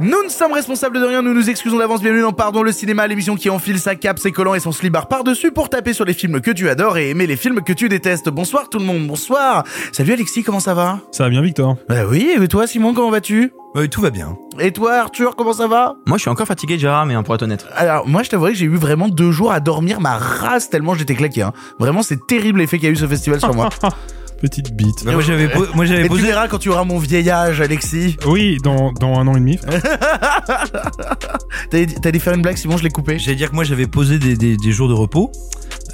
Nous ne sommes responsables de rien, nous nous excusons d'avance, bienvenue dans Pardon le cinéma, l'émission qui enfile sa cape, ses collants et son slibard par-dessus pour taper sur les films que tu adores et aimer les films que tu détestes. Bonsoir tout le monde, bonsoir Salut Alexis, comment ça va? Ça va bien, Victor Bah oui, et toi Simon, comment vas-tu? Oui, tout va bien. Et toi Arthur, comment ça va? Moi, je suis encore fatigué, Gérard, mais hein, pour être honnête. Alors moi je t'avouerai que j'ai eu vraiment deux jours à dormir ma race tellement j'étais claqué. Hein. Vraiment c'est terrible l'effet qu'a eu ce festival sur moi. Petite bite. Bah, moi, j'avais, moi, j'avais Et tu posé. verras quand tu auras mon vieillage Alexis. Oui, dans, dans un an et demi. T'as t'as dit faire une blague Simon, je l'ai coupé. J'allais dire que moi, j'avais posé des, des, des jours de repos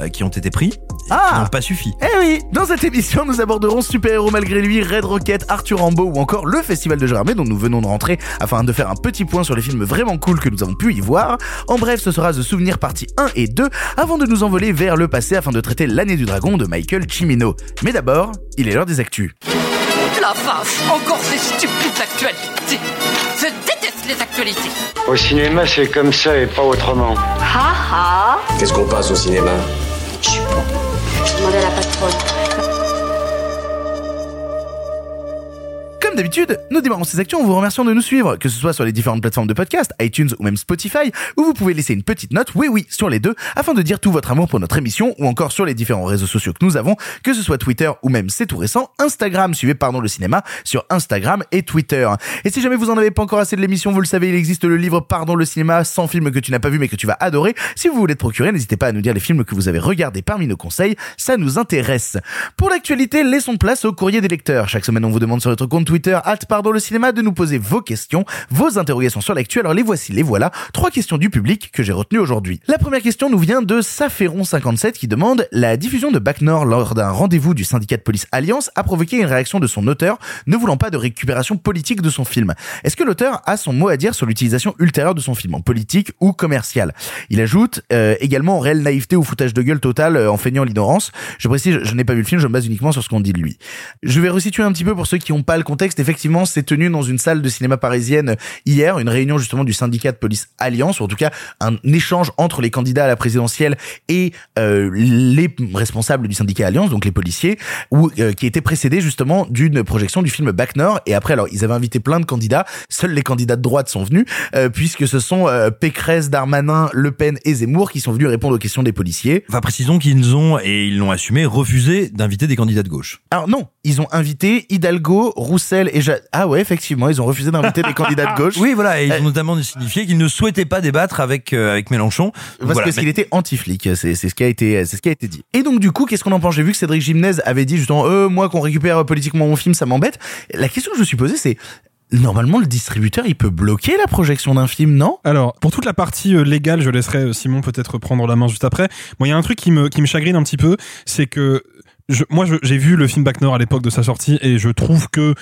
euh, qui ont été pris. et Ah qui n'ont pas suffi. Eh oui, dans cette émission, nous aborderons Super Héros malgré lui, Red Rocket, Arthur Rambo ou encore le Festival de Gérardmer dont nous venons de rentrer afin de faire un petit point sur les films vraiment cool que nous avons pu y voir. En bref, ce sera The Souvenir partie 1 et 2 avant de nous envoler vers le passé afin de traiter l'année du dragon de Michael Cimino. Mais d'abord, il est l'heure des actus. La vache, encore ces stupides actualités. Je déteste les actualités. Au cinéma, c'est comme ça et pas autrement. Ha ha Qu'est-ce qu'on passe au cinéma? Je suis bon. Je demandais à la patronne. Comme d'habitude, nous démarrons ces actions en vous remerciant de nous suivre, que ce soit sur les différentes plateformes de podcast, iTunes ou même Spotify, où vous pouvez laisser une petite note, oui oui, sur les deux, afin de dire tout votre amour pour notre émission, ou encore sur les différents réseaux sociaux que nous avons, que ce soit Twitter ou même, c'est tout récent, Instagram, suivez Pardon le cinéma sur Instagram et Twitter. Et si jamais vous en avez pas encore assez de l'émission, vous le savez, il existe le livre Pardon le cinéma, 100 films que tu n'as pas vu mais que tu vas adorer. Si vous voulez te procurer, n'hésitez pas à nous dire les films que vous avez regardés parmi nos conseils, ça nous intéresse. Pour l'actualité, laissons place au courrier des lecteurs. Chaque semaine, on vous demande sur notre compte Twitter, at pardon le cinéma, de nous poser vos questions, vos interrogations sur l'actu. Alors les voici, les voilà. Trois questions du public que j'ai retenues aujourd'hui. La première question nous vient de Saferon57 qui demande la diffusion de Bac Nord lors d'un rendez-vous du syndicat de police Alliance a provoqué une réaction de son auteur, ne voulant pas de récupération politique de son film. Est-ce que l'auteur a son mot à dire sur l'utilisation ultérieure de son film en politique ou commercial Il ajoute euh, également en réelle naïveté ou foutage de gueule total euh, en feignant l'ignorance. Je précise, je n'ai pas vu le film, je me base uniquement sur ce qu'on dit de lui. Je vais resituer un petit peu pour ceux qui n'ont pas le contexte. Effectivement, c'est tenu dans une salle de cinéma parisienne hier, une réunion justement du syndicat de police Alliance, ou en tout cas un échange entre les candidats à la présidentielle et euh, les responsables du syndicat Alliance, donc les policiers, ou euh, qui était précédé justement d'une projection du film Bac Nord. Et après, alors ils avaient invité plein de candidats. Seuls les candidats de droite sont venus, euh, puisque ce sont Pécresse, Darmanin, Le Pen et Zemmour qui sont venus répondre aux questions des policiers. Enfin, précisons qu'ils ont, et ils l'ont assumé, refusé d'inviter des candidats de gauche. Alors non, ils ont invité Hidalgo, Roussel et ja ah ouais effectivement ils ont refusé d'inviter des candidats de gauche. Oui, voilà, et ils Euh, ont notamment signifié qu'ils ne souhaitaient pas débattre avec, euh, avec Mélenchon. Parce Voilà, que mais- qu'il était anti-flic, c'est c'est ce qui a été c'est ce qui a été dit. Et donc du coup, qu'est-ce qu'on en pense? J'ai vu que Cédric Gimnez avait dit justement euh moi qu'on récupère politiquement mon film, ça m'embête. La question que je me suis posée c'est normalement le distributeur, il peut bloquer la projection d'un film, non? Alors, pour toute la partie euh, légale, je laisserai Simon peut-être prendre la main juste après. Bon, il y a un truc qui me, qui me chagrine un petit peu, c'est que je, moi, je- j'ai vu le film Bac Nord à l'époque de sa sortie et je trouve que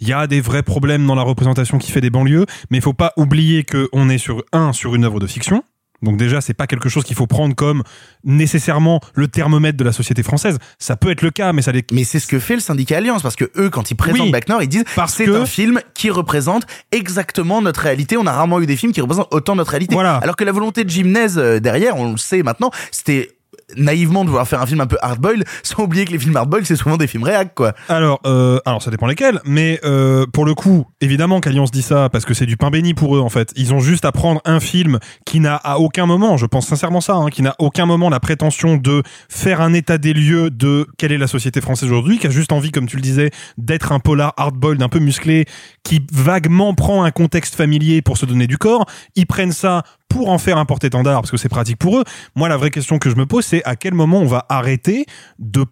il y a des vrais problèmes dans la représentation qui fait des banlieues, mais il faut pas oublier que on est sur un sur une œuvre de fiction. Donc déjà, c'est pas quelque chose qu'il faut prendre comme nécessairement le thermomètre de la société française. Ça peut être le cas, mais ça l'est. Mais c'est ce que fait le syndicat Alliance parce que eux, quand ils présentent Oui, Bac Nord, ils disent c'est que- un film qui représente exactement notre réalité. On a rarement eu des films qui représentent autant notre réalité. Voilà. Alors que la volonté de Gymnase euh, derrière, on le sait maintenant, c'était naïvement de vouloir faire un film un peu hardboil, sans oublier que les films hardboil c'est souvent des films réac quoi. Alors, euh, alors ça dépend lesquels, mais euh, pour le coup, évidemment qu'Alliance dit ça parce que c'est du pain béni pour eux en fait. Ils ont juste à prendre un film qui n'a à aucun moment, je pense sincèrement ça, hein, qui n'a aucun moment la prétention de faire un état des lieux de quelle est la société française aujourd'hui, qui a juste envie, comme tu le disais, d'être un polar hardboiled un peu musclé, qui vaguement prend un contexte familier pour se donner du corps. Ils prennent ça pour en faire un porte-étendard parce que c'est pratique pour eux. Moi, la vraie question que je me pose, c'est à quel moment on va arrêter de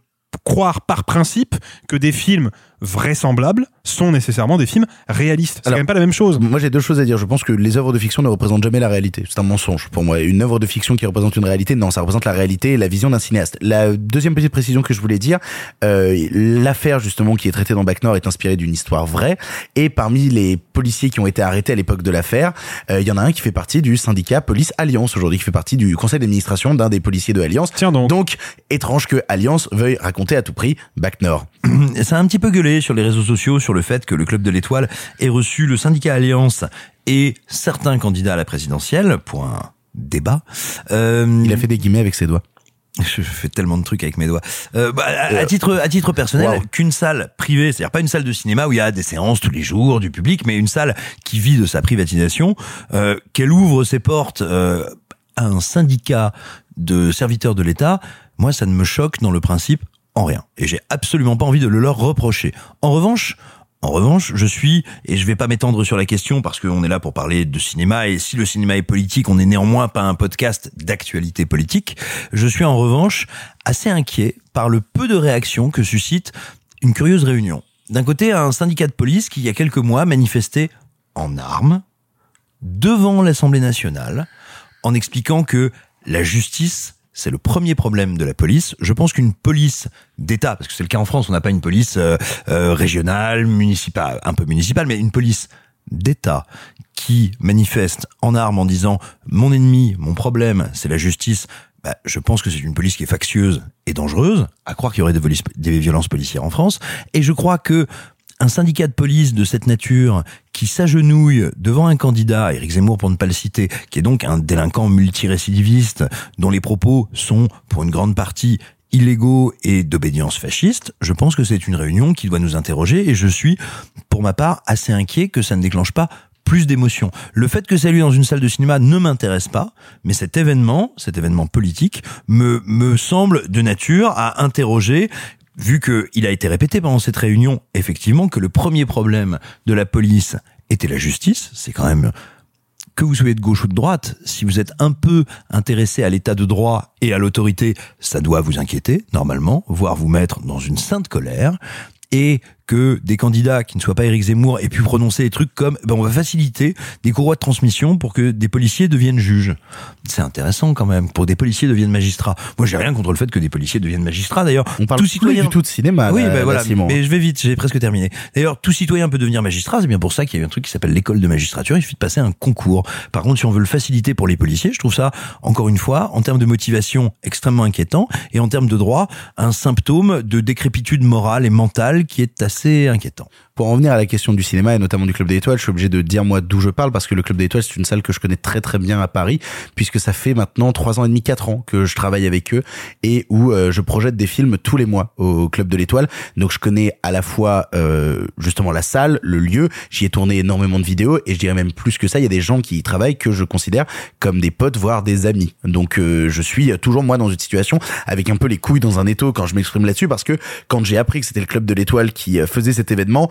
croire par principe que des films vraisemblables sont nécessairement des films réalistes. C'est quand même pas la même chose. Moi, j'ai deux choses à dire. Je pense que les œuvres de fiction ne représentent jamais la réalité. C'est un mensonge pour moi. Une œuvre de fiction qui représente une réalité, non, ça représente la réalité et la vision d'un cinéaste. La deuxième petite précision que je voulais dire, euh, l'affaire justement qui est traitée dans Bac Nord est inspirée d'une histoire vraie. Et parmi les policiers qui ont été arrêtés à l'époque de l'affaire, euh, il y en a un qui fait partie du syndicat Police Alliance aujourd'hui, qui fait partie du conseil d'administration d'un des policiers de Alliance. Tiens donc. Donc, étrange que Alliance veuille raconter à tout prix Bac Nord. ça a un petit peu gueulé sur les réseaux sociaux sur le fait que le club de l'Étoile ait reçu le syndicat Alliance et certains candidats à la présidentielle pour un débat. Euh, Il a fait des guillemets avec ses doigts. je fais tellement de trucs avec mes doigts. Euh, bah, à, à titre à titre personnel, Wow. qu'une salle privée, c'est-à-dire pas une salle de cinéma où il y a des séances tous les jours du public, mais une salle qui vit de sa privatisation, euh, qu'elle ouvre ses portes euh, à un syndicat de serviteurs de l'État, moi ça ne me choque dans le principe en rien. Et j'ai absolument pas envie de le leur reprocher. En revanche, en revanche, je suis, et je vais pas m'étendre sur la question parce qu'on est là pour parler de cinéma, et si le cinéma est politique, on n'est néanmoins pas un podcast d'actualité politique, je suis en revanche assez inquiet par le peu de réactions que suscite une curieuse réunion. D'un côté, un syndicat de police qui, il y a quelques mois, manifestait en armes devant l'Assemblée nationale en expliquant que la justice c'est le premier problème de la police. Je pense qu'une police d'État, parce que c'est le cas en France, on n'a pas une police euh, euh, régionale, municipale, un peu municipale, mais une police d'État qui manifeste en armes en disant mon ennemi, mon problème, c'est la justice. Bah, je pense que c'est une police qui est factieuse et dangereuse, à croire qu'il y aurait des, violences policières en France. Et je crois que un syndicat de police de cette nature qui s'agenouille devant un candidat, Éric Zemmour pour ne pas le citer, qui est donc un délinquant multirécidiviste, dont les propos sont pour une grande partie illégaux et d'obédience fasciste, je pense que c'est une réunion qui doit nous interroger et je suis, pour ma part, assez inquiet que ça ne déclenche pas plus d'émotions. Le fait que ça lieu dans une salle de cinéma ne m'intéresse pas, mais cet événement, cet événement politique, me, me semble de nature à interroger vu qu'il a été répété pendant cette réunion, effectivement, que le premier problème de la police était la justice, c'est quand même que vous soyez de gauche ou de droite, si vous êtes un peu intéressé à l'état de droit et à l'autorité, ça doit vous inquiéter, normalement, voire vous mettre dans une sainte colère, et que des candidats qui ne soient pas Éric Zemmour aient pu prononcer des trucs comme ben, on va faciliter des courroies de transmission pour que des policiers deviennent juges. C'est intéressant quand même, pour des policiers deviennent magistrats. Moi, j'ai rien contre le fait que des policiers deviennent magistrats, d'ailleurs. On parle tout citoyen du tout de cinéma. oui, là, ben là, voilà. Mais je vais vite, j'ai presque terminé. D'ailleurs, tout citoyen peut devenir magistrat. C'est bien pour ça qu'il y a eu un truc qui s'appelle l'école de magistrature. Il suffit de passer un concours. Par contre, si on veut le faciliter pour les policiers, je trouve ça, encore une fois, en termes de motivation, extrêmement inquiétant. Et en termes de droit, un symptôme de décrépitude morale et mentale qui est assez inquiétant. Pour en venir à la question du cinéma et notamment du Club des Étoiles, je suis obligé de dire moi d'où je parle parce que le Club des Étoiles c'est une salle que je connais très très bien à Paris puisque ça fait maintenant trois ans et demi, quatre ans que je travaille avec eux et où euh, je projette des films tous les mois au Club de l'Étoile. Donc je connais à la fois euh, justement la salle, le lieu, j'y ai tourné énormément de vidéos et je dirais même plus que ça, il y a des gens qui y travaillent que je considère comme des potes voire des amis. Donc euh, je suis toujours moi dans une situation avec un peu les couilles dans un étau quand je m'exprime là-dessus parce que quand j'ai appris que c'était le Club de l'Étoile qui euh, faisait cet événement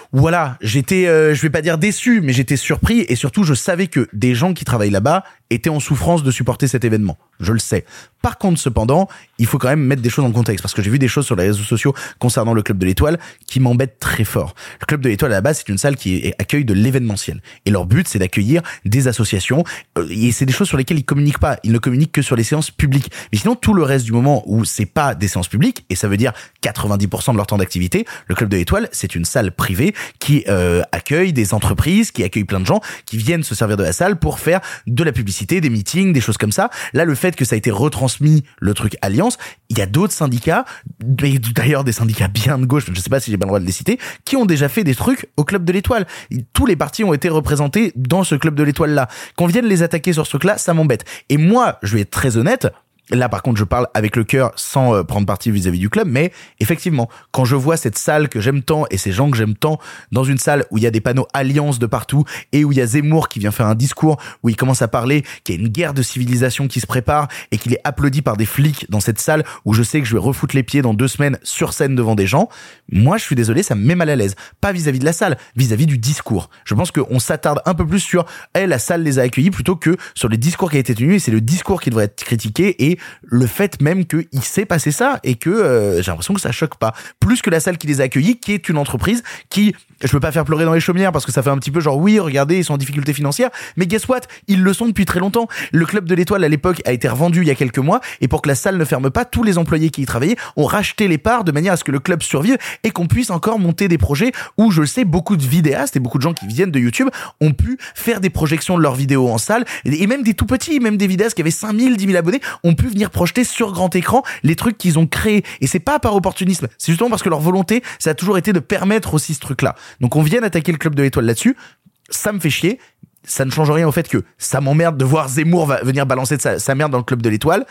voilà, j'étais, euh, je vais pas dire déçu, mais j'étais surpris et surtout je savais que des gens qui travaillent là-bas étaient en souffrance de supporter cet événement. Je le sais. Par contre, cependant, il faut quand même mettre des choses en contexte parce que j'ai vu des choses sur les réseaux sociaux concernant le club de l'Étoile qui m'embêtent très fort. Le club de l'Étoile à la base, c'est une salle qui accueille de l'événementiel et leur but c'est d'accueillir des associations euh, et c'est des choses sur lesquelles ils communiquent pas. Ils ne communiquent que sur les séances publiques. Mais sinon, tout le reste du moment où c'est pas des séances publiques et ça veut dire 90% de leur temps d'activité, le club de l'Étoile, c'est une salle privée qui euh, accueille des entreprises, qui accueille plein de gens qui viennent se servir de la salle pour faire de la publicité, des meetings, des choses comme ça. Là, le fait que ça a été retransmis, le truc Alliance, il y a d'autres syndicats, d'ailleurs des syndicats bien de gauche, je sais pas si j'ai bien le droit de les citer, qui ont déjà fait des trucs au club de l'Étoile. Tous les partis ont été représentés dans ce club de l'Étoile là. Qu'on vienne les attaquer sur ce truc là, ça m'embête. Et moi, je vais être très honnête, Là, par contre, je parle avec le cœur sans euh, prendre parti vis-à-vis du club, mais effectivement, quand je vois cette salle que j'aime tant et ces gens que j'aime tant dans une salle où il y a des panneaux alliance de partout et où il y a Zemmour qui vient faire un discours où il commence à parler qu'il y a une guerre de civilisation qui se prépare et qu'il est applaudi par des flics dans cette salle où je sais que je vais refoutre les pieds dans deux semaines sur scène devant des gens, moi, je suis désolé, ça me met mal à l'aise. Pas vis-à-vis de la salle, vis-à-vis du discours. Je pense qu'on s'attarde un peu plus sur, eh, la salle les a accueillis plutôt que sur les discours qui a été tenu et c'est le discours qui devrait être critiqué et le fait même qu'il s'est passé ça et que euh, j'ai l'impression que ça choque pas. Plus que la salle qui les a accueillis, qui est une entreprise qui, je peux pas faire pleurer dans les chaumières parce que ça fait un petit peu genre oui, regardez, ils sont en difficulté financière, mais guess what, ils le sont depuis très longtemps. Le club de l'étoile à l'époque a été revendu il y a quelques mois et pour que la salle ne ferme pas, tous les employés qui y travaillaient ont racheté les parts de manière à ce que le club survive et qu'on puisse encore monter des projets où je le sais, beaucoup de vidéastes et beaucoup de gens qui viennent de YouTube ont pu faire des projections de leurs vidéos en salle et et même des tout petits, même des vidéastes qui avaient 5000, 10 000 abonnés pu venir projeter sur grand écran les trucs qu'ils ont créés. Et c'est pas par opportunisme, c'est justement parce que leur volonté, ça a toujours été de permettre aussi ce truc-là. Donc on vient attaquer le club de l'étoile là-dessus. Ça me fait chier. Ça ne change rien au fait que ça m'emmerde de voir Zemmour venir balancer sa, sa merde dans le club de l'étoile.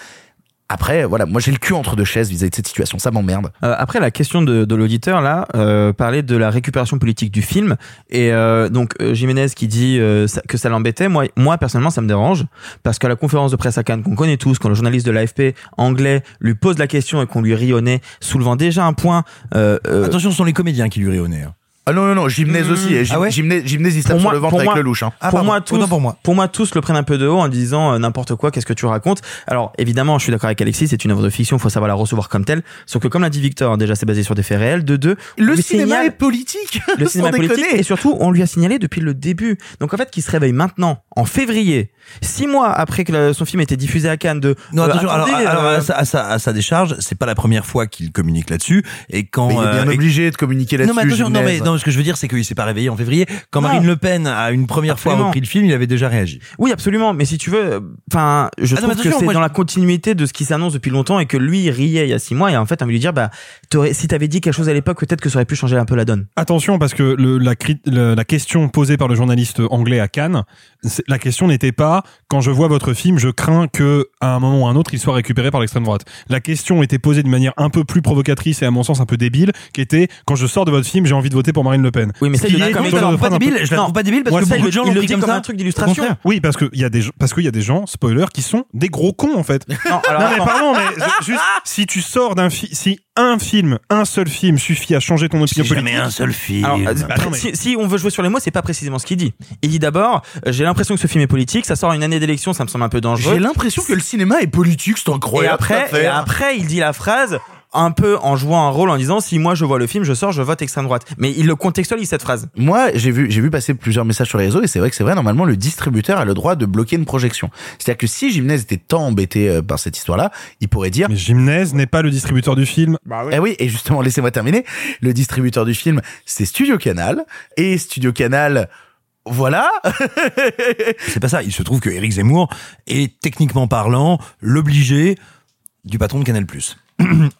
Après, voilà, moi j'ai le cul entre deux chaises vis-à-vis de cette situation, ça m'emmerde. Euh, après la question de, de l'auditeur là euh, parlait de la récupération politique du film et euh, donc euh, Jiménez qui dit euh, ça- que ça l'embêtait moi moi personnellement ça me dérange parce qu'à la conférence de presse à Cannes qu'on connaît tous quand le journaliste de l'AFP anglais lui pose la question et qu'on lui rit au nez soulevant déjà un point euh, euh, Attention, ce sont les comédiens qui lui rient au nez. hein. Ah non, non, non, Gymnase Mmh. aussi. et Gym- Ah ouais Gymnase, Gymnase, il se tape sur moi- le ventre avec moi- le louche. Hein. Ah, pour pardon. moi tous pour moi. pour moi tous le prennent un peu de haut en disant euh, n'importe quoi qu'est-ce que tu racontes? Alors évidemment je suis d'accord avec Alexis c'est une œuvre de fiction faut savoir la recevoir comme telle sauf que comme l'a dit Victor déjà c'est basé sur des faits réels de deux on Le cinéma signale- est politique. le cinéma politique déconner. et surtout on lui a signalé depuis le début donc en fait qu'il se réveille maintenant en février six mois après que le- son film ait été diffusé à Cannes de Non, euh, attention, alors, attendez, alors, euh, à, sa, à sa- à sa décharge, c'est pas la première fois qu'il communique là-dessus. Et quand. Mais il est bien euh, et- obligé de communiquer là-dessus. non, mais attention, non, mais Gymnase. non, ce que je veux dire, c'est qu'il s'est pas réveillé en février. Quand Non. Marine Le Pen a une première fois repris le film, il avait déjà réagi. oui absolument mais si tu veux enfin je Ah trouve que c'est dans je- la continuité de ce qui s'annonce depuis longtemps et que lui il riait il y a six mois et en fait on lui dire bah si t'avais dit quelque chose à l'époque peut-être que ça aurait pu changer un peu la donne Attention parce que le, la, cri- le- la question posée par le journaliste anglais à Cannes, la question n'était pas quand je vois votre film, je crains que à un moment ou à un autre il soit récupéré par l'extrême droite. La question était posée d'une manière un peu plus provocatrice et à mon sens un peu débile, qui était quand je sors de votre film, j'ai envie de voter pour Marine Le Pen. oui mais ça Qui il le est dit comme une je la trouve de pas débile, je la trouve pas débile parce que ça, il beaucoup le, de gens il l'ont le pris dit comme comme ça. un truc d'illustration Oui, parce que il y a des parce qu'il y a des gens, spoiler, qui sont des gros cons en fait. non alors Non mais pardon, mais juste si tu sors d'un film, si un film, un seul film suffit à changer ton opinion C'est jamais politique. un seul film. Alors, euh, Bah non, mais- si, si on veut jouer sur les mots, c'est pas précisément ce qu'il dit. Il dit d'abord, euh, j'ai l'impression que ce film est politique, ça sort une année d'élection, ça me semble un peu dangereux. J'ai l'impression que le cinéma est politique, c'est Et incroyable. après, et affaire. après, il dit la phrase un peu en jouant un rôle en disant si moi je vois le film, je sors, je vote extrême droite. Mais il le contextualise cette phrase. Moi, j'ai vu, j'ai vu passer plusieurs messages sur les réseaux et c'est vrai que c'est vrai. Normalement, le distributeur a le droit de bloquer une projection. C'est-à-dire que si Gymnase était tant embêté euh, par cette histoire-là, il pourrait dire. Mais Gymnase n'est pas le distributeur du film. Eh oui, et justement, laissez-moi terminer. Le distributeur du film, c'est Studio Canal. Et Studio Canal, voilà. C'est pas ça. Il se trouve que Éric Zemmour est techniquement parlant l'obligé du patron de Canal+.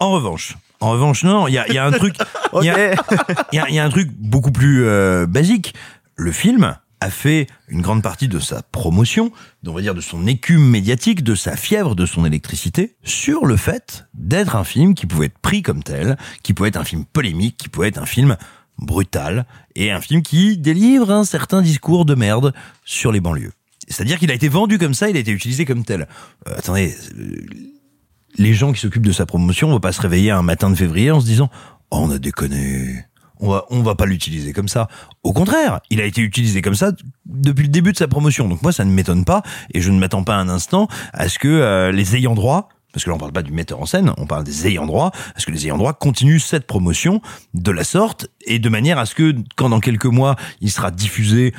En revanche, en revanche, non, il y a, y a un truc, il y, a, y a un truc beaucoup plus euh, basique. Le film a fait une grande partie de sa promotion, on va dire de son écume médiatique, de sa fièvre, de son électricité, sur le fait d'être un film qui pouvait être pris comme tel, qui pouvait être un film polémique, qui pouvait être un film brutal, et un film qui délivre un certain discours de merde sur les banlieues. C'est-à-dire qu'il a été vendu comme ça, il a été utilisé comme tel. Euh, attendez, euh, les gens qui s'occupent de sa promotion vont pas se réveiller un matin de février en se disant « Oh, on a déconné, on va, on va pas l'utiliser comme ça. » Au contraire, il a été utilisé comme ça depuis le début de sa promotion. Donc moi, ça ne m'étonne pas, et je ne m'attends pas un instant à ce que euh, les ayants droit parce que là on parle pas du metteur en scène, on parle des ayants droit, parce que les ayants droit continuent cette promotion de la sorte et de manière à ce que quand dans quelques mois il sera diffusé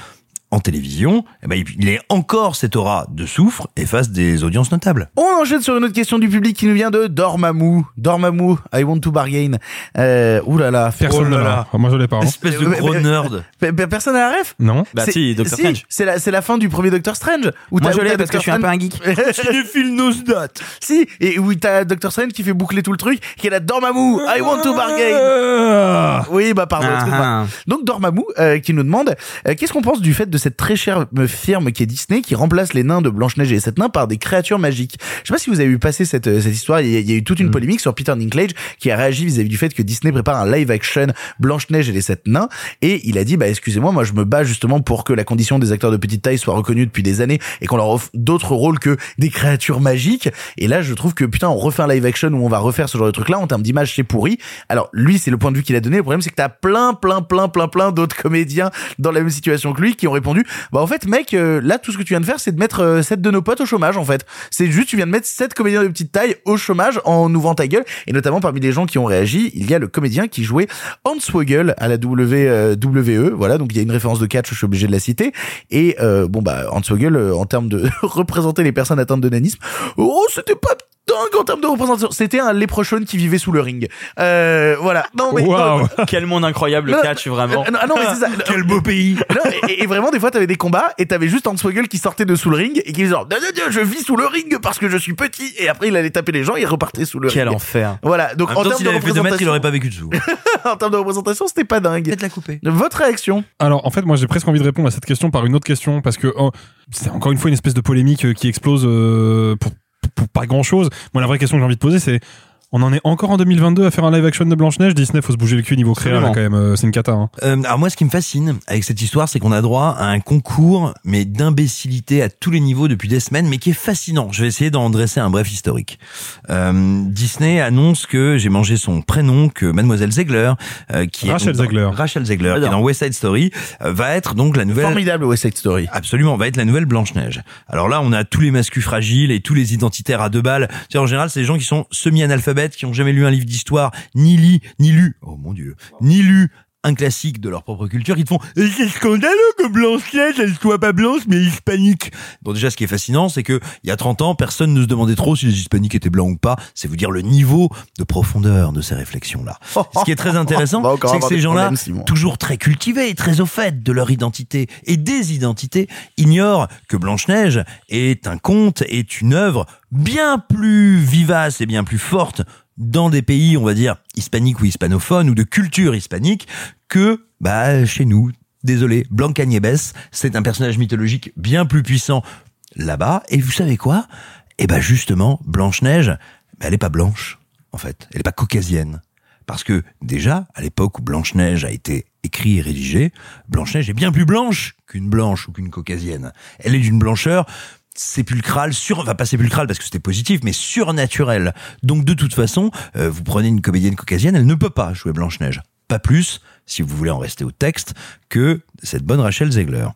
en télévision, eh ben, il ait encore cette aura de soufre et fasse des audiences notables. On enchaîne sur une autre question du public qui nous vient de Dormammu. Dormammu, I want to bargain. Euh, ouh là là. Personne oh ne là l'a. là. Enfin, Moi je l'ai pas. hein. Espèce de Mais- gros nerd. Pe- pe- Personne à la ref Non. Bah si, Dr. Strange. C'est la, c'est la fin du premier Doctor Strange. Où Moi je l'ai parce que je Doctor suis un peu un Strange- geek. Cinéphile Nosdat. si, et où t'as Doctor Strange qui fait boucler tout le truc, qui est là Dormammu, I want to bargain. Ah. Oui, bah pardon, Ah, ah. Donc Dormammu euh, qui nous demande euh, qu'est-ce qu'on pense du fait de cette très chère firme qui est Disney qui remplace les nains de Blanche-Neige et les sept nains par des créatures magiques. Je sais pas si vous avez vu passer cette, euh, cette histoire, il y, a, il y a eu toute une Mm. polémique sur Peter Dinklage qui a réagi vis-à-vis du fait que Disney prépare un live action Blanche-Neige et les sept nains et il a dit bah excusez-moi, moi je me bats justement pour que la condition des acteurs de petite taille soit reconnue depuis des années et qu'on leur offre d'autres rôles que des créatures magiques et là je trouve que putain on refait un live action où on va refaire ce genre de truc là en termes d'image c'est pourri. Alors lui c'est le point de vue qu'il a donné, le problème c'est que t'as plein plein plein plein plein d'autres comédiens dans la même situation que lui qui ont répondu bah en fait mec euh, là tout ce que tu viens de faire c'est de mettre euh, sept de nos potes au chômage en fait. C'est juste tu viens de mettre sept comédiens de petite taille au chômage en ouvrant ta gueule. Et notamment parmi les gens qui ont réagi, il y a le comédien qui jouait Hans Wogel à la WWE, voilà donc il y a une référence de catch, je suis obligé de la citer. Et euh, bon bah Hans Wogel euh, en termes de représenter les personnes atteintes de nanisme, oh c'était pas dingue en termes de représentation. C'était un léprechaune qui vivait sous le ring. Euh, voilà. Non, mais, Waouh. Quel monde incroyable, Non, catch, vraiment. Euh, non, non, mais c'est ça. Quel beau pays Non, et, et vraiment, des fois, t'avais des combats et t'avais juste Hornswoggle qui sortait de sous le ring et qui disait genre, Non, non, non, je vis sous le ring parce que je suis petit. Et après, il allait taper les gens et il repartait sous le Quel ring. enfer. Voilà. Donc, En termes de avait fait deux mètres, il représentation, aurait pas vécu dessous. en termes de représentation, c'était pas dingue. Peut-être la couper. Votre réaction Alors, en fait, moi, j'ai presque envie de répondre à cette question par une autre question parce que oh, c'est encore une fois une espèce de polémique euh, qui explose euh, pour, pas grand chose. Moi, la vraie question que j'ai envie de poser, c'est on en est encore en 2022 à faire un live action de Blanche-Neige Disney, faut se bouger le cul niveau créa, là, quand même. euh, C'est une cata. Hein. Euh, alors moi, ce qui me fascine avec cette histoire, c'est qu'on a droit à un concours, mais d'imbécilité à tous les niveaux depuis des semaines, mais qui est fascinant. Je vais essayer d'en dresser un bref historique. Euh, Disney annonce que j'ai mangé son prénom, que Mademoiselle Zegler, euh, qui Rachel est dans- Zegler. Rachel Zegler, qui est dans West Side Story, euh, va être donc la nouvelle. Formidable West Side Story. Absolument, va être la nouvelle Blanche-Neige. Alors là, on a tous les mascus fragiles et tous les identitaires à deux balles. Tu sais, en général, c'est des gens qui sont semi-analphabètes, qui ont jamais lu un livre d'histoire, ni li, ni lu, oh mon dieu, ni lu un classique de leur propre culture, qui te font Eh, c'est scandaleux que Blanche-Neige, elle soit pas blanche, mais hispanique. Bon, déjà, ce qui est fascinant, c'est que il y a 30 ans, personne ne se demandait trop si les hispaniques étaient blancs ou pas. C'est vous dire le niveau de profondeur de ces réflexions-là. Ce qui est très intéressant, c'est que ces gens-là, toujours très cultivés et très au fait de leur identité et des identités, ignorent que Blanche-Neige est un conte, est une œuvre bien plus vivace et bien plus forte dans des pays, on va dire, hispaniques ou hispanophones ou de culture hispanique que, bah, chez nous. Désolé, Blanca Nieves, c'est un personnage mythologique bien plus puissant là-bas. Et vous savez quoi? Eh ben, justement, Blanche-Neige, bah, elle est pas blanche, en fait. Elle est pas caucasienne. Parce que déjà, à l'époque où Blanche-Neige a été écrit et rédigé, Blanche-Neige est bien plus blanche qu'une blanche ou qu'une caucasienne. Elle est d'une blancheur sépulcrale, sur, enfin pas sépulcrale parce que c'était positif, mais surnaturelle. Donc de toute façon, euh, vous prenez une comédienne caucasienne, elle ne peut pas jouer Blanche-Neige. Pas plus, si vous voulez en rester au texte, que cette bonne Rachel Zegler.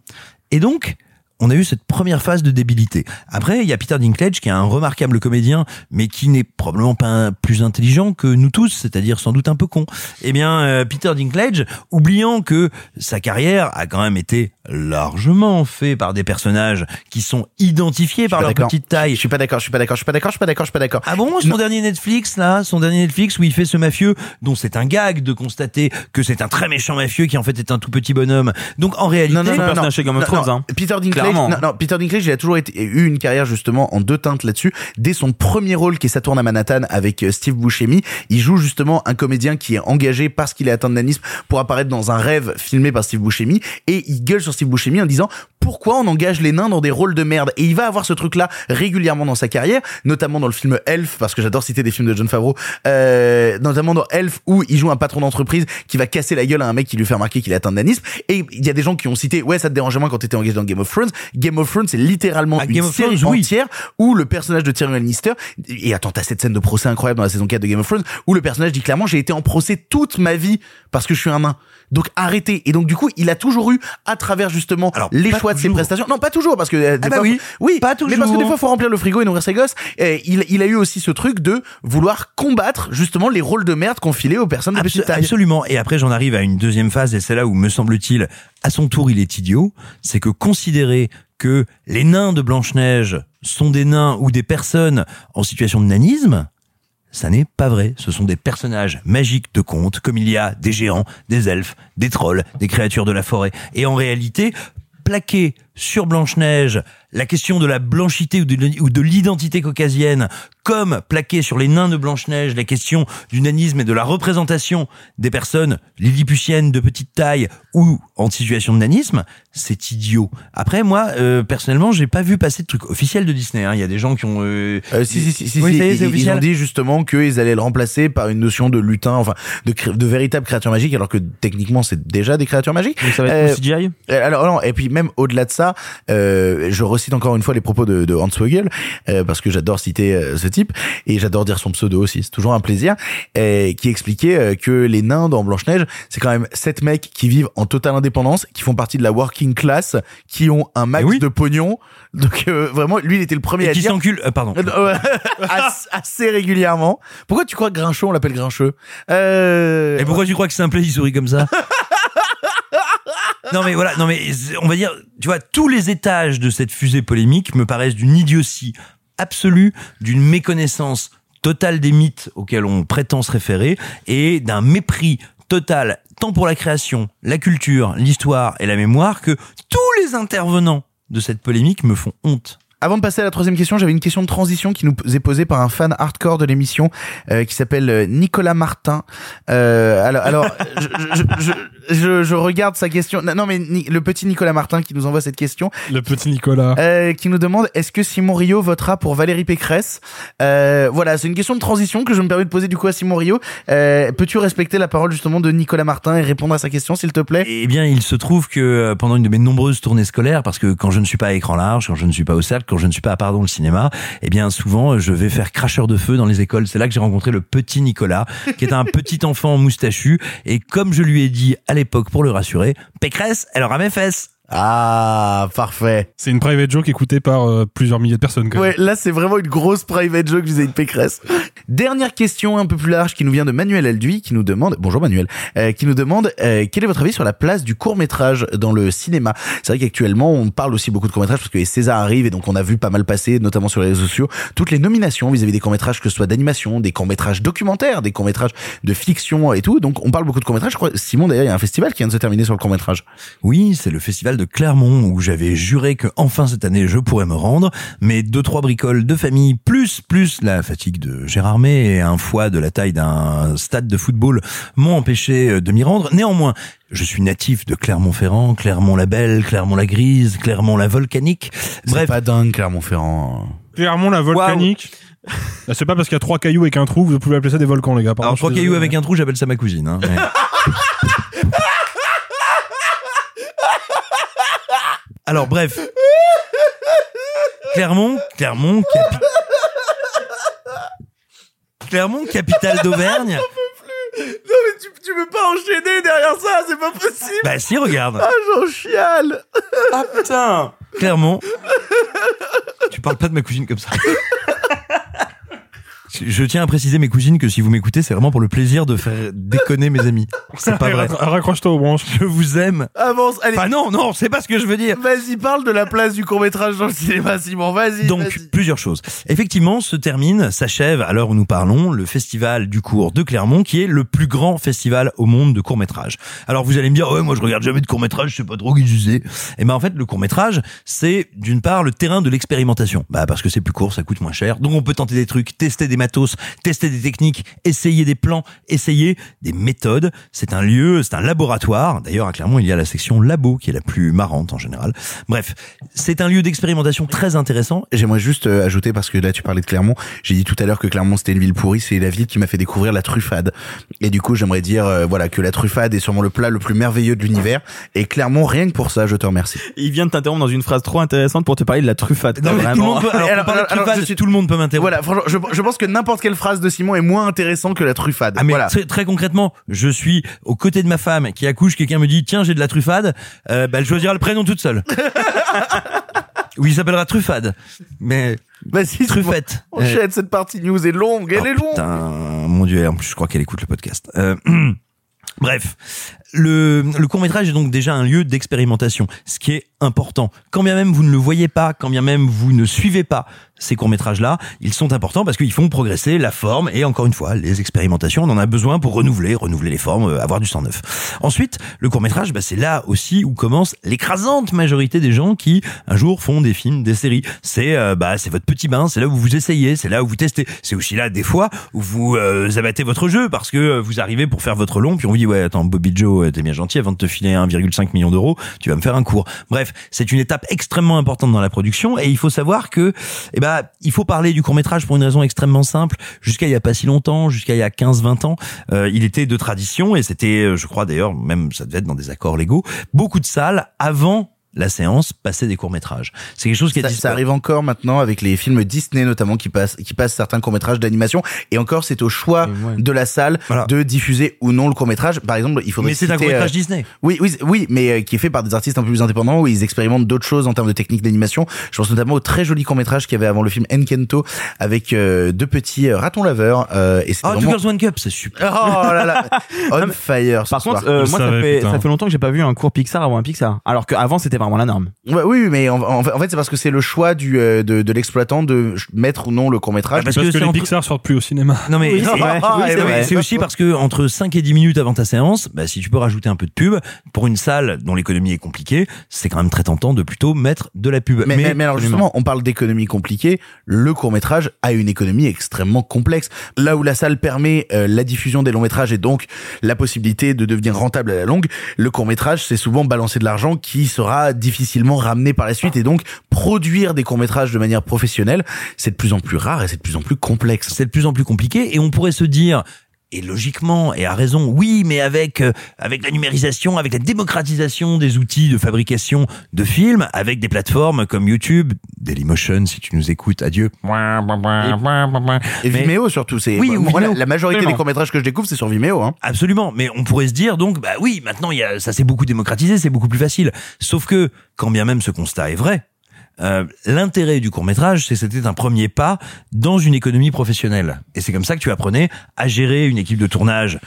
Et donc, on a eu cette première phase de débilité. Après, il y a Peter Dinklage qui est un remarquable comédien, mais qui n'est probablement pas plus intelligent que nous tous, c'est-à-dire sans doute un peu con. Eh bien, euh, Peter Dinklage, oubliant que sa carrière a quand même été largement faite par des personnages qui sont identifiés par leur petite taille. Je suis pas d'accord, je suis pas d'accord, je suis pas d'accord, je suis pas d'accord, je suis pas d'accord. Ah bon, son Non. dernier Netflix, là, son dernier Netflix où il fait ce mafieux, dont c'est un gag de constater que c'est un très méchant mafieux qui en fait est un tout petit bonhomme. Donc en réalité, Non, non, non, non, personnage chez Game of non, Thrones, non. hein. Peter Dinklage, non, non, Peter Dinklage, il a toujours été, eu une carrière justement en deux teintes là-dessus. Dès son premier rôle qui est Saturne à Manhattan avec euh, Steve Buscemi, il joue justement un comédien qui est engagé parce qu'il est atteint de nanisme pour apparaître dans un rêve filmé par Steve Buscemi et il gueule sur Steve Buscemi en disant pourquoi on engage les nains dans des rôles de merde? Et il va avoir ce truc-là régulièrement dans sa carrière, notamment dans le film Elf parce que j'adore citer des films de John Favreau, euh, notamment dans Elf où il joue un patron d'entreprise qui va casser la gueule à un mec qui lui fait remarquer qu'il est atteint de nanisme et il y a des gens qui ont cité ouais ça te dérangeait moins quand t'étais engagé dans Game of Thrones Game of Thrones c'est littéralement Ah, une Game série Thrones, oui. entière où le personnage de Tyrion Lannister et attends t'as cette scène de procès incroyable dans la saison 4 de Game of Thrones où le personnage dit clairement j'ai été en procès toute ma vie parce que je suis un nain donc arrêtez et donc du coup il a toujours eu à travers justement Alors, les choix de ses toujours. prestations non pas toujours parce que euh, des Ah bah fois, oui. oui Pas mais parce que toujours. des fois faut remplir le frigo et nourrir ses gosses et il, il a eu aussi ce truc de vouloir combattre justement les rôles de merde qu'on filait aux personnes de petite taille absolument. Et après, j'en arrive à une deuxième phase, et c'est là où, me semble-t-il, à son tour, il est idiot. C'est que considérer que les nains de Blanche-Neige sont des nains ou des personnes en situation de nanisme, ça n'est pas vrai. Ce sont des personnages magiques de contes, comme il y a des géants, des elfes, des trolls, des créatures de la forêt. Et en réalité, plaquer sur Blanche-Neige la question de la blanchité ou de, l'identité caucasienne, comme plaquer sur les nains de Blanche-Neige la question du nanisme et de la représentation des personnes lilliputiennes de petite taille ou en situation de nanisme, c'est idiot. Après, moi, euh, personnellement, j'ai pas vu passer de truc officiel de Disney. hein. Il y a des gens qui ont... euh, Euh, si, si, si, si, Oui, est, ils, ont dit justement qu'ils allaient le remplacer par une notion de lutin, enfin de, de véritable créature magique, alors que techniquement c'est déjà des créatures magiques. Donc ça va Euh, être tout CGI Euh, Alors non, et puis même au-delà de ça, euh, je recite encore une fois les propos de, de Hans Vogel, euh, parce que j'adore citer euh, ce type, et j'adore dire son pseudo aussi, c'est toujours un plaisir, euh, qui expliquait euh, que les nains dans Blanche-Neige, c'est quand même sept mecs qui vivent en totale indépendance, qui font partie de la working class, qui ont un max Eh oui. de pognon, donc euh, vraiment, lui il était le premier et à qui dire... s'enculent... euh, pardon. Assez, régulièrement. Pourquoi tu crois que Grinchot on l'appelle Grincheux? Euh... Et pourquoi tu crois que Simplet il sourit comme ça? Non mais voilà, non mais on va dire, tu vois, tous les étages de cette fusée polémique me paraissent d'une idiotie absolue d'une méconnaissance totale des mythes auxquels on prétend se référer et d'un mépris total tant pour la création, la culture, l'histoire et la mémoire que tous les intervenants de cette polémique me font honte. Avant de passer à la troisième question, j'avais une question de transition qui nous est posée par un fan hardcore de l'émission euh, qui s'appelle euh, Nicolas Martin. Euh, alors, alors je, je, je, je, je regarde sa question. Non, mais Ni- le petit Nicolas Martin qui nous envoie cette question, Le petit Nicolas. euh, qui nous demande est-ce que Simon Rio votera pour Valérie Pécresse? Euh, Voilà, c'est une question de transition que je me permets de poser du coup à Simon Rio. Euh, Peux-tu respecter la parole justement de Nicolas Martin et répondre à sa question, s'il te plaît? Eh bien, il se trouve que pendant une de mes nombreuses tournées scolaires, parce que quand je ne suis pas à écran large, quand je ne suis pas au cercle, quand je ne suis pas à pardon le cinéma, eh bien souvent je vais faire cracheur de feu dans les écoles. C'est là que j'ai rencontré le petit Nicolas, qui est un petit enfant moustachu, et comme je lui ai dit à l'époque pour le rassurer, Pécresse, elle aura mes fesses. Ah, parfait. C'est une private joke écoutée par euh, plusieurs milliers de personnes. Quand même. Ouais, là c'est vraiment une grosse private joke vis-à-vis de Pécresse. Dernière question un peu plus large qui nous vient de Manuel Alduy qui nous demande, bonjour Manuel, euh, qui nous demande euh, quel est votre avis sur la place du court métrage dans le cinéma? C'est vrai qu'actuellement on parle aussi beaucoup de court métrage parce que les César arrivent et donc on a vu pas mal passer, notamment sur les réseaux sociaux, toutes les nominations vis-à-vis des courts métrages que ce soit d'animation, des courts métrages documentaires, des courts métrages de fiction et tout. Donc on parle beaucoup de courts métrages. Je crois Simon d'ailleurs il y a un festival qui vient de se terminer sur le court métrage. Oui, c'est le festival de Clermont où j'avais juré que enfin cette année je pourrais me rendre, mais deux trois bricoles de famille plus plus la fatigue de Gérard May et un foie de la taille d'un stade de football m'ont empêché euh, de m'y rendre. Néanmoins, je suis natif de Clermont-Ferrand, Clermont-la-Belle, Clermont-la-Grise, Clermont-la Volcanique. Bref, pas dingue Clermont-Ferrand. Clairement, la volcanique. Là, C'est pas parce qu'il y a trois cailloux avec un trou, vous pouvez appeler ça des volcans, les gars. Pardon, Alors trois cailloux avec un trou, j'appelle ça ma cousine. Hein. Mais- Alors bref. Clermont, Clermont, capi- Clermont, capitale d'Auvergne. Non mais tu, tu peux pas enchaîner derrière ça, c'est pas possible. Bah si, regarde. Ah j'en chiale. Ah putain Clermont. Tu parles pas de ma cousine comme ça. Je- tiens à préciser mes cousines que si vous m'écoutez, c'est vraiment pour le plaisir de faire déconner mes amis. C'est pas vrai. Raccro- Raccroche-toi aux branches. Je vous aime. Avance, allez. Enfin non, non, c'est pas ce que je veux dire. Vas-y, parle de la place du court métrage dans le cinéma, Simon. Vas-y. Donc plusieurs choses. Effectivement, se termine, s'achève à l'heure où nous parlons, le festival du court de Clermont, qui est le plus grand festival au monde de court métrage. Alors vous allez me dire, ouais, moi je regarde jamais de court métrage, je sais pas trop qui disait. Et ben en fait, le court métrage, c'est d'une part le terrain de l'expérimentation. Bah parce que c'est plus court, ça coûte moins cher, donc on peut tenter des trucs, tester des matos, tester des techniques, essayer des plans, essayer des méthodes. C'est un lieu, c'est un laboratoire. D'ailleurs à Clermont, il y a la section labo qui est la plus marrante en général. Bref, c'est un lieu d'expérimentation très intéressant J'aimerais juste euh, ajouter, parce que là tu parlais de Clermont, j'ai dit tout à l'heure que Clermont c'était une ville pourrie, c'est la ville qui m'a fait découvrir la truffade. Et du coup j'aimerais dire euh, voilà que la truffade est sûrement le plat le plus merveilleux de l'univers. Et Clermont, rien que pour ça, je te remercie. Il vient de t'interrompre dans une phrase trop intéressante pour te parler de la truffade. Non, mais tout le Vraiment. monde peut, alors, Alors, pour parler de alors, truffade, je suis- tout le monde peut m'interrompre. Voilà, franchement, je, je pense que n'importe quelle phrase de Simon est moins intéressant que la truffade. Ah mais voilà. très, très concrètement, je suis aux côtés de ma femme qui accouche, quelqu'un me dit tiens j'ai de la truffade, euh, bah, elle choisira le prénom toute seule. oui, il s'appellera Truffade. Mais Vas-y, Truffette. Simon, enchaîne, cette partie news est longue, elle Oh, est longue. Putain, mon dieu, en plus je crois qu'elle écoute le podcast. Euh, Bref, le, court métrage est donc déjà un lieu d'expérimentation, ce qui est important. Quand bien même vous ne le voyez pas, quand bien même vous ne suivez pas ces courts métrages là, ils sont importants parce qu'ils font progresser la forme et encore une fois les expérimentations. On en a besoin pour renouveler, renouveler les formes, euh, avoir du sang neuf. Ensuite, le court métrage, bah, c'est là aussi où commence l'écrasante majorité des gens qui un jour font des films, des séries. C'est euh, bah c'est votre petit bain, c'est là où vous essayez, c'est là où vous testez. C'est aussi là des fois où vous euh, abattez votre jeu parce que vous arrivez pour faire votre long puis on vous dit ouais attends Bobby Joe t'es bien gentil avant de te filer 1,5 million d'euros tu vas me faire un cours. Bref c'est une étape extrêmement importante dans la production et il faut savoir que eh ben il faut parler du court métrage pour une raison extrêmement simple. Jusqu'à il y a pas si longtemps, jusqu'à il y a 15-20 ans, euh, il était de tradition et c'était euh, je crois d'ailleurs même ça devait être dans des accords légaux beaucoup de salles avant la séance passaient des courts métrages. C'est quelque chose qui a Ça, ça arrive encore maintenant avec les films Disney notamment qui passent qui passent certains courts métrages d'animation et encore c'est au choix de la salle Voilà. de diffuser ou non le court métrage par exemple il faudrait Mais c'est un citer, court-métrage euh, Disney. oui oui oui mais euh, qui est fait par des artistes un peu plus indépendants où ils expérimentent d'autres choses en termes de technique d'animation je pense notamment au très joli court métrage qu'il y avait avant le film Enkento avec euh, deux petits ratons laveurs euh, et Oh, Two vraiment Girls One Cup, c'est super. oh là là on fire ce Par soir. contre, euh, Je moi, ça fait, ça fait longtemps que j'ai pas vu un court Pixar avant un Pixar. Alors qu'avant, c'était vraiment la norme. Ouais, oui, mais en, en fait, c'est parce que c'est le choix du, euh, de, de l'exploitant de mettre ou non le court métrage. Parce Parce, que que, les entre- Pixar sortent plus au cinéma. Non mais Oui, c'est c'est vrai. Ah, Oui, ouais, c'est non, mais vrai. c'est aussi parce que entre 5 et 10 minutes avant ta séance, bah, si tu peux rajouter un peu de pub pour une salle dont l'économie est compliquée, c'est quand même très tentant de plutôt mettre de la pub. Mais, mais, mais alors justement, on parle d'économie compliquée. Le court métrage a une économie extrêmement complexe. Là où la salle permet euh, la diffusion des longs métrages et donc la possibilité de devenir rentable à la longue, le court métrage c'est souvent balancer de l'argent qui sera difficilement ramené par la suite et donc produire des courts métrages de manière professionnelle, c'est de plus en plus rare et c'est de plus en plus complexe. c'est de plus en plus compliqué et on pourrait se dire et logiquement et à raison oui mais avec euh, avec la numérisation avec la démocratisation des outils de fabrication de films avec des plateformes comme YouTube Dailymotion si tu nous écoutes adieu Et Mais- Vimeo surtout, c'est Oui, ou moi, la, majorité Absolument. des courts métrages que je découvre c'est sur Vimeo. Hein. Absolument, mais on pourrait se dire donc bah oui, maintenant il y a ça s'est beaucoup démocratisé, c'est beaucoup plus facile. Sauf que quand bien même ce constat est vrai, euh, l'intérêt du court métrage, c'est c'était un premier pas dans une économie professionnelle. Et c'est comme ça que tu apprenais à gérer une équipe de tournage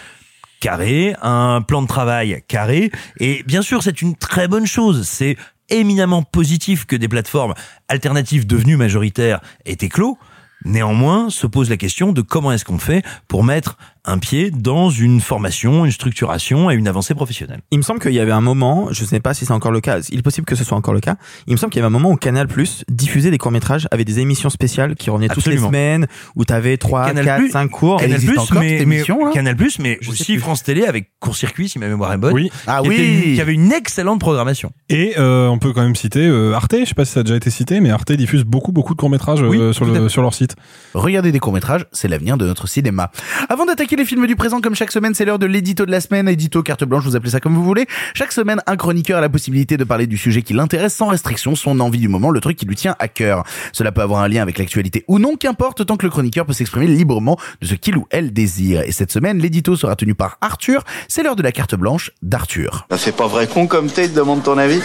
carré, un plan de travail carré. Et bien sûr, c'est une très bonne chose. C'est éminemment positif que des plateformes alternatives devenues majoritaires aient éclos. Néanmoins, se pose la question de comment est-ce qu'on fait pour mettre un pied dans une formation, une structuration et une avancée professionnelle. Il me semble qu'il y avait un moment, je sais pas si c'est encore le cas, il est possible que ce soit encore le cas, il me semble qu'il y avait un moment où Canal Plus diffusait des courts-métrages avec des émissions spéciales qui revenaient Absolument. toutes les semaines, où t'avais 3, Canal+, 4, 5 cours. Canal encore, mais, Canal mais Je aussi plus. France Télé avec Court-Circuit, si ma mémoire est bonne. Oui. Ah qui, oui. une- qui avait une excellente programmation. Et euh, on peut quand même citer euh, Arte, je sais pas si ça a déjà été cité, mais Arte diffuse beaucoup beaucoup de courts-métrages euh, sur, le, sur leur site. Regarder des courts-métrages, c'est l'avenir de notre cinéma. Avant d'attaquer les films du présent, comme chaque semaine, c'est l'heure de l'édito de la semaine, édito carte blanche, vous appelez ça comme vous voulez. Chaque semaine, un chroniqueur a la possibilité de parler du sujet qui l'intéresse sans restriction, son envie du moment, le truc qui lui tient à cœur. Cela peut avoir un lien avec l'actualité ou non, qu'importe, tant que le chroniqueur peut s'exprimer librement de ce qu'il ou elle désire. Et cette semaine, l'édito sera tenu par Arthur. C'est l'heure de la carte blanche d'Arthur. Ça fait pas vrai con comme t'es, te demande ton avis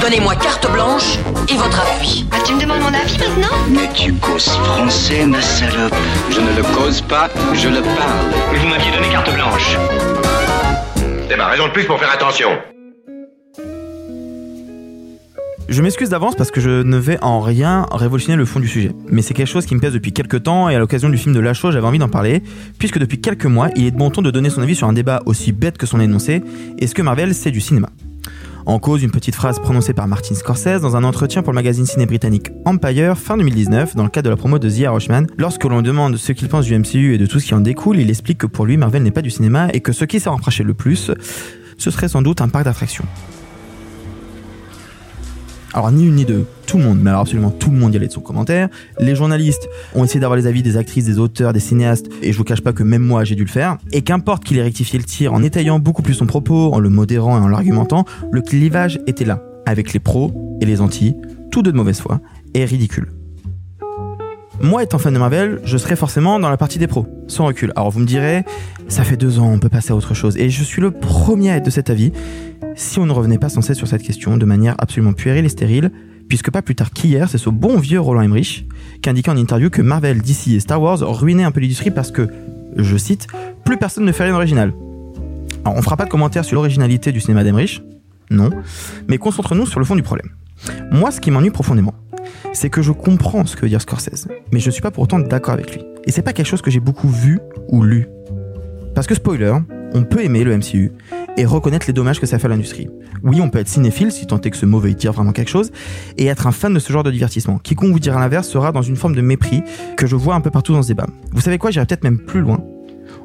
Donnez-moi carte blanche et votre appui. Ah, tu me demandes mon avis maintenant Mais tu causes français, ma salope. Je ne le cause pas, je le parle. Mais vous m'aviez donné carte blanche. C'est ma raison de plus pour faire attention. Je m'excuse d'avance parce que je ne vais en rien révolutionner le fond du sujet. Mais c'est quelque chose qui me pèse depuis quelques temps et à l'occasion du film de Lachaud, j'avais envie d'en parler, puisque depuis quelques mois, il est de bon ton de donner son avis sur un débat aussi bête que son énoncé, est-ce que Marvel c'est du cinéma? En cause, une petite phrase prononcée par Martin Scorsese dans un entretien pour le magazine ciné britannique Empire fin 2019, dans le cadre de la promo de The Irishman. Lorsque l'on demande ce qu'il pense du MCU et de tout ce qui en découle, il explique que pour lui, Marvel n'est pas du cinéma et que ce qui s'est rapproché le plus, ce serait sans doute un parc d'attractions. Alors ni une ni deux, tout le monde, mais alors absolument tout le monde y allait de son commentaire. Les journalistes ont essayé d'avoir les avis des actrices, des auteurs, des cinéastes, et je vous cache pas que même moi j'ai dû le faire. Et qu'importe qu'il ait rectifié le tir en étayant beaucoup plus son propos, en le modérant et en l'argumentant, le clivage était là, avec les pros et les anti, tous deux de mauvaise foi, et ridicule. Moi, étant fan de Marvel, je serais forcément dans la partie des pros, sans recul. Alors vous me direz, ça fait deux ans, on peut passer à autre chose. Et je suis le premier à être de cet avis, si on ne revenait pas sans cesse sur cette question de manière absolument puérile et stérile, puisque pas plus tard qu'hier, c'est ce bon vieux Roland Emmerich qui indiquait en interview que Marvel, DC et Star Wars ruinaient un peu l'industrie parce que, je cite, plus personne ne fait rien d'original. Alors on fera pas de commentaires sur l'originalité du cinéma d'Emmerich, non, mais concentrons-nous sur le fond du problème. Moi, ce qui m'ennuie profondément, c'est que je comprends ce que veut dire Scorsese, mais je suis pas pour autant d'accord avec lui. Et c'est pas quelque chose que j'ai beaucoup vu ou lu. Parce que spoiler, on peut aimer le MCU et reconnaître les dommages que ça fait à l'industrie. Oui, on peut être cinéphile, si tant est que ce mot veuille dire vraiment quelque chose, et être un fan de ce genre de divertissement. Quiconque vous dira l'inverse sera dans une forme de mépris que je vois un peu partout dans ce débat. Vous savez quoi, j'irai peut-être même plus loin.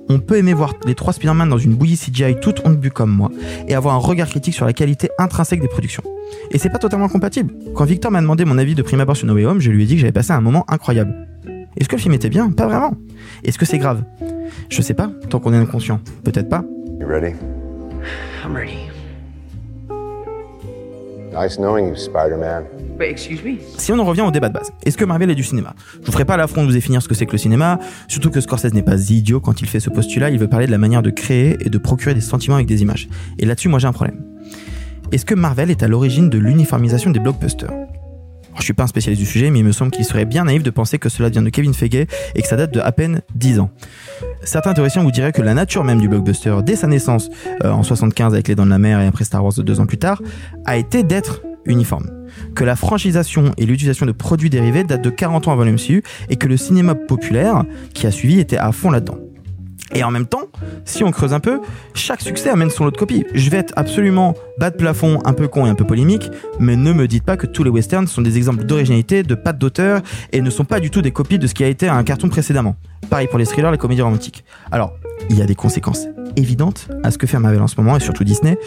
On peut aimer voir les trois Spider-Man dans une bouillie CGI toute honte bu comme moi, et avoir un regard critique sur la qualité intrinsèque des productions. Et c'est pas totalement compatible. Quand Victor m'a demandé mon avis de prime abord sur No Way Home, je lui ai dit que j'avais passé un moment incroyable. Est-ce que le film était bien? Pas vraiment. Est-ce que c'est grave? Je sais pas, tant qu'on est inconscient. Peut-être pas. You ready? I'm ready. Nice knowing you, Spider-Man. But excuse me. Si on en revient au débat de base, est-ce que Marvel est du cinéma? Je vous ferai pas l'affront de vous définir ce que c'est que le cinéma, surtout que Scorsese n'est pas idiot quand il fait ce postulat, il veut parler de la manière de créer et de procurer des sentiments avec des images. Et là-dessus, moi j'ai un problème. Est-ce que Marvel est à l'origine de l'uniformisation des blockbusters? Alors, Je suis pas un spécialiste du sujet, mais il me semble qu'il serait bien naïf de penser que cela vient de Kevin Feige et que ça date de à peine 10 ans. Certains théoriciens vous diraient que la nature même du blockbuster, dès sa naissance euh, en 75 avec Les Dents de la Mer et après Star Wars deux ans plus tard, a été d'être uniforme. Que la franchisation et l'utilisation de produits dérivés datent de 40 ans avant le MCU et que le cinéma populaire qui a suivi était à fond là-dedans. Et en même temps, si on creuse un peu, chaque succès amène son lot de copies. Je vais être absolument bas de plafond, un peu con et un peu polémique, mais ne me dites pas que tous les westerns sont des exemples d'originalité, de patte d'auteur, et ne sont pas du tout des copies de ce qui a été un cartoon précédemment. Pareil pour les thrillers, les comédies romantiques. Alors, il y a des conséquences évidentes à ce que fait Marvel en ce moment, et surtout Disney.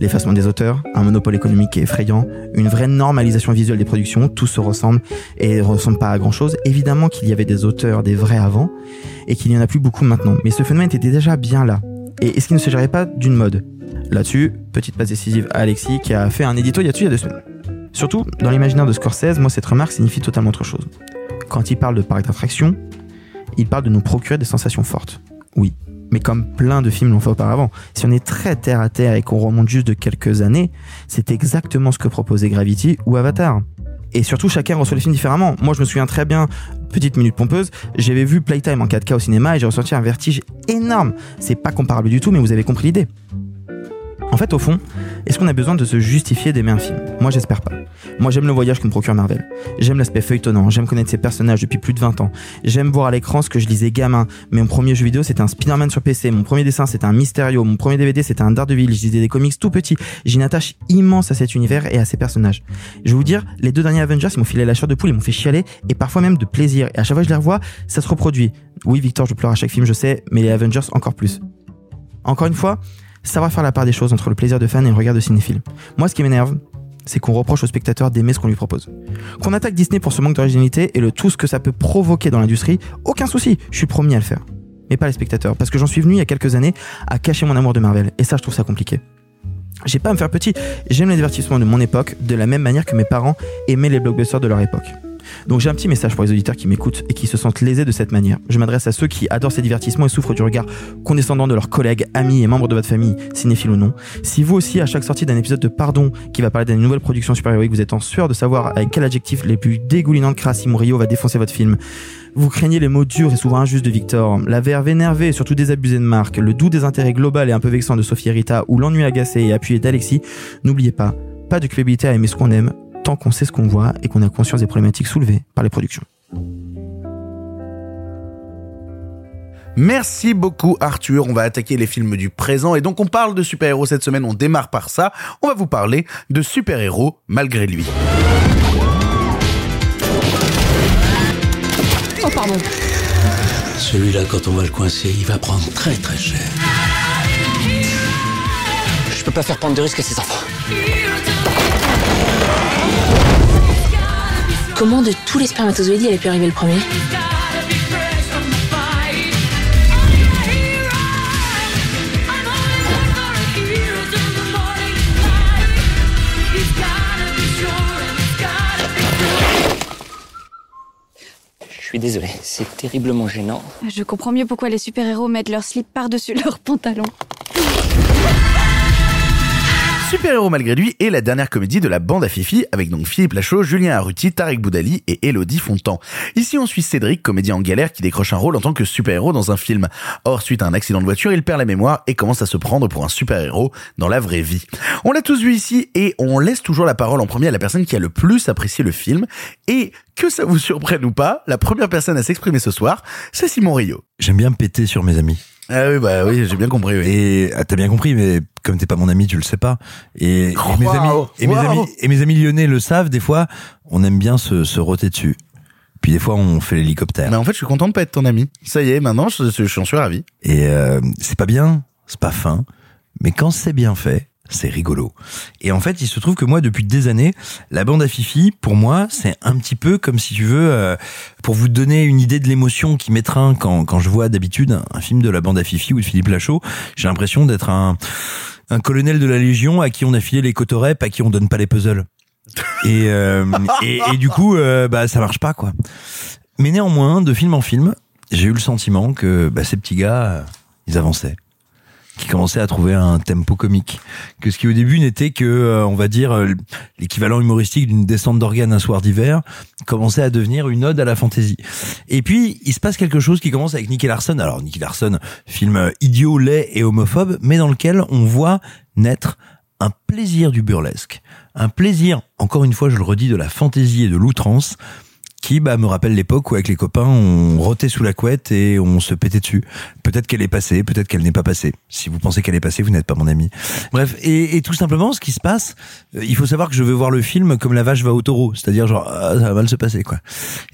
L'effacement des auteurs, un monopole économique effrayant, une vraie normalisation visuelle des productions, tout se ressemble et ne ressemble pas à grand chose. Évidemment qu'il y avait des auteurs, des vrais avant, et qu'il n'y en a plus beaucoup maintenant. Mais ce phénomène était déjà bien là. Et est-ce qu'il ne s'agirait pas d'une mode Là-dessus, petite passe décisive à Alexis qui a fait un édito il y a dessus il y a deux semaines. Surtout, dans l'imaginaire de Scorsese, moi cette remarque signifie totalement autre chose. Quand il parle de parc d'attraction, il parle de nous procurer des sensations fortes. Oui, mais comme plein de films l'ont fait auparavant, si on est très terre à terre et qu'on remonte juste de quelques années, c'est exactement ce que proposait Gravity ou Avatar. Et surtout, chacun reçoit les films différemment. Moi, je me souviens très bien, petite minute pompeuse, j'avais vu Playtime en 4K au cinéma et j'ai ressenti un vertige énorme. C'est pas comparable du tout, mais vous avez compris l'idée. En fait, au fond, est-ce qu'on a besoin de se justifier d'aimer un film? Moi, j'espère pas. Moi, j'aime le voyage que me procure Marvel. J'aime l'aspect feuilletonnant, j'aime connaître ses personnages depuis plus de 20 ans. J'aime voir à l'écran ce que je lisais gamin. Mais mon premier jeu vidéo, c'était un Spider-Man sur PC. Mon premier dessin, c'était un Mysterio. Mon premier DVD, c'était un Daredevil. Je lisais des comics tout petits. J'ai une attache immense à cet univers et à ses personnages. Je vais vous dire, les deux derniers Avengers, ils m'ont filé la chair de poule, ils m'ont fait chialer et parfois même de plaisir. Et à chaque fois que je les revois, ça se reproduit. Oui, Victor, je pleure à chaque film, je sais, mais les Avengers encore plus. Encore une fois, savoir faire la part des choses entre le plaisir de fan et le regard de cinéphile. Moi, ce qui m'énerve, c'est qu'on reproche au spectateur d'aimer ce qu'on lui propose. Qu'on attaque Disney pour ce manque d'originalité et le tout ce que ça peut provoquer dans l'industrie, aucun souci, je suis promis à le faire. Mais pas les spectateurs, parce que j'en suis venu il y a quelques années à cacher mon amour de Marvel, et ça je trouve ça compliqué. J'ai pas à me faire petit, j'aime les divertissements de mon époque de la même manière que mes parents aimaient les blockbusters de leur époque. Donc j'ai un petit message pour les auditeurs qui m'écoutent et qui se sentent lésés de cette manière. Je m'adresse à ceux qui adorent ces divertissements et souffrent du regard condescendant de leurs collègues, amis et membres de votre famille, cinéphiles ou non. Si vous aussi, à chaque sortie d'un épisode de Pardon qui va parler d'une nouvelle production super-héroïque, vous êtes en sueur de savoir avec quel adjectif les plus dégoulinants de crasse Murillo va défoncer votre film, vous craignez les mots durs et souvent injustes de Victor, la verve énervée et surtout désabusée de Marc, le doux désintérêt global et un peu vexant de Sophie Rita ou l'ennui agacé et appuyé d'Alexis, n'oubliez pas, pas de culpabilité à aimer ce qu'on aime, tant qu'on sait ce qu'on voit et qu'on a conscience des problématiques soulevées par les productions. Merci beaucoup Arthur, on va attaquer les films du présent et donc on parle de super-héros cette semaine, on démarre par ça, on va vous parler de super-héros malgré lui. Oh, pardon. Celui-là, quand on va le coincer, il va prendre très très cher. Je peux pas faire prendre de risques à ces enfants. Comment de tous les spermatozoïdes il a pu arriver le premier Je suis désolé, c'est terriblement gênant. Je comprends mieux pourquoi les super-héros mettent leur slip par-dessus leurs pantalons. Super-héros malgré lui est la dernière comédie de la bande à Fifi avec donc Philippe Lachaud, Julien Arruti, Tarek Boudali et Elodie Fontan. Ici on suit Cédric, comédien en galère qui décroche un rôle en tant que super-héros dans un film. Or suite à un accident de voiture, il perd la mémoire et commence à se prendre pour un super-héros dans la vraie vie. On l'a tous vu ici et on laisse toujours la parole en premier à la personne qui a le plus apprécié le film et que ça vous surprenne ou pas, la première personne à s'exprimer ce soir, c'est Simon Rio. J'aime bien péter sur mes amis. Ah oui, bah oui, j'ai bien compris. Oui. Et ah, t'as bien compris, mais comme t'es pas mon ami, tu le sais pas. Et, et mes Wow, amis, et mes wow. amis, et mes amis lyonnais le savent. Des fois, on aime bien se, se roter dessus. Puis des fois, on fait l'hélicoptère. Mais en fait, je suis content de pas être ton ami. Ça y est, maintenant, je, je, je suis ravi. Et euh, c'est pas bien, c'est pas fin, mais quand c'est bien fait, c'est rigolo. Et en fait, il se trouve que moi, depuis des années, la bande à Fifi, pour moi, c'est un petit peu comme si tu veux, euh, pour vous donner une idée de l'émotion qui m'étreint quand, quand je vois d'habitude un, film de la bande à Fifi ou de Philippe Lachaud, j'ai l'impression d'être un, un colonel de la Légion à qui on a filé les cotorep, à qui on donne pas les puzzles. Et, euh, et, et du coup, euh, bah, ça marche pas, quoi. Mais néanmoins, de film en film, j'ai eu le sentiment que bah, ces petits gars, euh, ils avançaient qui commençait à trouver un tempo comique. Que ce qui au début n'était que, euh, on va dire, euh, l'équivalent humoristique d'une descente d'organes un soir d'hiver, commençait à devenir une ode à la fantaisie. Et puis, il se passe quelque chose qui commence avec Nicky Larson. Alors, Nicky Larson, film euh, idiot, laid et homophobe, mais dans lequel on voit naître un plaisir du burlesque. Un plaisir, encore une fois, je le redis, de la fantaisie et de l'outrance, qui bah, me rappelle l'époque où avec les copains on rotait sous la couette et on se pétait dessus. Peut-être qu'elle est passée, peut-être qu'elle n'est pas passée. Si vous pensez qu'elle est passée, vous n'êtes pas mon ami. Bref, et, et tout simplement, ce qui se passe, euh, il faut savoir que je veux voir le film comme la vache va au taureau, c'est-à-dire genre ah, ça va mal se passer quoi.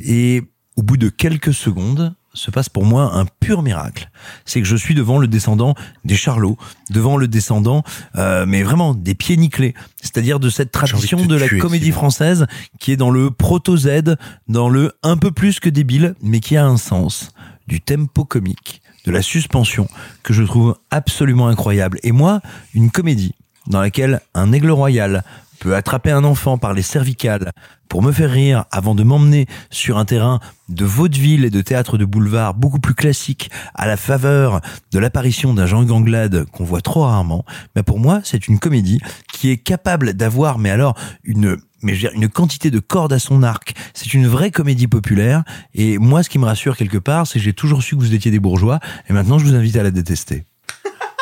Et au bout de quelques secondes, se passe pour moi un pur miracle. C'est que je suis devant le descendant des Charlots, devant le descendant, euh, mais vraiment des pieds nickelés. C'est-à-dire de cette tradition de la tuer, comédie Simon. française qui est dans le proto-Z, dans le un peu plus que débile, mais qui a un sens. Du tempo comique, de la suspension, que je trouve absolument incroyable. Et moi, une comédie dans laquelle un aigle royal peut attraper un enfant par les cervicales pour me faire rire avant de m'emmener sur un terrain de vaudeville et de théâtre de boulevard beaucoup plus classique à la faveur de l'apparition d'un Jean Ganglade qu'on voit trop rarement. Mais pour moi, c'est une comédie qui est capable d'avoir, mais alors, une, mais je veux dire, une quantité de cordes à son arc. C'est une vraie comédie populaire. Et moi, ce qui me rassure quelque part, c'est que j'ai toujours su que vous étiez des bourgeois. Et maintenant, je vous invite à la détester.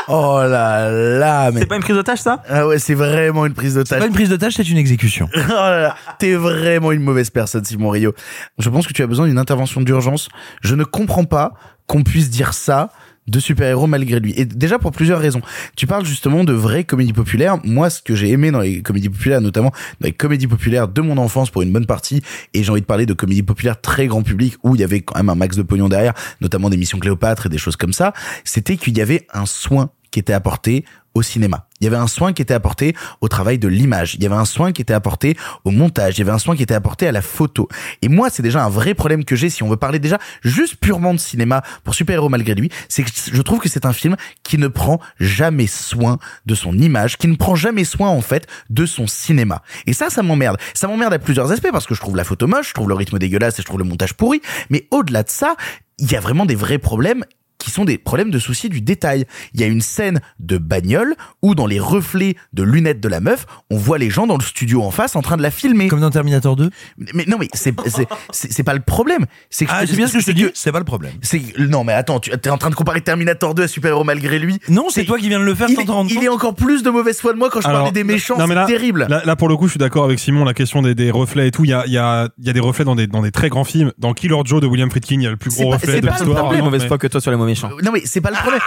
Oh là là, mais. C'est pas une prise d'otage ça? Ah ouais, c'est vraiment une prise C'est d'otage. pas une prise de tâche, c'est une exécution. Oh là là, t'es vraiment une mauvaise personne, Simon Rio. Je pense que tu as besoin d'une intervention d'urgence. Je ne comprends pas qu'on puisse dire ça de super-héros malgré lui. Et déjà pour plusieurs raisons. Tu parles justement de vraies comédies populaires. Moi, ce que j'ai aimé dans les comédies populaires, notamment dans les comédies populaires de mon enfance pour une bonne partie, et j'ai envie de parler de comédies populaires très grand public où il y avait quand même un max de pognon derrière, notamment des missions Cléopâtre et des choses comme ça, c'était qu'il y avait un soin qui était apporté au cinéma. Il y avait un soin qui était apporté au travail de l'image. Il y avait un soin qui était apporté au montage. Il y avait un soin qui était apporté à la photo. Et moi, c'est déjà un vrai problème que j'ai si on veut parler déjà juste purement de cinéma pour Super Héros malgré lui. C'est que je trouve que c'est un film qui ne prend jamais soin de son image, qui ne prend jamais soin, en fait, de son cinéma. Et ça, ça m'emmerde. Ça m'emmerde à plusieurs aspects parce que je trouve la photo moche, je trouve le rythme dégueulasse et je trouve le montage pourri. Mais au-delà de ça, il y a vraiment des vrais problèmes qui sont des problèmes de souci du détail. Il y a une scène de bagnole où dans les reflets de lunettes de la meuf, on voit les gens dans le studio en face en train de la filmer. Comme dans Terminator 2 Mais, mais non mais c'est c'est c'est c'est pas le problème. C'est que Ah, c'est bien ce que je te dis, c'est pas le problème. C'est non mais attends, tu es en train de comparer Terminator 2 à Super Héros malgré lui. Non, c'est toi qui viens de le faire Il, sans il est encore plus de mauvaise foi de moi quand je parlais des méchants, non, mais là, c'est terrible. Là, là, pour le coup, je suis d'accord avec Simon. La question des, des reflets et tout, il y a, il y a, il y a des reflets dans des, dans des très grands films. Dans Killer Joe de William Friedkin, il y a le plus C'est gros pas- reflet c'est de pas le l'histoire. mauvaise foi que toi sur les mots méchants. Non mais c'est pas le problème.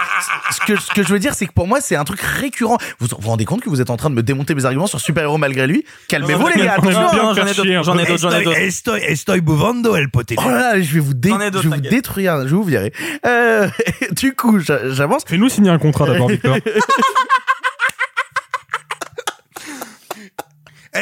Ce que, ce que je veux dire, c'est que pour moi, c'est un truc récurrent. Vous vous rendez compte que vous êtes en train de me démonter mes arguments sur Super Héros malgré lui? Calmez-vous les gars. hein. faire chier un J'en ai d'autres, j'en ai d'autres. Estoy, estoy buvando el poté. Oh là là, je vais vous, dé- J'en ai d'autres, je vais vous détruire, je vais vous virer. Euh, du coup, j'a- j'avance. Fais-nous signer un contrat d'abord, Victor.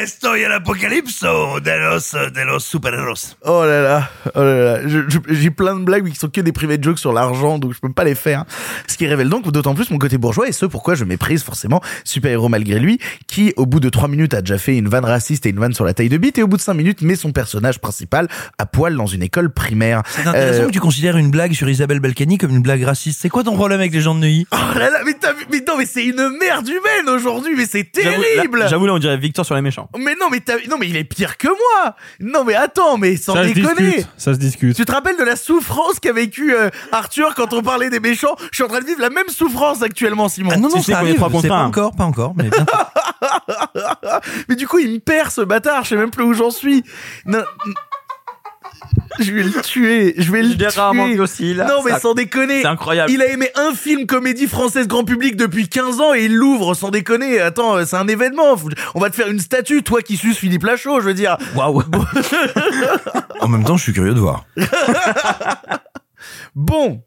Estoy el apocalipso de los, de los superhéros. Oh là là, oh là là. Je- je- J'ai plein de blagues mais qui sont que des private jokes sur l'argent, donc je peux pas les faire. Ce qui révèle donc d'autant plus mon côté bourgeois et ce pourquoi je méprise forcément Super Héros malgré lui, qui au bout de 3 minutes a déjà fait une vanne raciste et une vanne sur la taille de bite et au bout de 5 minutes met son personnage principal à poil dans une école primaire. C'est intéressant Euh, que tu considères une blague sur Isabelle Balkany comme une blague raciste. C'est quoi ton problème avec les gens de Neuilly? Oh là là, mais, t'as vu- mais non, mais c'est une merde humaine aujourd'hui, mais c'est J'avoue, terrible. là, J'avoue là on dirait Victor sur les méchants. Mais non, mais t'as- non, mais il est pire que moi. Non, mais attends, mais sans Ça se déconner. discute. Ça se discute. Tu te rappelles de la souffrance qu'a vécu euh, Arthur quand on parlait des méchants? Je suis en train de vivre la même souffrance actuellement, Simon. Ah non, non, ça qu'on est arrive. trois contre C'est pas un. encore, pas encore, mais bien. mais du coup, il me perd ce bâtard. Je sais même plus où j'en suis. Non. Je vais le tuer. Je vais le rarement tuer. vu aussi, là. Non, mais Ça- sans déconner. C'est incroyable. Il a aimé un film comédie française grand public depuis 15 ans et il l'ouvre sans déconner. Attends, euh, c'est un événement. On va te faire une statue, toi qui suces Philippe Lachaud, je veux dire. Waouh. En même temps, je suis curieux de voir. Bon.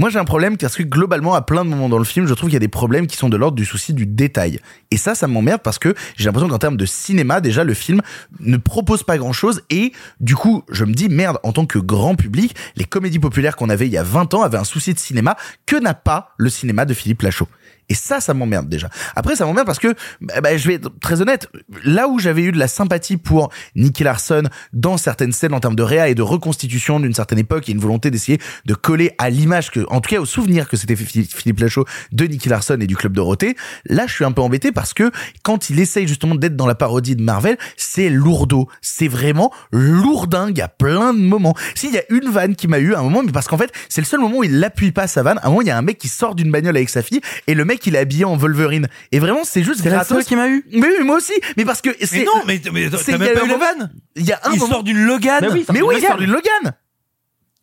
Moi, j'ai un problème parce que globalement, à plein de moments dans le film, je trouve qu'il y a des problèmes qui sont de l'ordre du souci du détail. Et ça, ça m'emmerde parce que j'ai l'impression qu'en termes de cinéma, déjà, le film ne propose pas grand chose. Et du coup, je me dis, merde, en tant que grand public, les comédies populaires qu'on avait il y a 20 ans avaient un souci de cinéma que n'a pas le cinéma de Philippe Lachaud? Et ça, ça m'emmerde déjà. Après, ça m'emmerde parce que, bah, bah, je vais être très honnête, là où j'avais eu de la sympathie pour Nicky Larson dans certaines scènes en termes de réa et de reconstitution d'une certaine époque, et une volonté d'essayer de coller à l'image que, en tout cas au souvenir que c'était Philippe Lachaud de Nicky Larson et du Club Dorothée, là je suis un peu embêté parce que quand il essaye justement d'être dans la parodie de Marvel, c'est lourdeau. C'est vraiment lourdingue à plein de moments. S'il y a une vanne qui m'a eu à un moment, mais parce qu'en fait, c'est le seul moment où il l'appuie pas sa vanne. À un moment, il y a un mec qui sort d'une bagnole avec sa fille et le mec il est habillé en Wolverine. Et vraiment, c'est juste C'est la gratos. seule qui m'a eu. Mais oui, moi aussi. Mais parce que c'est. Mais non, mais, mais c'est- t'as il y même a pas un eu la moment- vanne. Il y a un Il moment- sort d'une Logan. Mais oui, Mais oui, il Logan. sort d'une Logan.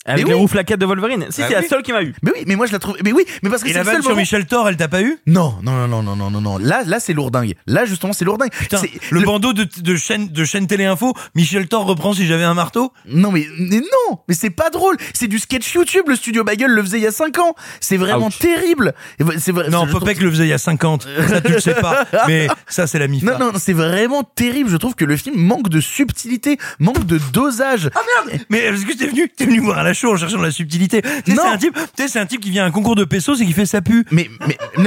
Avec Mais les oui. roues flaquettes de Wolverine. Si, Bah c'est oui. la seule qui m'a eu. Mais oui, mais moi je la trouve. Mais oui, mais parce que Et c'est la le seul sur moment- Michel Thor, elle t'a pas eu? Non, non, non, non, non, non, non, non. Là, là, c'est lourdingue. Là, justement, c'est lourdingue. Putain, C'est- le, bandeau de, de chaîne de chaîne télé info, Michel Thor reprend si j'avais un marteau? Non, mais, mais non, mais c'est pas drôle. C'est du sketch YouTube. Le studio Bagel le faisait il y a 5 ans. C'est vraiment Ouch. terrible. C'est vrai. Non, je trouve- Popek le faisait il y a 50. Ça tu le sais pas, mais ça c'est la MIFA. Non, non, non, c'est vraiment terrible. Je trouve que le film manque de subtilité, manque de dosage. Ah merde Mais est-ce que t'es venu, t'es venu voir à la en cherchant de la subtilité Tu sais. C'est un type, tu sais, c'est un type qui vient à un concours de pesos et qui fait sa pu. Mais,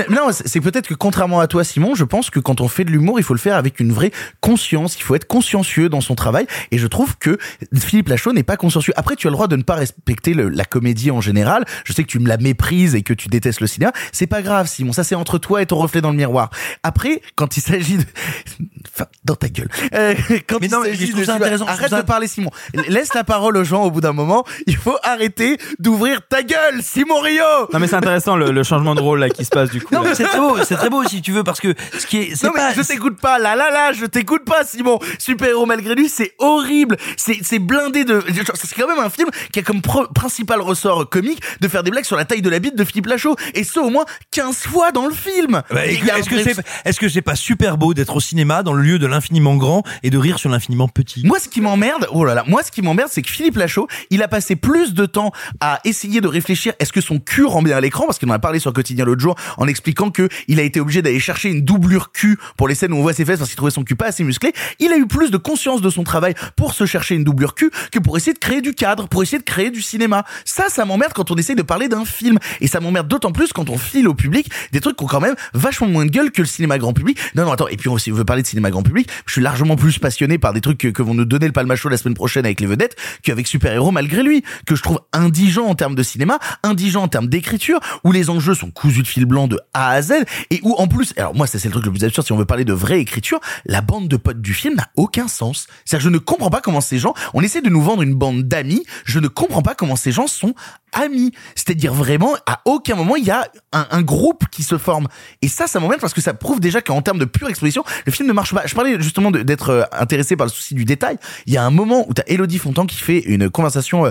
non, c'est peut-être que contrairement à toi, Simon, je pense que quand on fait de l'humour, il faut le faire avec une vraie conscience. Il faut être consciencieux dans son travail. Et je trouve que Philippe Lachaud n'est pas consciencieux. Après, tu as le droit de ne pas respecter le- la comédie en général. Je sais que tu me la méprises et que tu détestes le cinéma. C'est pas grave, Simon. Ça, c'est entre toi et ton reflet dans le miroir. Après, quand il s'agit de, enfin, dans ta gueule. Euh, quand Mais il non, mais je de- ça intéressant, Arrête ça- de parler, Simon. Laisse la parole aux gens au bout d'un moment. Il faut arrêter d'ouvrir ta gueule, Simon Rio. Non, mais c'est intéressant le, le changement de rôle là qui se passe du coup. Non, là. mais c'est très beau, c'est très beau si tu veux, parce que ce qui est, c'est Non mais je t'écoute pas, là là là, je t'écoute pas Simon. Super héros malgré lui, c'est horrible, c'est c'est blindé de. C'est quand même un film qui a comme pro- principal ressort comique de faire des blagues sur la taille de la bite de Philippe Lachaud, et ce au moins 15 fois dans le film. Bah, écoute, est-ce que c'est, est-ce que c'est pas super beau d'être au cinéma dans le lieu de l'infiniment grand et de rire sur l'infiniment petit? Moi, ce qui m'emmerde, oh là là, moi, ce qui m'emmerde, c'est que Philippe Lachaud, il a passé plus de temps à essayer de réfléchir, est-ce que son cul rend bien à l'écran, parce qu'il en a parlé sur Quotidien l'autre jour, en expliquant que il a été obligé d'aller chercher une doublure cul pour les scènes où on voit ses fesses parce qu'il trouvait son cul pas assez musclé. Il a eu plus de conscience de son travail pour se chercher une doublure cul que pour essayer de créer du cadre, pour essayer de créer du cinéma. Ça, ça m'emmerde quand on essaye de parler d'un film. Et ça m'emmerde d'autant plus quand on file au public des trucs qui ont quand même vachement moins de gueule que le cinéma grand public. Non, non, attends. Et puis, on- si on veut parler de cinéma grand public, je suis largement plus passionné par des trucs que, que vont nous donner le Palmacho la semaine prochaine avec les vedettes qu'avec Super Héros malgré lui, que je trouve indigent en termes de cinéma, indigent en termes d'écriture, où les enjeux sont cousus de fil blanc de A à Z, et où en plus, alors moi, c'est le truc le plus absurde si on veut parler de vraie écriture, la bande de potes du film n'a aucun sens. C'est-à-dire, je ne comprends pas comment ces gens, on essaie de nous vendre une bande d'amis, je ne comprends pas comment ces gens sont amis. C'est-à-dire vraiment, à aucun moment, il y a un, groupe qui se forme. Et ça, ça m'emmerde parce que ça prouve déjà qu'en termes de pure exposition, le film ne marche pas. Je parlais justement d'être euh, intéressé par le souci du détail. Il y a un moment où t'as Elodie Fontan qui fait une conversation euh,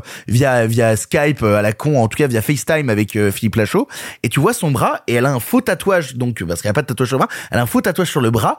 via Skype euh, à la con, en tout cas via FaceTime avec euh, Philippe Lachaud, et tu vois son bras et elle a un faux tatouage, donc parce qu'elle a pas de tatouage sur le bras, elle a un faux tatouage sur le bras.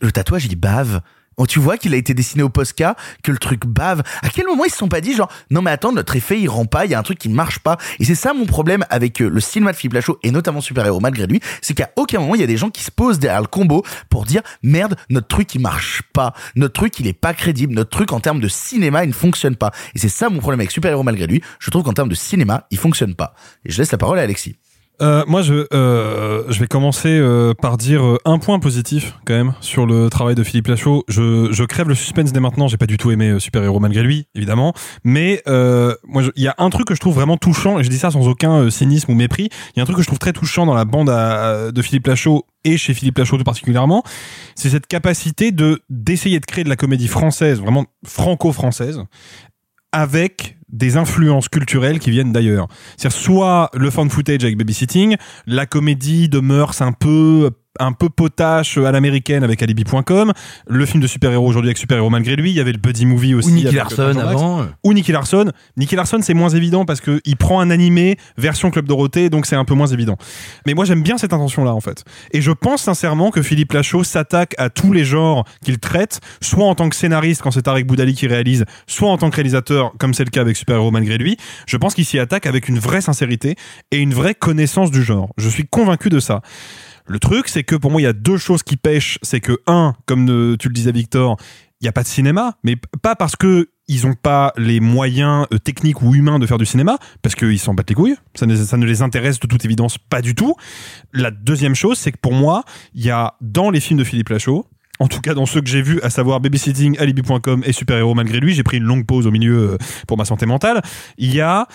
Le tatouage, il bave. Oh, tu vois qu'il a été dessiné au Posca, que le truc bave. À quel moment ils se sont pas dit genre non mais attends notre effet il rend pas, il y a un truc qui marche pas. Et c'est ça mon problème avec euh, le cinéma de Philippe Lachaud et notamment Super Héros malgré lui, c'est qu'à aucun moment il y a des gens qui se posent derrière le combo pour dire merde notre truc il marche pas, notre truc il est pas crédible, notre truc en termes de cinéma il ne fonctionne pas. Et c'est ça mon problème avec Super Héros malgré lui. Je trouve qu'en termes de cinéma il fonctionne pas. Et je laisse la parole à Alexis. Euh, moi, je, euh, je vais commencer euh, par dire euh, un point positif quand même sur le travail de Philippe Lachaud. Je, je crève le suspense dès maintenant. J'ai pas du tout aimé euh, Super Héros malgré lui, évidemment. Mais moi, il y a un truc que je trouve vraiment touchant, et je dis ça sans aucun cynisme ou mépris. Il y a un truc que je trouve très touchant dans la bande à- de Philippe Lachaud et chez Philippe Lachaud tout particulièrement, c'est cette capacité de d'essayer de créer de la comédie française, vraiment franco-française, avec des influences culturelles qui viennent d'ailleurs. C'est-à-dire soit le fan footage avec babysitting, la comédie de mœurs un peu un peu potache à l'américaine avec alibi.com, le film de super-héros aujourd'hui avec super-héros malgré lui, il y avait le buddy movie aussi Ou Nicky Larson avant. ou Nicky Larson. Nicky Larson, c'est moins évident parce que il prend un animé version Club Dorothée, donc c'est un peu moins évident. Mais moi, j'aime bien cette intention-là, en fait. Et je pense sincèrement que Philippe Lachaud s'attaque à tous les genres qu'il traite, soit en tant que scénariste quand c'est Tarek Boudali qui réalise, soit en tant que réalisateur, comme c'est le cas avec Super Héros malgré lui. Je pense qu'il s'y attaque avec une vraie sincérité et une vraie connaissance du genre. Je suis convaincu de ça. Le truc, c'est que pour moi, il y a deux choses qui pêchent. C'est que, un, comme tu le disais, Victor, il n'y a pas de cinéma, mais pas parce que ils ont pas les moyens euh, techniques ou humains de faire du cinéma parce qu'ils s'en battent les couilles. Ça ne, ne les intéresse de toute évidence pas du tout. La deuxième chose, c'est que pour moi, il y a dans les films de Philippe Lachaud, en tout cas dans ceux que j'ai vus, à savoir Babysitting, Alibi.com et Super Héros malgré lui, j'ai pris une longue pause au milieu euh, pour ma santé mentale. Il y a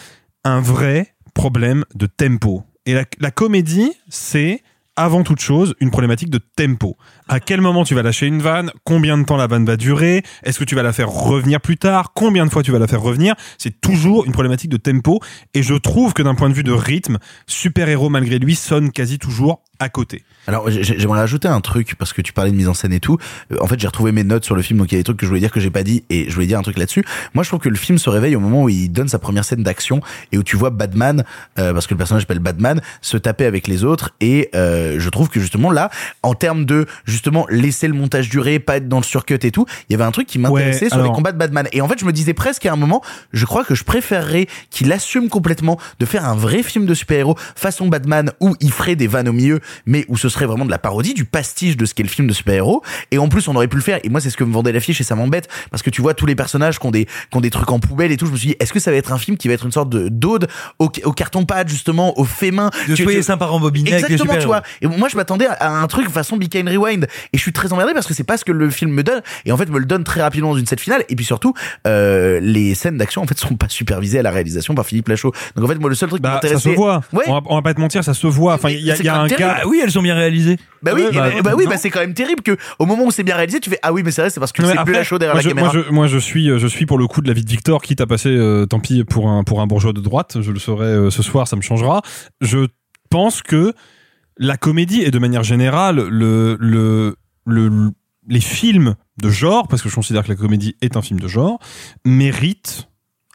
un vrai problème de tempo. Et la comédie, c'est avant toute chose une problématique de tempo. À quel moment tu vas lâcher une vanne? Combien de temps la vanne va durer? Est-ce que tu vas la faire revenir plus tard? Combien de fois tu vas la faire revenir? C'est toujours une problématique de tempo. Et je trouve que d'un point de vue de rythme, Super Héros malgré lui sonne quasi toujours à côté. Alors j'ai- j'aimerais ajouter un truc parce que tu parlais de mise en scène et tout. Euh, En fait, j'ai retrouvé mes notes sur le film, donc il y a des trucs que je voulais dire que j'ai pas dit et je voulais dire un truc là-dessus. Moi, je trouve que le film se réveille au moment où il donne sa première scène d'action et où tu vois Batman, euh, parce que le personnage s'appelle Batman, se taper avec les autres et euh, je trouve que justement là, en termes de justement laisser le montage durer, pas être dans le surcut et tout, il y avait un truc qui m'intéressait Ouais, sur les combats de Batman. Et en fait, je me disais presque à un moment, je crois que je préférerais qu'il assume complètement de faire un vrai film de super-héros façon Batman où il ferait des vannes au milieu, mais où ce serait vraiment de la parodie, du pastiche de ce qu'est le film de super-héros. Et en plus, on aurait pu le faire. Et moi, c'est ce que me vendait l'affiche et ça m'embête parce que tu vois tous les personnages qui ont des, qui ont des trucs en poubelle et tout. Je me suis dit, est-ce que ça va être un film qui va être une sorte de d'ode au, au carton-pâte, justement, au fait main? De Tu- tu- sympa avec les Exactement, tu vois. Et moi, je m'attendais à un truc façon Be Kind Rewind. Et je suis très emmerdé parce que c'est pas ce que le film me donne. Et en fait, me le donne très rapidement dans une scène finale. Et puis surtout, euh, les scènes d'action, en fait, sont pas supervisées à la réalisation par Philippe Lachaud. Donc en fait, moi, le seul truc qui Bah, ça m'intéressait. se voit. Ouais. On, va, on va pas te mentir, ça se voit. Enfin, il y a, y un terrible. gars. Ah oui, elles sont bien Bah oui, Ouais, bah, bah, bah oui, bah c'est quand même terrible que au moment où c'est bien réalisé, tu fais ah oui, mais c'est vrai, c'est parce que c'est plus après, Lachaud derrière moi, la je, caméra. moi, je, moi, je suis, je suis pour le coup de la vie de Victor, quitte à passer, euh, tant pis pour un pour un bourgeois de droite. Je le saurai euh, ce soir, ça me changera. Je pense que la comédie et de manière générale le le le les films de genre, parce que je considère que la comédie est un film de genre, méritent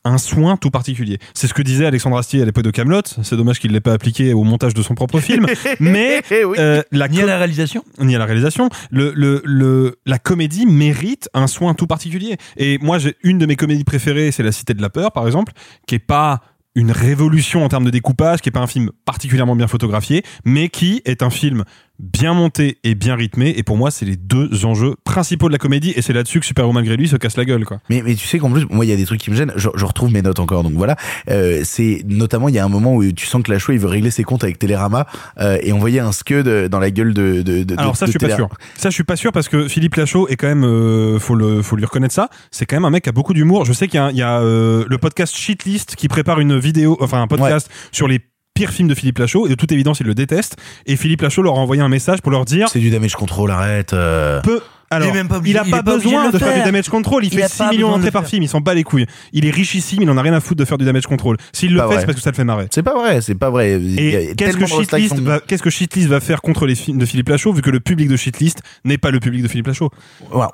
un soin tout particulier. C'est ce que disait Alexandre Astier à l'époque de Camelot. C'est dommage qu'il l'ait pas appliqué au montage de son propre film, mais Oui. euh, la Ni à la réalisation. ni à la réalisation. Le, le, le, la comédie mérite un soin tout particulier. Et moi, j'ai une de mes comédies préférées, c'est La Cité de la Peur, par exemple, qui est pas une révolution en termes de découpage, qui est pas un film particulièrement bien photographié, mais qui est un film bien monté et bien rythmé. Et pour moi, c'est les deux enjeux principaux de la comédie. Et c'est là-dessus que Superman malgré lui se casse la gueule, quoi. Mais, mais tu sais qu'en plus, moi, il y a des trucs qui me gênent. Je, je retrouve mes notes encore, donc voilà. Euh, c'est notamment, il y a un moment où tu sens que Lachaud, il veut régler ses comptes avec Télérama euh, et envoyer un scud dans la gueule de. de, de Alors ça, de je suis pas sûr. Ça, je suis pas sûr parce que Philippe Lachaud est quand même, euh, faut le, faut lui reconnaître ça. C'est quand même un mec qui a beaucoup d'humour. Je sais qu'il y a, il y a euh, le podcast Shitlist qui prépare une vidéo, enfin un podcast sur les pires films de Philippe Lachaud et de toute évidence, il le déteste. Et Philippe Lachaud leur a envoyé un message pour leur dire C'est du damage control, arrête. euh. peu. Alors, Il même pas obligé- il a il pas besoin de faire du damage control. Il, Il fait a 6 pas millions d'entrées par film. Il s'en bat les couilles. Il est richissime. Il en a rien à foutre de faire du damage control. S'il le fait, c'est parce que ça le fait marrer. C'est pas vrai, c'est pas vrai. Et qu'est-ce que, Shitlist sont- va, qu'est-ce que Shitlist va faire contre les films de Philippe Lachaud, vu que le public de Shitlist n'est pas le public de Philippe Lachaud?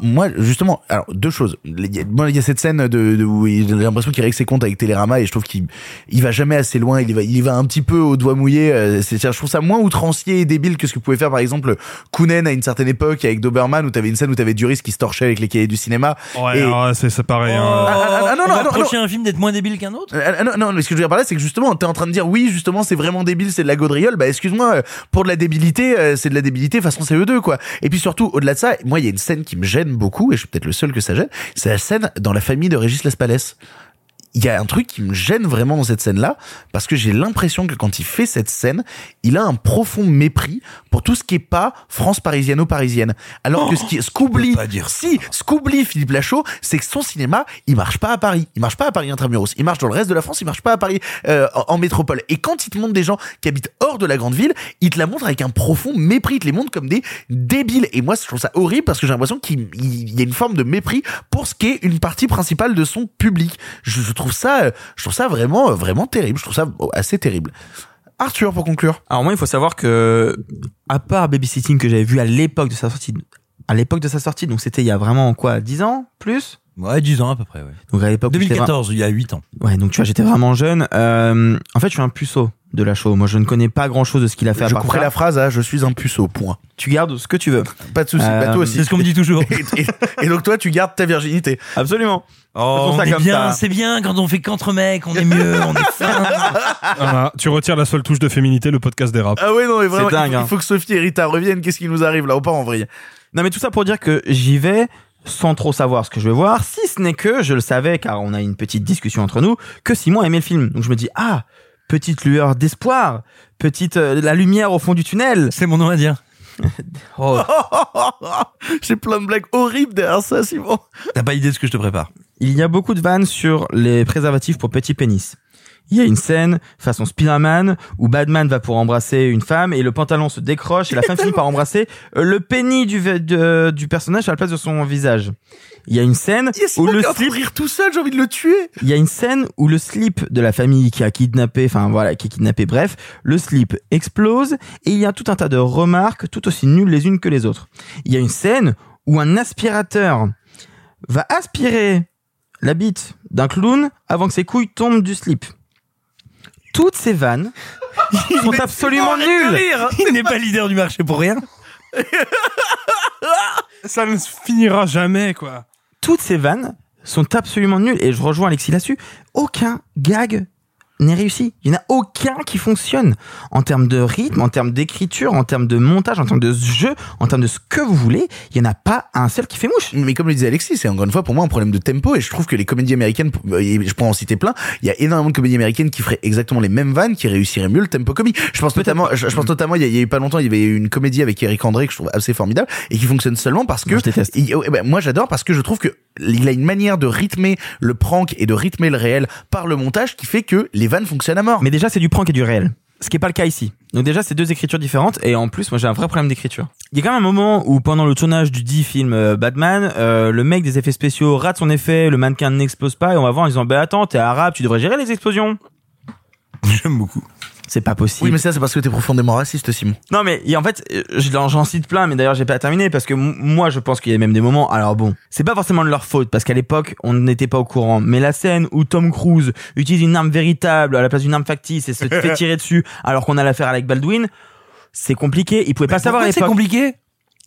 Moi, justement, alors deux choses. Il y a, bon, il y a cette scène de, de où j'ai l'impression qu'il règle ses comptes avec Télérama et je trouve qu'il il va jamais assez loin. Il y va, il va un petit peu au doigt mouillé. euh, C'est, je trouve ça moins outrancier et débile que ce que pouvait faire par exemple Kounen à une certaine époque avec Doberman où t'avais une scène où t'avais Duris qui se torchait avec les cahiers du cinéma. Ouais, Et- alors, c'est, pareil. Oh, hein. ah, ah, non, on non, va non, reprocher un film d'être moins débile qu'un autre Euh, non, non, mais ce que je veux dire par là, c'est que justement, t'es en train de dire oui, justement, c'est vraiment débile, c'est de la gaudriole. Bah, excuse-moi, euh, pour de la débilité, euh, c'est de la débilité façon CE2, quoi. Et puis surtout, au-delà de ça, moi, il y a une scène qui me gêne beaucoup, et je suis peut-être le seul que ça gêne, c'est la scène dans la famille de Régis Laspalès. Il y a un truc qui me gêne vraiment dans cette scène-là, parce que j'ai l'impression que quand il fait cette scène, il a un profond mépris pour tout ce qui est pas France parisiano-parisienne. Alors que ce qui, ce qu'oublie, si, ce qu'oublie Philippe Lachaud, c'est que son cinéma, il marche pas à Paris. Il marche pas à Paris intramuros. Il marche dans le reste de la France, il marche pas à Paris, euh, en, en métropole. Et quand il te montre des gens qui habitent hors de la grande ville, il te la montre avec un profond mépris. Il te les montre comme des débiles. Et moi, je trouve ça horrible parce que j'ai l'impression qu'il il- il y a une forme de mépris pour ce qui est une partie principale de son public. Je, je trouve ça, euh, je trouve ça vraiment, euh, vraiment terrible. Je trouve ça oh, assez terrible. Arthur, pour conclure. Alors moi, il faut savoir que, à part Babysitting que j'avais vu à l'époque de sa sortie, à l'époque de sa sortie, donc c'était il y a vraiment quoi, 10 ans plus? Ouais, 10 ans à peu près, ouais. Donc à l'époque où j'étais 2014, il y a 8 ans. Ouais, donc tu vois, j'étais vraiment jeune. Euh, en fait, je suis un puceau de la show. Moi, je ne connais pas grand chose de ce qu'il a fait à Je part couperai la phrase à je suis un puceau, point. Tu gardes ce que tu veux. Pas de souci, Euh, bah, toi aussi. C'est ce qu'on me dit toujours. Et, et- et donc toi, tu gardes ta virginité. Absolument. Oh, Faisons on ça est comme bien, c'est bien quand on fait qu'entre mecs, on est mieux, on est fin. Voilà, tu retires la seule touche de féminité, le podcast des rap. Ah ouais, non, mais vraiment, C'est dingue, il, faut, hein. il faut que Sophie et Rita reviennent. Qu'est-ce qui nous arrive là? On part en vrille. Non, mais tout ça pour dire que j'y vais sans trop savoir ce que je vais voir, si ce n'est que je le savais, car on a une petite discussion entre nous, que Simon aimait le film. Donc je me dis, ah, petite lueur d'espoir, petite euh, la lumière au fond du tunnel. C'est mon nom à dire. Oh. J'ai plein de blagues horribles derrière ça, Simon. T'as pas idée de ce que je te prépare. Il y a beaucoup de vannes sur les préservatifs pour petit pénis. Il y a une scène façon Spider-Man où Batman va pour embrasser une femme et le pantalon se décroche et la femme finit par embrasser euh, le pénis du, de- du personnage à la place de son visage. Il y a une scène où le slip rire tout seul, j'ai envie de le tuer. il y a une scène où le slip de la famille qui a kidnappé, enfin voilà, qui est kidnappé, bref, le slip explose et il y a tout un tas de remarques tout aussi nulles les unes que les autres. Il y a une scène où un aspirateur va aspirer la bite d'un clown avant que ses couilles tombent du slip. Toutes ces vannes sont absolument nulles. Il n'est pas leader du marché pour rien. Ça ne finira jamais, quoi. Toutes ces vannes sont absolument nulles et je rejoins Alexis là-dessus. Aucun gag n'est réussi. Il n'y en a aucun qui fonctionne en termes de rythme, en termes d'écriture, en termes de montage, en termes de jeu, en termes de ce que vous voulez. Il n'y en a pas un seul qui fait mouche. Mais comme le disait Alexis, c'est encore une fois pour moi un problème de tempo et je trouve que les comédies américaines, et je pourrais en citer plein, il y a énormément de comédies américaines qui feraient exactement les mêmes vannes, qui réussiraient mieux le tempo comique. Je pense notamment, je, je pense notamment, il y, a, il y a eu pas longtemps, il y avait une comédie avec Eric André que je trouve assez formidable et qui fonctionne seulement parce que Moi, je déteste. il- ouais, ben, moi j'adore parce que je trouve que il a une manière de rythmer le prank et de rythmer le réel par le montage qui fait que les vannes fonctionnent à mort. Mais déjà, c'est du prank et du réel. Ce qui est pas le cas ici. Donc déjà, c'est deux écritures différentes. Et en plus, moi, j'ai un vrai problème d'écriture. Il y a quand même un moment où, pendant le tournage du dit film euh, Batman, euh, le mec des effets spéciaux rate son effet, le mannequin n'explose pas, et on va voir en disant, bah attends, t'es arabe, tu devrais gérer les explosions. J'aime beaucoup. C'est pas possible. Oui, mais ça c'est parce que t'es profondément raciste, Simon. Non, mais et en fait, euh, je- j'en cite plein, mais d'ailleurs, j'ai pas terminé parce que moi, je pense qu'il y a même des moments. Alors bon, c'est pas forcément de leur faute parce qu'à l'époque, on n'était pas au courant. Mais la scène où Tom Cruise utilise une arme véritable à la place d'une arme factice et se fait tirer dessus alors qu'on a l'affaire avec Baldwin, c'est compliqué. Il pouvait pas savoir à Pourquoi c'est compliqué?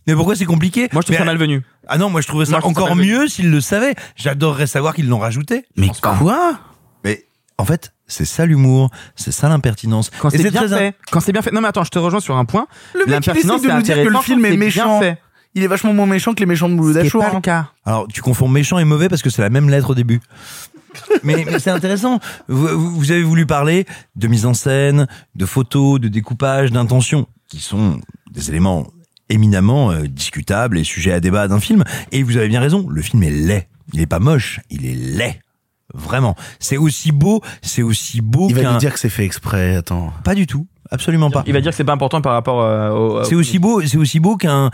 Mais pourquoi c'est compliqué? Moi, je trouve Mais- ça malvenu. Ah non, moi je trouvais ça Moi, je trouve ça encore mieux s'ils le savaient. J'adorerais savoir qu'ils l'ont rajouté. Mais quoi? En fait, c'est ça l'humour, c'est ça l'impertinence. Quand c'est bien très fait, quand c'est bien fait. Non, mais attends, je te rejoins sur un point. L'impertinence, de c'est nous dire que le intéressant film est méchant. fait. Il est vachement moins méchant que les méchants de Mouloud C'est pas hein. le cas. Alors, tu confonds méchant et mauvais parce que c'est la même lettre au début. mais mais c'est intéressant. Vous avez voulu parler de mise en scène, de photos, de découpage, d'intention, qui sont des éléments éminemment euh, discutables et sujets à débat d'un film. Et vous avez bien raison, le film est laid. Il est pas moche, il est laid. Vraiment. C'est aussi beau, c'est aussi beau Il va nous dire que c'est fait exprès, attends. Pas du tout. Absolument pas. Il va dire que c'est pas important par rapport euh, au. C'est aussi beau, c'est aussi beau qu'un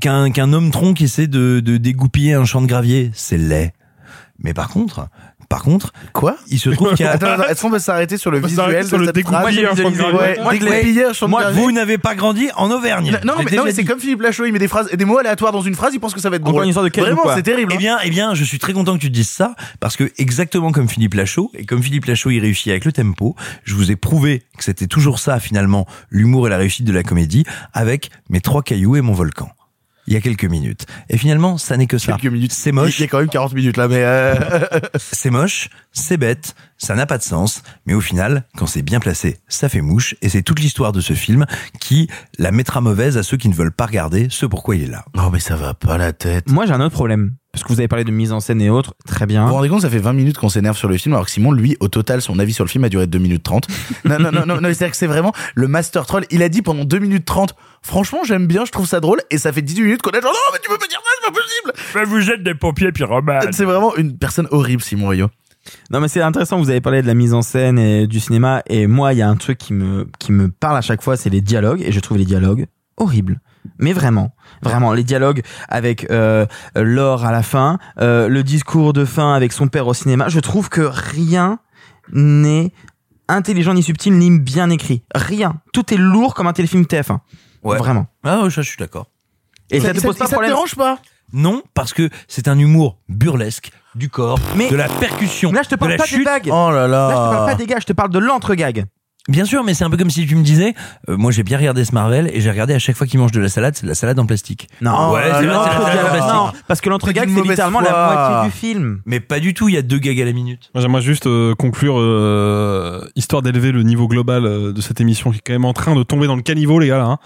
qu'un qu'un homme tronc qui essaie de, de dégoupiller un champ de gravier. C'est laid. Mais par contre, par contre, Quoi il se trouve qu'il y a. Attends, attends, est-ce qu'on peut s'arrêter sur le On visuel sur de le cette phrase. Ouais, Moi, moi, gravier. Vous n'avez pas grandi en Auvergne. Non, mais, déjà non, mais c'est comme Philippe Lachaud, il met des phrases et des mots aléatoires dans une phrase, il pense que ça va être Encore drôle. une histoire de quel Vraiment, c'est terrible. Eh hein. bien, eh bien, je suis très content que tu te dises ça parce que exactement comme Philippe Lachaud et comme Philippe Lachaud il réussit avec le tempo, je vous ai prouvé que c'était toujours ça finalement l'humour et la réussite de la comédie avec mes trois cailloux et mon volcan. Il y a quelques minutes. Et finalement, ça n'est que ça. Quelques minutes. C'est moche. Il y a quand même 40 minutes là, mais euh... C'est moche, c'est bête, ça n'a pas de sens, mais au final, quand c'est bien placé, ça fait mouche, et c'est toute l'histoire de ce film qui la mettra mauvaise à ceux qui ne veulent pas regarder ce pourquoi il est là. Non, mais ça va pas la tête. Moi, j'ai un autre problème. Parce que vous avez parlé de mise en scène et autres. Très bien. Vous vous rendez compte, ça fait 20 minutes qu'on s'énerve sur le film, alors que Simon, lui, au total, son avis sur le film a duré 2 minutes 30. non, non, non, non, non c'est-à-dire que c'est vraiment le master troll. Il a dit pendant 2 minutes 30, franchement, j'aime bien, je trouve ça drôle, et ça fait 18 minutes qu'on est genre, non, mais tu peux pas dire ça, c'est pas possible! Mais vous êtes des pompiers pyromanes. C'est vraiment une personne horrible, Simon Rio. Non, mais c'est intéressant. Vous avez parlé de la mise en scène et du cinéma. Et moi, il y a un truc qui me, qui me parle à chaque fois, c'est les dialogues. Et je trouve les dialogues horribles. Mais vraiment, vraiment, les dialogues avec euh, Laure à la fin, euh, le discours de fin avec son père au cinéma, je trouve que rien n'est intelligent ni subtil ni bien écrit. Rien. Tout est lourd comme un téléfilm TF1. Ouais. Vraiment. Ah, ouais, ça, je suis d'accord. Et ça, te pose pas ça te problème. dérange pas? Non, parce que c'est un humour burlesque du corps, Mais- de la percussion, Là, je te de parle la pas des chute. gags. Oh là là. Là, je te parle pas des gags, je te parle de l'entre-gag. Bien sûr, mais c'est un peu comme si tu me disais, euh, moi j'ai bien regardé ce Marvel et j'ai regardé à chaque fois qu'il mange de la salade, c'est de la salade en plastique. Non, Ouais, c'est vrai, c'est la salade en plastique. non, parce que l'entre-gag, C'est littéralement foi. la moitié du film. Mais pas du tout, il y a deux gags à la minute. Moi, J'aimerais juste euh, conclure, euh, histoire d'élever le niveau global euh, de cette émission qui est quand même en train de tomber dans le caniveau, les gars. Là, hein.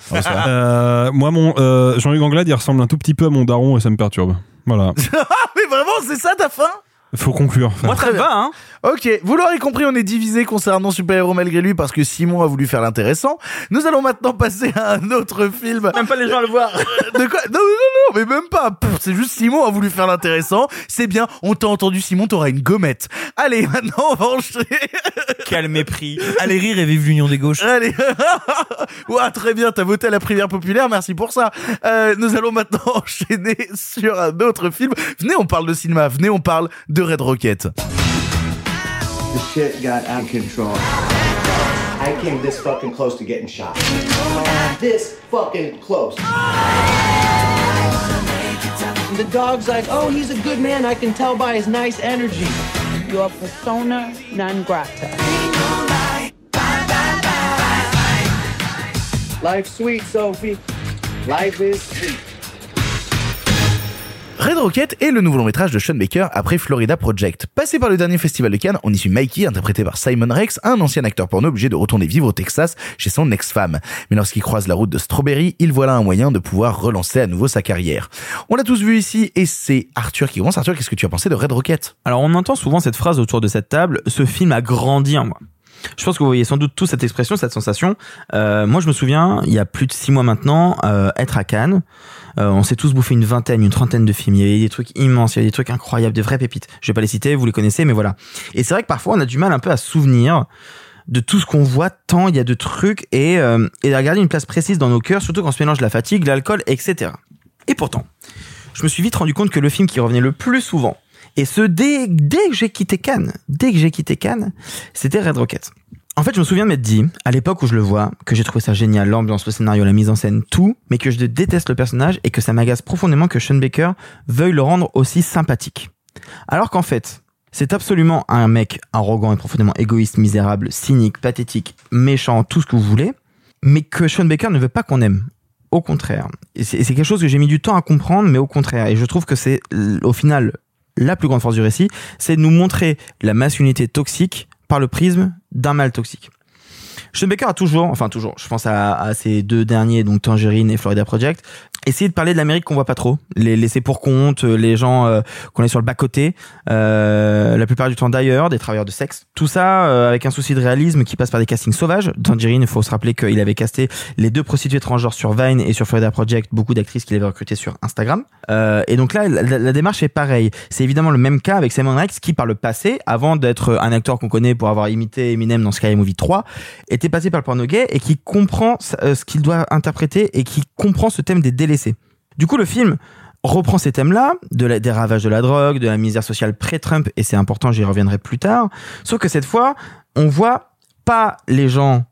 Euh, moi, mon euh, Jean-Luc Anglade, il ressemble un tout petit peu à mon daron et ça me perturbe. Voilà. Mais vraiment, c'est ça ta fin? Faut conclure. Moi, très bien, hein. Ok, vous l'aurez compris, on est divisé concernant Super Héros malgré lui parce que Simon a voulu faire l'intéressant. Nous allons maintenant passer à un autre film. Même pas les gens à le voir. De quoi? Non, non, non, mais même pas. C'est juste Simon a voulu faire l'intéressant. C'est bien, on t'a entendu Simon, t'auras une gommette. Allez, maintenant on va enchaîner. Quel mépris. Allez rire et vive l'union des gauches. Allez. Ouah, très bien, t'as voté à la primaire populaire, merci pour ça. Euh, nous allons maintenant enchaîner sur un autre film. Venez, on parle de cinéma. Venez, on parle de Red Rocket. The shit got out of control. I came this fucking close to getting shot. This fucking close. The dog's like, oh, he's a good man. I can tell by his nice energy. Your persona non grata. Life's sweet, Sophie. Life is sweet. Red Rocket est le nouveau long métrage de Sean Baker après Florida Project. Passé par le dernier festival de Cannes, on y suit Mikey, interprété par Simon Rex, un ancien acteur porno obligé de retourner vivre au Texas chez son ex-femme. Mais lorsqu'il croise la route de Strawberry, il voit là un moyen de pouvoir relancer à nouveau sa carrière. On l'a tous vu ici et c'est Arthur qui commence. Arthur, qu'est-ce que tu as pensé de Red Rocket? Alors, on entend souvent cette phrase autour de cette table, ce film a grandi en moi. Je pense que vous voyez sans doute tous cette expression, cette sensation. Euh, moi, je me souviens, il y a plus de six mois maintenant, euh, être à Cannes. Euh, on s'est tous bouffé une vingtaine, une trentaine de films. Il y avait des trucs immenses, il y avait des trucs incroyables, des vraies pépites. Je vais pas les citer, vous les connaissez, mais voilà. Et c'est vrai que parfois, on a du mal un peu à souvenir de tout ce qu'on voit tant il y a de trucs et, euh, et à regarder une place précise dans nos cœurs, surtout quand on se mélange la fatigue, l'alcool, etc. Et pourtant, je me suis vite rendu compte que le film qui revenait le plus souvent, et ce dès, dès que j'ai quitté Cannes, dès que j'ai quitté Cannes, c'était Red Rocket. En fait, je me souviens de m'être dit, à l'époque où je le vois, que j'ai trouvé ça génial, l'ambiance, le scénario, la mise en scène, tout, mais que je déteste le personnage et que ça m'agace profondément que Sean Baker veuille le rendre aussi sympathique. Alors qu'en fait, c'est absolument un mec arrogant et profondément égoïste, misérable, cynique, pathétique, méchant, tout ce que vous voulez, mais que Sean Baker ne veut pas qu'on aime. Au contraire. Et c'est quelque chose que j'ai mis du temps à comprendre, mais au contraire. Et je trouve que c'est, au final, la plus grande force du récit, c'est de nous montrer la masculinité toxique par le prisme d'un mal toxique. Sean Baker a toujours, enfin toujours, je pense à, à ces deux derniers, donc Tangerine et Florida Project, essayé de parler de l'Amérique qu'on voit pas trop, les laisser pour compte, euh, les gens euh, qu'on est sur le bas côté, euh, la plupart du temps d'ailleurs, des travailleurs de sexe. Tout ça euh, avec un souci de réalisme qui passe par des castings sauvages. Tangerine, il faut se rappeler qu'il avait casté les deux prostituées transgenres sur Vine et sur Florida Project, beaucoup d'actrices qu'il avait recrutées sur Instagram. Euh, et donc là, la, la démarche est pareille. C'est évidemment le même cas avec Simon Rex qui, par le passé, avant d'être un acteur qu'on connaît pour avoir imité Eminem dans Sky Movie 3, était passé par le porno gay et qui comprend euh, ce qu'il doit interpréter et qui comprend ce thème des délaissés. Du coup, le film reprend ces thèmes-là, de des ravages de la drogue, de la misère sociale pré-Trump, et c'est important, j'y reviendrai plus tard. Sauf que cette fois, on voit pas les gens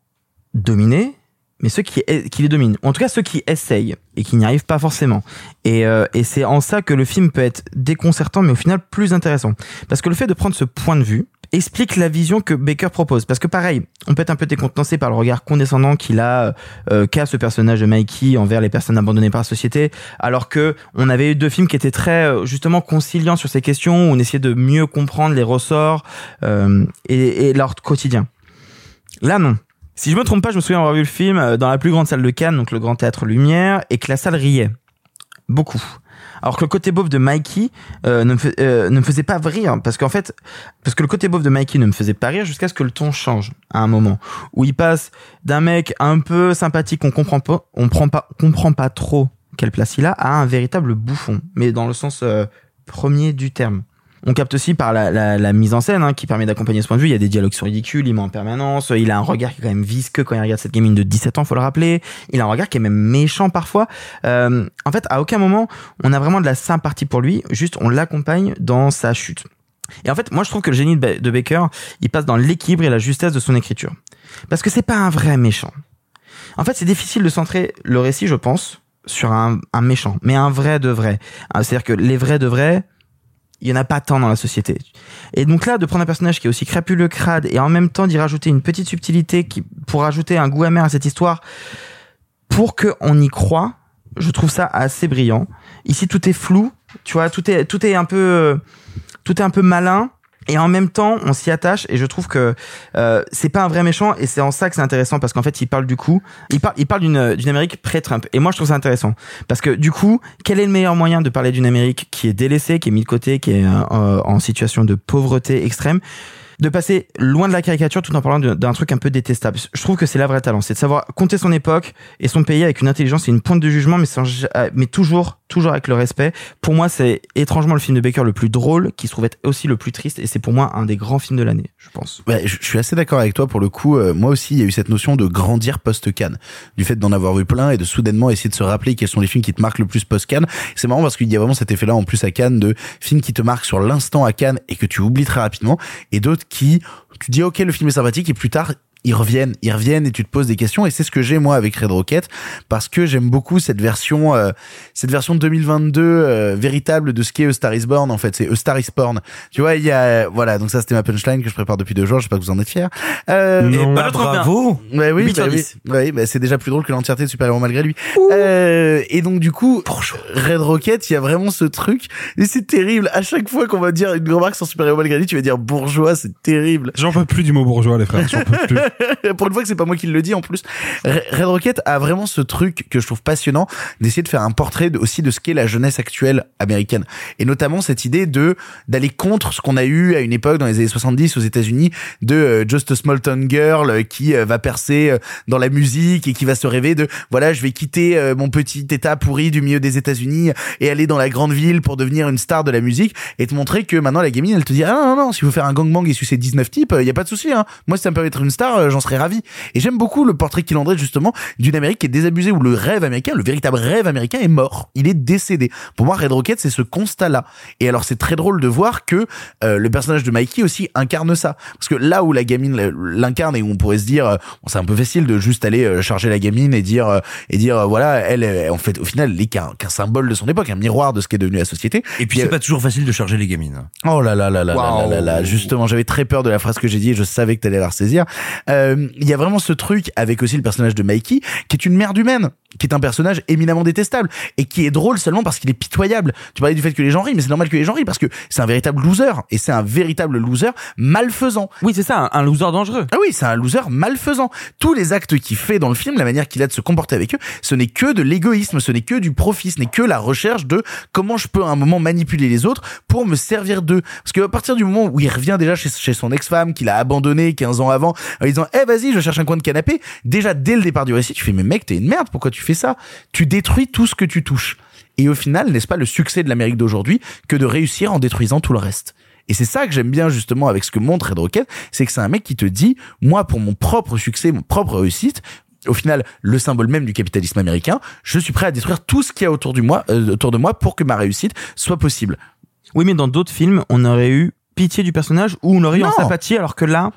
dominés, mais ceux qui, les dominent. En tout cas, ceux qui essayent et qui n'y arrivent pas forcément. Euh, et c'est en ça que le film peut être déconcertant, mais au final plus intéressant. Parce que le fait de prendre ce point de vue explique la vision que Baker propose. Parce que pareil, on peut être un peu décontenancé par le regard condescendant qu'il a, euh, qu'a ce personnage de Mikey envers les personnes abandonnées par la société, alors que on avait eu deux films qui étaient très euh, justement conciliants sur ces questions, où on essayait de mieux comprendre les ressorts euh, et, et leur quotidien. Là, non. Si je me trompe pas, je me souviens avoir vu le film euh, dans la plus grande salle de Cannes, donc le Grand Théâtre Lumière, et que la salle riait. Beaucoup. Alors que le côté beauf de Mikey euh, ne, me fais- euh, ne me faisait pas rire, parce qu'en fait, parce que le côté beauf de Mikey ne me faisait pas rire jusqu'à ce que le ton change à un moment, où il passe d'un mec un peu sympathique qu'on comprend pas, on prend pas, comprend pas trop quelle place il a, à un véritable bouffon, mais dans le sens euh, premier du terme. On capte aussi par la, la, la mise en scène hein, qui permet d'accompagner ce point de vue. Il y a des dialogues qui sont ridicules, il ment en permanence. Il a un regard qui est quand même visqueux quand il regarde cette gamine de 17 ans, faut le rappeler. Il a un regard qui est même méchant parfois. Euh, en fait, à aucun moment on a vraiment de la sympathie pour lui. Juste, on l'accompagne dans sa chute. Et en fait, moi je trouve que le génie de Ba- de Baker, il passe dans l'équilibre et la justesse de son écriture. Parce que c'est pas un vrai méchant. En fait, c'est difficile de centrer le récit, je pense, sur un, un méchant, mais un vrai de vrai. Ah, C'est-à-dire que les vrais de vrais, il y en a pas tant dans la société. Et donc là, de prendre un personnage qui est aussi crapuleux, crade, et en même temps d'y rajouter une petite subtilité qui, pour rajouter un goût amer à cette histoire, pour qu'on y croit, je trouve ça assez brillant. Ici, tout est flou, tu vois, tout est, tout est un peu, tout est un peu malin, et en même temps on s'y attache et je trouve que euh, c'est pas un vrai méchant et c'est en ça que c'est intéressant parce qu'en fait il parle du coup il parle d'une d'une Amérique pré-Trump. Et moi je trouve ça intéressant parce que du coup quel est le meilleur moyen de parler d'une Amérique qui est délaissée qui est mise de côté qui est euh, en situation de pauvreté extrême de passer loin de la caricature tout en parlant d'un truc un peu détestable. Je trouve que c'est la vraie talent, c'est de savoir compter son époque et son pays avec une intelligence et une pointe de jugement, mais, sans, euh, mais toujours, toujours avec le respect. Pour moi, c'est étrangement le film de Baker le plus drôle, qui se trouve être aussi le plus triste, et c'est pour moi un des grands films de l'année, je pense. Je suis assez d'accord avec toi pour le coup. euh, moi aussi, il y a eu cette notion de grandir post-Cannes, du fait d'en avoir vu plein et de soudainement essayer de se rappeler quels sont les films qui te marquent le plus post-Cannes. C'est marrant parce qu'il y a vraiment cet effet-là en plus à Cannes de films qui te marquent sur l'instant à Cannes et que tu oublies très rapidement, et d'autres qui tu dis ok le film est sympathique et plus tard ils reviennent, ils reviennent et tu te poses des questions et c'est ce que j'ai moi avec Red Rocket parce que j'aime beaucoup cette version, euh, cette version 2022 euh, véritable de ce qu'est A Star Is Born en fait, c'est A Star Is Born. Tu vois, il y a voilà donc ça c'était ma punchline que je prépare depuis deux jours, je sais pas que vous en êtes fiers. Euh, Non, et bah, bravo. Ouais, oui, 8 bah oui, 10. Ouais, bah, c'est déjà plus drôle que l'entièreté de Super Héros malgré lui. Euh, et donc du coup, Red Rocket, il y a vraiment ce truc et c'est terrible. À chaque fois qu'on va dire une remarque sur Super Héros malgré lui, tu vas dire bourgeois, c'est terrible. J'en peux plus du mot bourgeois, les frères. J'en peux plus. Pour une fois que c'est pas moi qui le dis en plus. Re- Red Rocket a vraiment ce truc que je trouve passionnant d'essayer de faire un portrait aussi de ce qu'est la jeunesse actuelle américaine et notamment cette idée de d'aller contre ce qu'on a eu à une époque dans les années 70 aux États-Unis de euh, Just a Small Town Girl euh, qui euh, va percer dans la musique et qui va se rêver de voilà, je vais quitter mon petit état pourri du milieu des États-Unis et aller dans la grande ville pour devenir une star de la musique et te montrer que maintenant la gamine elle te dit ah non non non, si vous faire un gangbang et sucer 19 types, il y a pas de souci hein. Moi si ça me permet d'être une star, euh, j'en serais ravi. Et j'aime beaucoup le portrait qu'il en dresse justement d'une Amérique qui est désabusée où le rêve américain, le véritable rêve américain est mort. Il est décédé. Pour moi, Red Rocket, c'est ce constat-là. Et alors, c'est très drôle de voir que euh, le personnage de Mikey aussi incarne ça. Parce que là où la gamine l'incarne et où on pourrait se dire, euh, bon, c'est un peu facile de juste aller euh, charger la gamine et dire, euh, et dire, euh, voilà, elle, en fait, au final, elle est qu'un qu symbole de son époque, un miroir de ce qu'est devenu la société. Et puis, c'est pas toujours facile de charger les gamines. Oh là là là là wow. là, là là là. Justement, j'avais très peur de la phrase que j'ai dit et je savais que t'allais la ressaisir il y a vraiment ce truc avec aussi le personnage de Mikey qui est une merde humaine qui est un personnage éminemment détestable et qui est drôle seulement parce qu'il est pitoyable tu parlais du fait que les gens rient mais c'est normal que les gens rient parce que c'est un véritable loser et c'est un véritable loser malfaisant Oui, c'est ça, un, loser dangereux. ah oui, c'est un loser malfaisant. Tous les actes qu'il fait dans le film, la manière qu'il a de se comporter avec eux, ce n'est que de l'égoïsme, ce n'est que du profit, ce n'est que la recherche de comment je peux à un moment manipuler les autres pour me servir d'eux. Parce qu'à partir du moment où il revient déjà chez, chez son ex-femme qu'il a abandonné 15 ans avant, en disant "Eh vas-y, je cherche un coin de canapé." Déjà dès le départ du récit, tu fais "Mais mec, t'es une merde, pourquoi tu fais ça Tu détruis tout ce que tu touches." Et au final, n'est-ce pas le succès de l'Amérique d'aujourd'hui que de réussir en détruisant tout le reste? Et c'est ça que j'aime bien justement avec ce que montre Red Rocket, c'est que c'est un mec qui te dit, moi pour mon propre succès, mon propre réussite, au final le symbole même du capitalisme américain, je suis prêt à détruire tout ce qu'il y a autour, du moi, euh, autour de moi pour que ma réussite soit possible. Oui, mais dans d'autres films, on aurait eu pitié du personnage ou on aurait eu en Non. sympathie, alors que là,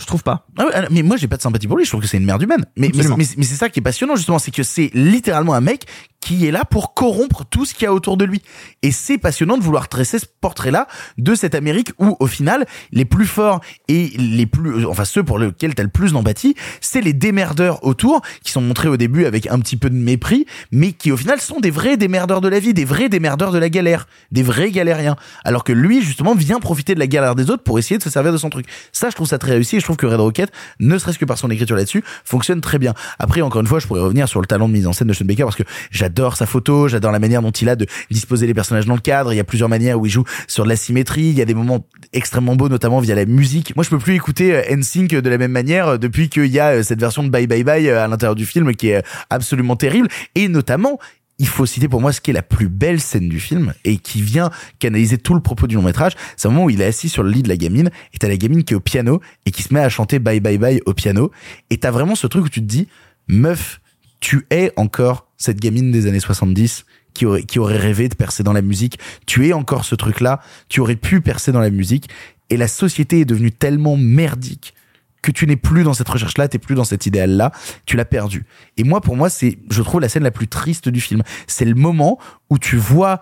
je trouve pas. Ah ouais, mais moi j'ai pas de sympathie pour lui, je trouve que c'est une merde humaine. Mais, mais, mais, mais c'est ça qui est passionnant justement, c'est que c'est littéralement un mec qui est là pour corrompre tout ce qu'il y a autour de lui. Et c'est passionnant de vouloir tresser ce portrait-là de cette Amérique où au final les plus forts et les plus, enfin ceux pour lesquels t'as le plus d'empathie, c'est les démerdeurs autour qui sont montrés au début avec un petit peu de mépris, mais qui au final sont des vrais démerdeurs de la vie, des vrais démerdeurs de la galère, des vrais galériens. Alors que lui justement vient profiter de la galère des autres pour essayer de se servir de son truc. Ça je trouve ça très réussi et je trouve que Red Rocket, ne serait-ce que par son écriture là-dessus, fonctionne très bien. Après encore une fois, je pourrais revenir sur le talent de mise en scène de Sean Baker parce que j'adore sa photo, j'adore la manière dont il a de disposer les personnages dans le cadre. Il y a plusieurs manières où il joue sur de la symétrie. Il y a des moments extrêmement beaux, notamment via la musique. Moi, je peux plus écouter euh, NSYNC de la même manière euh, depuis qu'il y a euh, cette version de Bye Bye Bye euh, à l'intérieur du film qui est euh, absolument terrible. Et notamment, il faut citer pour moi ce qui est la plus belle scène du film et qui vient canaliser tout le propos du long métrage. C'est un moment où il est assis sur le lit de la gamine et t'as la gamine qui est au piano et qui se met à chanter Bye Bye Bye au piano. Et t'as vraiment ce truc où tu te dis, meuf, tu es encore cette gamine des années 70 qui aurait, qui aurait rêvé de percer dans la musique. Tu es encore ce truc-là. Tu aurais pu percer dans la musique. Et la société est devenue tellement merdique que tu n'es plus dans cette recherche-là, t'es plus dans cet idéal-là, tu l'as perdu. Et moi, pour moi, c'est, je trouve la scène la plus triste du film. C'est le moment où tu vois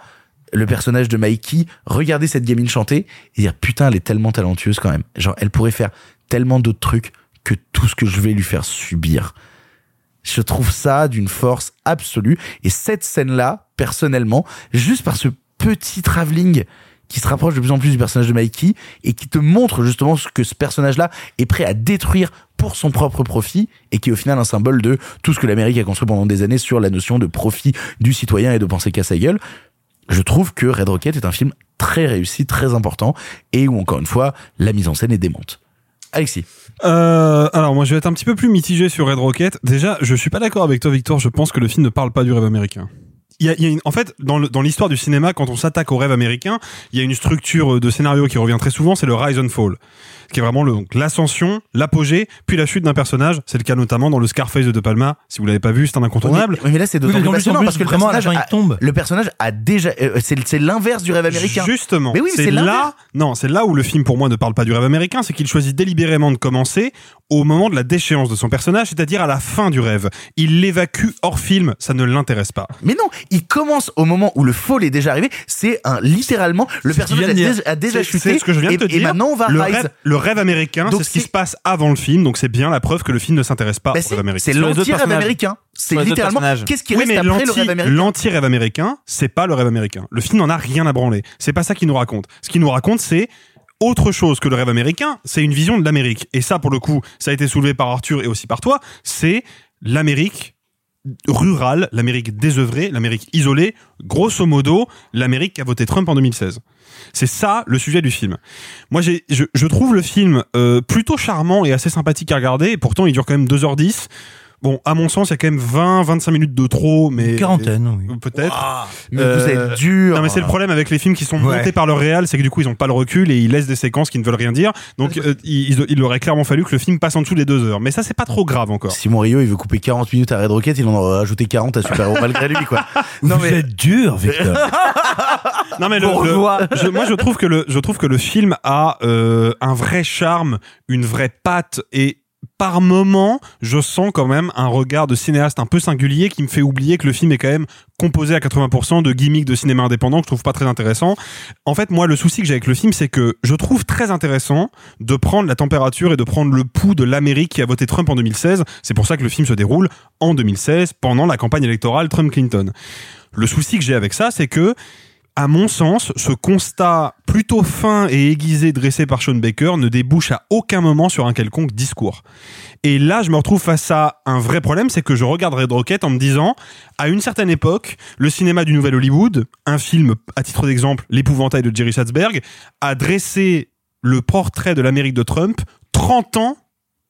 le personnage de Mikey regarder cette gamine chanter et dire putain, elle est tellement talentueuse quand même. Genre, elle pourrait faire tellement d'autres trucs que tout ce que je vais lui faire subir. Je trouve ça d'une force absolue. Et cette scène-là, personnellement, juste par ce petit travelling qui se rapproche de plus en plus du personnage de Mikey et qui te montre justement ce que ce personnage-là est prêt à détruire pour son propre profit et qui est au final un symbole de tout ce que l'Amérique a construit pendant des années sur la notion de profit du citoyen et de penser qu'à sa gueule. Je trouve que Red Rocket est un film très réussi, très important et où encore une fois la mise en scène est démente. Alexis. Euh, alors moi je vais être un petit peu plus mitigé sur Red Rocket. Déjà, je suis pas d'accord avec toi Victor, je pense que le film ne parle pas du rêve américain. Y a, y a une- en fait, dans l'histoire du cinéma, quand on s'attaque au rêve américain, il y a une structure de scénario qui revient très souvent, c'est le rise and fall, qui est vraiment le- donc, l'ascension, l'apogée, puis la chute d'un personnage. C'est le cas notamment dans le Scarface de De Palma. Si vous l'avez pas vu, c'est un incontournable. Oui, mais là c'est d'autant Oui, plus passionnant parce que le vraiment, à la personnage, fin, il a, tombe. le personnage a déjà, euh, c'est c'est l'inverse du rêve américain. Justement. Mais oui, c'est là, non, c'est là où le film pour moi ne parle pas du rêve américain, c'est qu'il choisit délibérément de commencer au moment de la déchéance de son personnage, c'est-à-dire à la fin du rêve. Il l'évacue hors film, ça ne l'intéresse pas. Mais non, il commence au moment où le fall est déjà arrivé. C'est un littéralement le personnage a déjà, a déjà C'est- chuté. C'est ce que je viens et, de te et dire. maintenant on va le rise. rêve, le rêve américain, Donc c'est ce qui se passe avant le film, donc c'est bien la preuve que le film ne s'intéresse pas Bah, au c'est- rêve américain. c'est l'anti-rêve américain. C'est littéralement qu'est-ce qui Oui, reste mais après le rêve américain? L'anti-rêve américain, c'est pas le rêve américain. Le film n'en a rien à branler. C'est pas ça qu'il nous raconte. Ce qu'il nous raconte, c'est autre chose que le rêve américain, c'est une vision de l'Amérique. Et ça, pour le coup, ça a été soulevé par Arthur et aussi par toi, c'est l'Amérique rurale, l'Amérique désœuvrée, l'Amérique isolée, grosso modo, l'Amérique qui a voté Trump en 2016. C'est ça le sujet du film. Moi, je, je trouve le film euh, plutôt charmant et assez sympathique à regarder, et pourtant il dure quand même 2h10. Bon, à mon sens, il y a quand même 20, 25 minutes de trop, mais. quarantaine, oui. Peut-être. Mais vous êtes dur. Non, mais c'est le problème avec les films qui sont Ouais. montés par leur réal, c'est que du coup, ils ont pas le recul et ils laissent des séquences qui ne veulent rien dire. Donc, euh, il, il aurait clairement fallu que le film passe en dessous des deux heures. Mais ça, c'est pas trop grave encore. Simon Rio, il veut couper 40 minutes à Red Rocket, il en aurait rajouté 40 à Super Héros malgré lui, quoi. Non, Vous êtes dur, Victor. Non mais le, le- je- moi je trouve que le je trouve que le film a euh, un vrai charme, une vraie patte et par moment, je sens quand même un regard de cinéaste un peu singulier qui me fait oublier que le film est quand même composé à 80% de gimmicks de cinéma indépendant que je trouve pas très intéressant. En fait, moi, le souci que j'ai avec le film, c'est que je trouve très intéressant de prendre la température et de prendre le pouls de l'Amérique qui a voté Trump en 2016. C'est pour ça que le film se déroule en 2016 pendant la campagne électorale Trump-Clinton. Le souci que j'ai avec ça, c'est que à mon sens, ce constat plutôt fin et aiguisé dressé par Sean Baker ne débouche à aucun moment sur un quelconque discours. Et là, je me retrouve face à un vrai problème, c'est que je regarde Red Rocket en me disant, à une certaine époque, le cinéma du Nouvel Hollywood, un film, à titre d'exemple, L'épouvantail de Jerry Satzberg, a dressé le portrait de l'Amérique de Trump 30 ans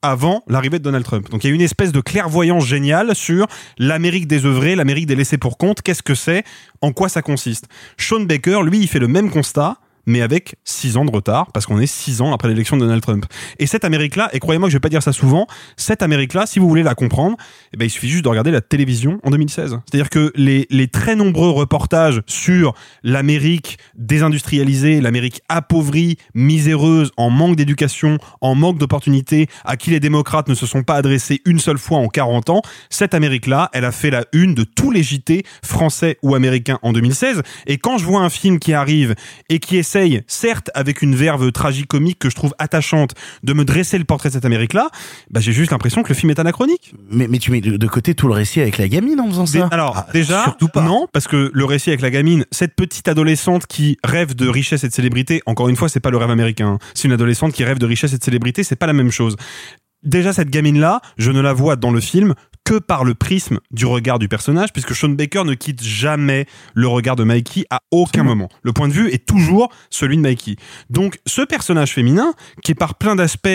avant l'arrivée de Donald Trump. Donc il y a une espèce de clairvoyance géniale sur l'Amérique désœuvrée, l'Amérique des laissés pour compte, qu'est-ce que c'est, en quoi ça consiste? Sean Baker, lui, il fait le même constat, mais avec six ans de retard, parce qu'on est six ans après l'élection de Donald Trump. Et cette Amérique-là, et croyez-moi que je vais pas dire ça souvent, cette Amérique-là, si vous voulez la comprendre, eh ben, il suffit juste de regarder la télévision en 2016. C'est-à-dire que les, les très nombreux reportages sur l'Amérique désindustrialisée, l'Amérique appauvrie, miséreuse, en manque d'éducation, en manque d'opportunités, à qui les démocrates ne se sont pas adressés une seule fois en 40 ans, cette Amérique-là, elle a fait la une de tous les JT français ou américains en 2016. Et quand je vois un film qui arrive et qui essaye, certes avec une verve tragicomique que je trouve attachante, de me dresser le portrait de cette Amérique-là, bah, j'ai juste l'impression que le film est anachronique. Mais, mais tu mets de de côté tout le récit avec la gamine en faisant ça. alors, déjà, non, parce que le récit avec la gamine, cette petite adolescente qui rêve de richesse et de célébrité, encore une fois, c'est pas le rêve américain. hein. C'est une adolescente qui rêve de richesse et de célébrité, c'est pas la même chose. Déjà, cette gamine-là, je ne la vois dans le film que par le prisme du regard du personnage, puisque Sean Baker ne quitte jamais le regard de Mikey à aucun moment. Le point de vue est toujours celui de Mikey. Donc, ce personnage féminin, qui est par plein d'aspects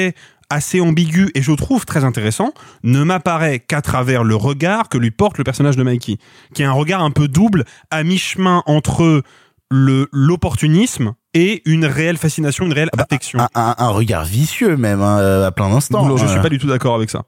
assez ambigu et je trouve très intéressant, ne m'apparaît qu'à travers le regard que lui porte le personnage de Mikey, qui est un regard un peu double, à mi-chemin entre le l'opportunisme et une réelle fascination, une réelle affection. Un, un- un regard vicieux même hein, euh, à plein d'instants. je hein. suis pas du tout d'accord avec ça.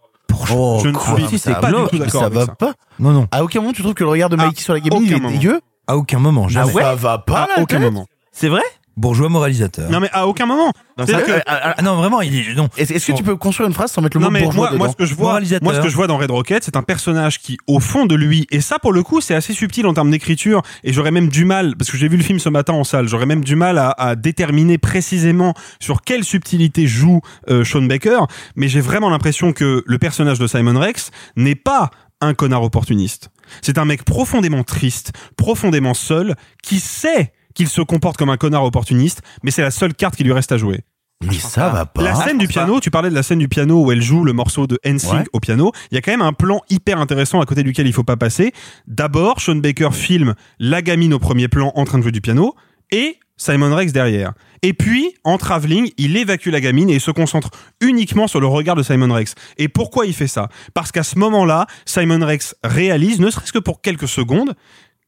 Oh, je ne quoi, suis ça pas va, du tout d'accord Ça avec va ça. pas Non, non. À aucun moment tu trouves que le regard de Mikey sur la gamine il est moment. dégueu? À aucun moment, jamais. Ça va pas À aucun moment. C'est vrai? Bourgeois moralisateur. Non mais à aucun moment. Que- Euh, euh, Ah non, vraiment, il est. Non. Est-ce que tu peux construire une phrase sans mettre le non mot mais bourgeois moi, moi ce que je vois Moralisateur. moi ce que je vois dans Red Rocket c'est un personnage qui au fond de lui et ça pour le coup c'est assez subtil en termes d'écriture et j'aurais même du mal parce que j'ai vu le film ce matin en salle j'aurais même du mal à, à déterminer précisément sur quelle subtilité joue euh, Sean Baker mais j'ai vraiment l'impression que le personnage de Simon Rex n'est pas un connard opportuniste c'est un mec profondément triste profondément seul qui sait qu'il se comporte comme un connard opportuniste, mais c'est la seule carte qui lui reste à jouer. Mais ça va pas. La scène du piano, tu parlais de la scène du piano où elle joue le morceau de NSYNC Ouais. au piano. Il y a quand même un plan hyper intéressant à côté duquel il faut pas passer. D'abord, Sean Baker filme la gamine au premier plan en train de jouer du piano et Simon Rex derrière. Et puis, en travelling, il évacue la gamine et il se concentre uniquement sur le regard de Simon Rex. Et pourquoi il fait ça? Parce qu'à ce moment-là, Simon Rex réalise, ne serait-ce que pour quelques secondes,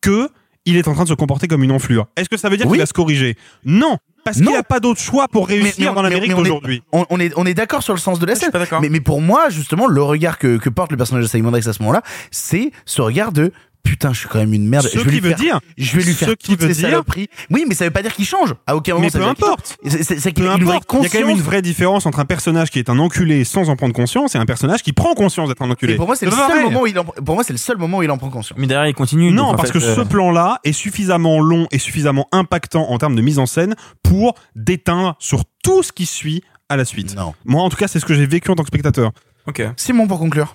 que il est en train de se comporter comme une enflure. Est-ce que ça veut dire Oui. qu'il va se corriger? Non, parce qu'il Non. n'a pas d'autre choix pour réussir on- dans l'Amérique mais on est- d'aujourd'hui. On, on est, on est d'accord sur le sens de la scène. Mais, mais pour moi, justement, le regard que, que porte le personnage de Simon Rex à ce moment-là, c'est ce regard de putain, je suis quand même une merde. Ce je vais qui lui veut faire, dire- je vais lui ce faire qui toutes veut ces dire- saloperies. Oui, mais ça veut pas dire qu'il change. À aucun moment, Mais ça peu importe. C'est- qu'il. Il y a quand même une vraie différence entre un personnage qui est un enculé sans en prendre conscience et un personnage qui prend conscience d'être un enculé. Et pour moi, c'est le seul moment où il en, pour moi, c'est le seul moment où il en prend conscience. Mais derrière, il continue. Non, parce fait, que euh, ce plan-là est suffisamment long et suffisamment impactant en termes de mise en scène pour déteindre sur tout ce qui suit à la suite. Non. Moi, en tout cas, c'est ce que j'ai vécu en tant que spectateur. Ok. Simon, pour conclure.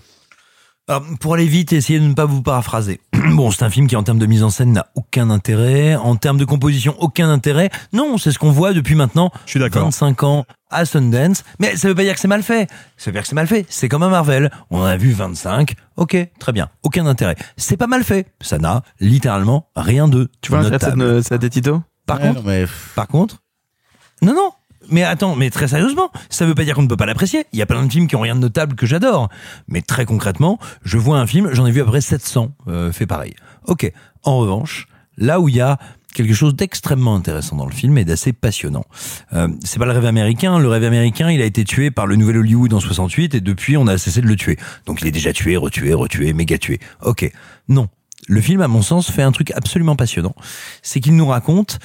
Alors, pour aller vite, essayez de ne pas vous paraphraser. bon, c'est un film qui, en termes de mise en scène, n'a aucun intérêt. En termes de composition, aucun intérêt. Non, c'est ce qu'on voit depuis maintenant Je suis d'accord. 25 ans à Sundance. Mais ça veut pas dire que c'est mal fait. Ça veut dire que c'est mal fait. C'est comme un Marvel. On en a vu 25. Ok, très bien. Aucun intérêt. C'est pas mal fait. Ça n'a littéralement rien de Tu vois, notable. ça Tito? Par Ouais, contre, non, mais- par contre, non, non. Mais attends, mais très sérieusement, ça veut pas dire qu'on ne peut pas l'apprécier. Il y a plein de films qui ont rien de notable que j'adore. Mais très concrètement, je vois un film, j'en ai vu à peu près 700 euh, fait pareil. Ok. En revanche, là où il y a quelque chose d'extrêmement intéressant dans le film et d'assez passionnant. Euh, c'est pas le rêve américain. Le rêve américain, il a été tué par le nouvel Hollywood en 68 et depuis, on a cessé de le tuer. Donc il est déjà tué, retué, retué, méga tué. Ok. Non. Le film, à mon sens, fait un truc absolument passionnant. C'est qu'il nous raconte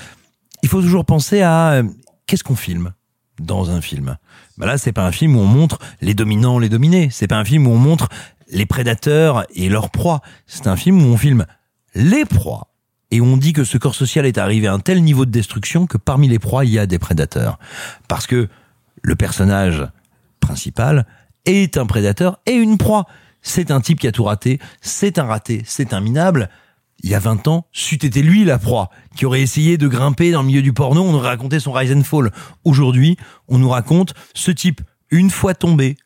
il faut toujours penser à euh, qu'est-ce qu'on filme dans un film? Bah là, c'est pas un film où on montre les dominants, les dominés. C'est pas un film où on montre les prédateurs et leurs proies. C'est un film où on filme les proies et on dit que ce corps social est arrivé à un tel niveau de destruction que parmi les proies, il y a des prédateurs. Parce que le personnage principal est un prédateur et une proie. C'est un type qui a tout raté, c'est un raté, c'est un minable. Il y a 20 ans, c'eût été lui la proie, qui aurait essayé de grimper dans le milieu du porno, on aurait raconté son rise and fall. Aujourd'hui, on nous raconte ce type, une fois tombé,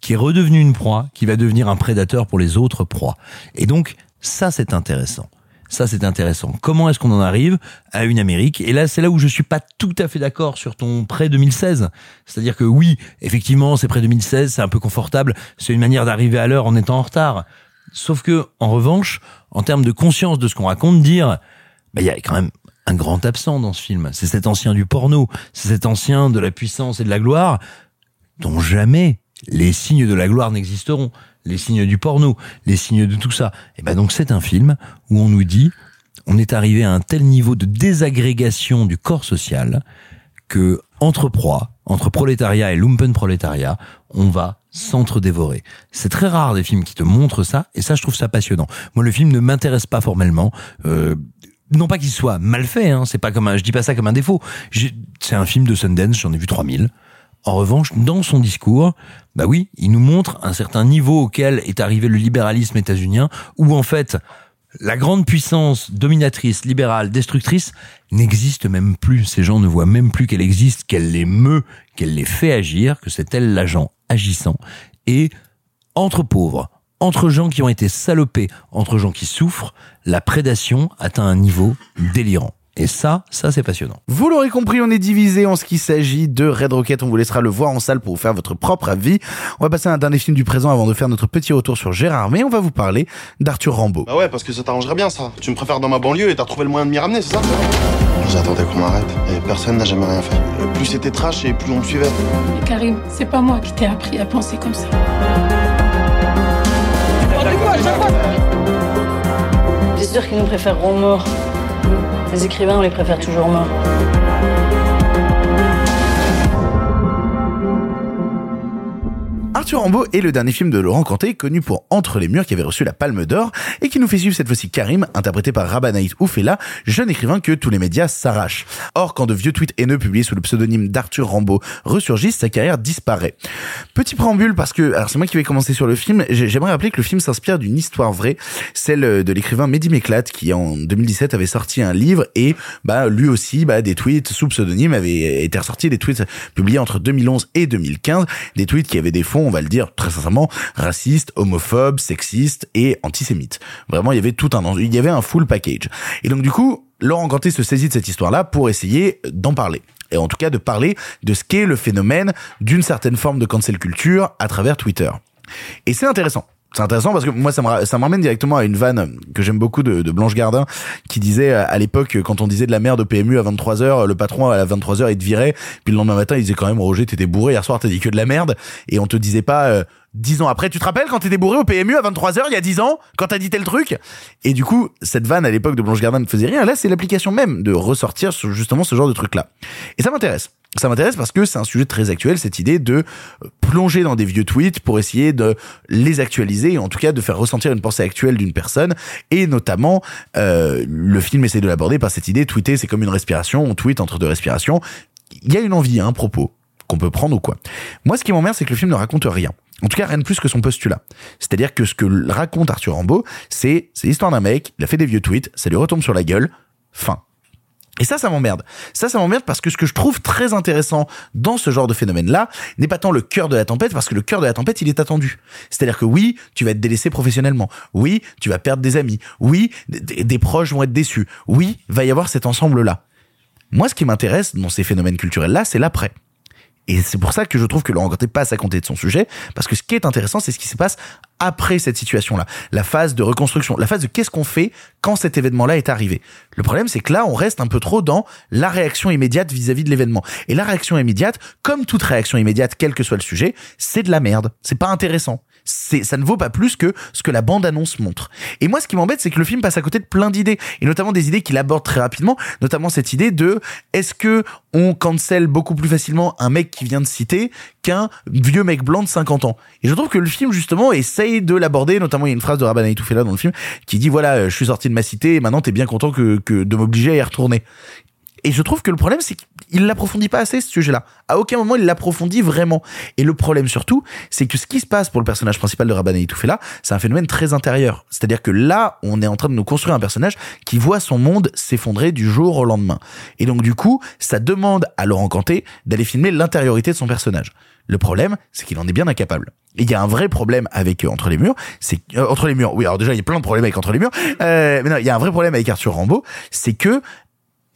qui est redevenu une proie, qui va devenir un prédateur pour les autres proies. Et donc, ça c'est intéressant. Ça c'est intéressant. Comment est-ce qu'on en arrive à une Amérique? Et là, c'est là où je suis pas tout à fait d'accord sur ton prêt 2016. C'est-à-dire que oui, effectivement, c'est prêt 2016, c'est un peu confortable, c'est une manière d'arriver à l'heure en étant en retard. Sauf que, en revanche, en termes de conscience de ce qu'on raconte, dire, bah, il y a quand même un grand absent dans ce film. C'est cet ancien du porno, c'est cet ancien de la puissance et de la gloire, dont jamais les signes de la gloire n'existeront. Les signes du porno, les signes de tout ça. Et ben donc c'est un film où on nous dit, on est arrivé à un tel niveau de désagrégation du corps social que entre proies, entre prolétariat et lumpenprolétariat, on va s'entre-dévorer. C'est très rare des films qui te montrent ça, et ça, je trouve ça passionnant. Moi, le film ne m'intéresse pas formellement. Euh, non pas qu'il soit mal fait, hein, c'est pas comme un, je dis pas ça comme un défaut. C'est un film de Sundance, j'en ai vu 3000. En revanche, dans son discours, bah oui, il nous montre un certain niveau auquel est arrivé le libéralisme états-unien, où en fait, la grande puissance dominatrice, libérale, destructrice n'existe même plus. Ces gens ne voient même plus qu'elle existe, qu'elle les meut, qu'elle les fait agir, que c'est elle l'agent agissant. Et entre pauvres, entre gens qui ont été salopés, entre gens qui souffrent, la prédation atteint un niveau délirant. Et ça, ça c'est passionnant. Vous l'aurez compris, on est divisé en ce qui s'agit de Red Rocket. On vous laissera le voir en salle pour vous faire votre propre avis. On va passer à un dernier film du présent avant de faire notre petit retour sur Gérard Mais On va vous parler d'Arthur Rambaud. Bah ouais, parce que ça t'arrangerait bien ça. Tu me préfères dans ma banlieue et t'as trouvé le moyen de m'y ramener, c'est ça? J'attendais qu'on m'arrête et personne n'a jamais rien fait. Et plus c'était trash et plus on me suivait. Mais Karim, c'est pas moi qui t'ai appris à penser comme ça. C'est sûr qu'ils nous préféreront morts. Les écrivains, on les préfère toujours morts. Arthur Rambaud est le dernier film de Laurent Canté, connu pour Entre les murs, qui avait reçu la Palme d'Or, et qui nous fait suivre cette fois-ci Karim, interprété par Rabanaït Oufela, jeune écrivain que tous les médias s'arrachent. Or, quand de vieux tweets haineux publiés sous le pseudonyme d'Arthur Rambaud ressurgissent, sa carrière disparaît. Petit préambule, parce que, alors c'est moi qui vais commencer sur le film, j'ai- j'aimerais rappeler que le film s'inspire d'une histoire vraie, celle de l'écrivain Mehdi Méclate, qui en 2017 avait sorti un livre, et bah lui aussi, bah des tweets sous pseudonyme avaient été ressortis, des tweets publiés entre 2011 et 2015, des tweets qui avaient des fonds, on va le dire très sincèrement, racistes, homophobes, sexistes et antisémites. Vraiment, il y avait tout un, il y avait un full package. Et donc du coup, Laurent Ganté se saisit de cette histoire-là pour essayer d'en parler. Et en tout cas de parler de ce qu'est le phénomène d'une certaine forme de cancel culture à travers Twitter. Et c'est intéressant. C'est intéressant parce que moi ça me ça m'emmène directement à une vanne que j'aime beaucoup de, Blanche Gardin qui disait euh, à l'époque quand on disait de la merde au PMU à 23h le patron à 23h il te virait. Puis le lendemain matin il disait quand même Roger t'étais bourré. Hier soir t'as dit que de la merde. Et on te disait pas euh, 10 ans après. Tu te rappelles quand t'étais bourré au PMU à 23h il y a 10 ans quand t'as dit tel truc? Et du coup cette vanne à l'époque de Blanche Gardin ne faisait rien. Là c'est l'application même de ressortir justement ce genre de truc là et ça m'intéresse ça m'intéresse parce que c'est un sujet très actuel, cette idée de euh, plonger dans des vieux tweets pour essayer de les actualiser, et en tout cas de faire ressentir une pensée actuelle d'une personne, et notamment euh, le film essaie de l'aborder par cette idée, tweeter c'est comme une respiration, on tweet entre deux respirations, il y a une envie, un propos qu'on peut prendre ou quoi. Moi ce qui m'emmerde c'est que le film ne raconte rien. En tout cas, rien de plus que son postulat. C'est-à-dire que ce que raconte Arthur Rambaud, c'est l'histoire d'un mec, il a fait des vieux tweets, ça lui retombe sur la gueule, fin. Et ça, ça m'emmerde. Ça, ça m'emmerde parce que ce que je trouve très intéressant dans ce genre de phénomène-là n'est pas tant le cœur de la tempête, parce que le cœur de la tempête, il est attendu. C'est-à-dire que oui, tu vas être délaissé professionnellement. Oui, tu vas perdre des amis. Oui, des, proches vont être déçus. Oui, va y avoir cet ensemble-là. Moi, ce qui m'intéresse dans ces phénomènes culturels-là, c'est l'après. Et c'est pour ça que je trouve que Laurent Ganté passe à compter de son sujet, parce que ce qui est intéressant, c'est ce qui se passe après cette situation-là. La phase de reconstruction, la phase de qu'est-ce qu'on fait quand cet événement-là est arrivé. Le problème, c'est que là, on reste un peu trop dans la réaction immédiate vis-à-vis de l'événement. Et la réaction immédiate, comme toute réaction immédiate, quel que soit le sujet, c'est de la merde. C'est pas intéressant. C'est, ça ne vaut pas plus que ce que la bande-annonce montre. Et moi, ce qui m'embête, c'est que le film passe à côté de plein d'idées, et notamment des idées qu'il aborde très rapidement, notamment cette idée de est-ce que on cancel beaucoup plus facilement un mec qui vient de citer qu'un vieux mec blanc de 50 ans? Et je trouve que le film, justement, essaye de l'aborder, notamment il y a une phrase de Rabban là dans le film, qui dit voilà, euh, je suis sorti de ma cité, et maintenant t'es bien content que, que de m'obliger à y retourner. Et je trouve que le problème, c'est qu'il l'approfondit pas assez, ce sujet-là. À aucun moment, il l'approfondit vraiment. Et le problème, surtout, c'est que ce qui se passe pour le personnage principal de Rabban là, c'est un phénomène très intérieur. C'est-à-dire que là, on est en train de nous construire un personnage qui voit son monde s'effondrer du jour au lendemain. Et donc, du coup, ça demande à Laurent Canté d'aller filmer l'intériorité de son personnage. Le problème, c'est qu'il en est bien incapable. Et il y a un vrai problème avec euh, Entre les murs, c'est euh, Entre les murs. Oui, alors déjà, il y a plein de problèmes avec Entre les murs. Euh, mais non, il y a un vrai problème avec Arthur Rambaud, c'est que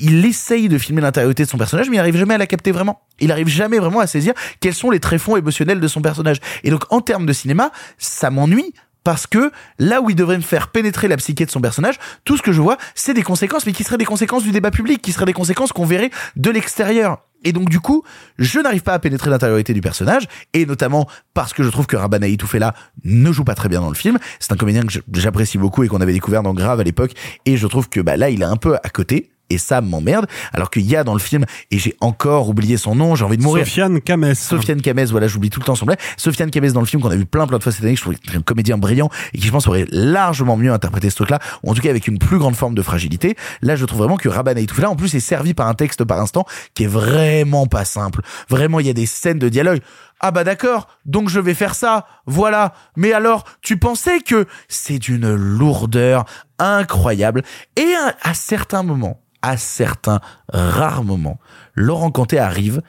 il essaye de filmer l'intériorité de son personnage, mais il arrive jamais à la capter vraiment. Il arrive jamais vraiment à saisir quels sont les tréfonds émotionnels de son personnage. Et donc, en termes de cinéma, ça m'ennuie parce que là où il devrait me faire pénétrer la psyché de son personnage, tout ce que je vois, c'est des conséquences, mais qui seraient des conséquences du débat public, qui seraient des conséquences qu'on verrait de l'extérieur. Et donc du coup, je n'arrive pas à pénétrer l'intériorité du personnage, et notamment parce que je trouve que Rabanaï Toufela ne joue pas très bien dans le film. C'est un comédien que j'apprécie beaucoup et qu'on avait découvert dans Grave à l'époque, et je trouve que bah, là, il est un peu à côté. Et ça m'emmerde. Alors qu'il y a dans le film, et j'ai encore oublié son nom, j'ai envie de mourir. Sofiane Kames. Sofiane Kames, voilà, j'oublie tout le temps son nom. Sofiane Kames dans le film qu'on a vu plein plein de fois cette année, que je trouve un comédien brillant et qui je pense aurait largement mieux interprété ce truc-là, ou en tout cas avec une plus grande forme de fragilité. Là, je trouve vraiment que Rabban là en plus, est servi par un texte par instant qui est vraiment pas simple. Vraiment, il y a des scènes de dialogue. Ah bah d'accord, donc je vais faire ça, voilà. Mais alors, tu pensais que c'est d'une lourdeur incroyable. Et à, à certains moments, à certains rares moments, Laurent Canté arrive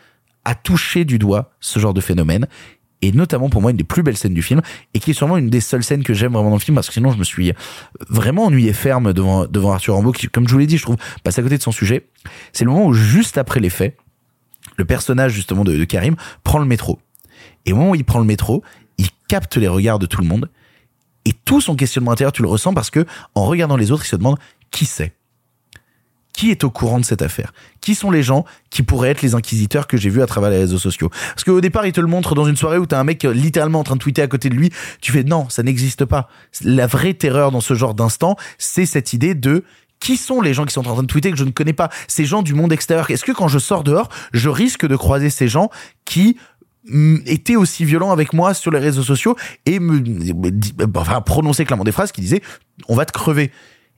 à toucher du doigt ce genre de phénomène. Et notamment pour moi une des plus belles scènes du film. Et qui est sûrement une des seules scènes que j'aime vraiment dans le film parce que sinon je me suis vraiment ennuyé ferme devant Arthur Rambaud qui comme je vous l'ai dit je trouve passe à côté de son sujet. C'est le moment où juste après les faits le personnage justement de, de Karim prend le métro. Et au moment où il prend le métro il capte les regards de tout le monde. Et tout son questionnement intérieur tu le ressens parce que en regardant les autres il se demande qui c'est? Qui est au courant de cette affaire? Qui sont les gens qui pourraient être les inquisiteurs que j'ai vus à travers les réseaux sociaux? Parce qu'au départ, il te le montre dans une soirée où t'as un mec littéralement en train de tweeter à côté de lui. Tu fais non, ça n'existe pas. La vraie terreur dans ce genre d'instant, c'est cette idée de qui sont les gens qui sont en train de tweeter que je ne connais pas? Ces gens du monde extérieur. Est-ce que quand je sors dehors, je risque de croiser ces gens qui mm, été aussi violent avec moi sur les réseaux sociaux et me, prononcer clairement des phrases qui disaient on va te crever.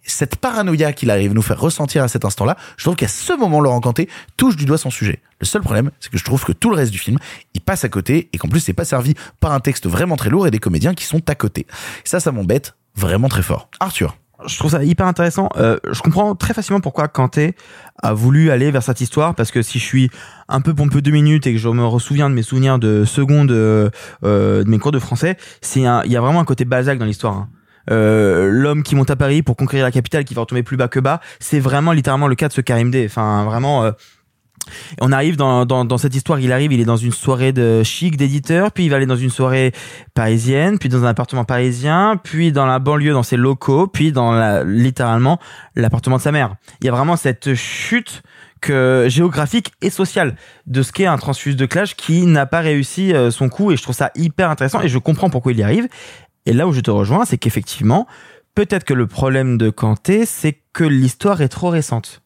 Cette paranoïa qu'il arrive à nous faire ressentir à cet instant-là, je trouve qu'à ce moment, Laurent Canté touche du doigt son sujet. Le seul problème, c'est que je trouve que tout le reste du film, il passe à côté et qu'en plus, c'est pas servi par un texte vraiment très lourd et des comédiens qui sont à côté. Ça, ça m'embête vraiment très fort. Arthur. je trouve ça hyper intéressant. Euh, je comprends très facilement pourquoi Kanté a voulu aller vers cette histoire parce que si je suis un peu pompeux deux minutes et que je me ressouviens de mes souvenirs de seconde euh, euh, de mes cours de français, c'est il y a vraiment un côté Balzac dans l'histoire. hein. Euh, l'homme qui monte à Paris pour conquérir la capitale qui va retomber plus bas que bas, c'est vraiment littéralement le cas de ce Karim D. Enfin, vraiment. euh, on arrive dans, cette histoire, il arrive, il est dans une soirée de chic d'éditeur, puis il va aller dans une soirée parisienne, puis dans un appartement parisien, puis dans la banlieue, dans ses locaux, puis dans littéralement l'appartement de sa mère. Il y a vraiment cette chute que géographique et sociale de ce qu'est un transfuse de clash qui n'a pas réussi euh, son coup et je trouve ça hyper intéressant et je comprends pourquoi il y arrive. Et là où je te rejoins, c'est qu'effectivement, peut-être que le problème de Kanté, c'est que l'histoire est trop récente.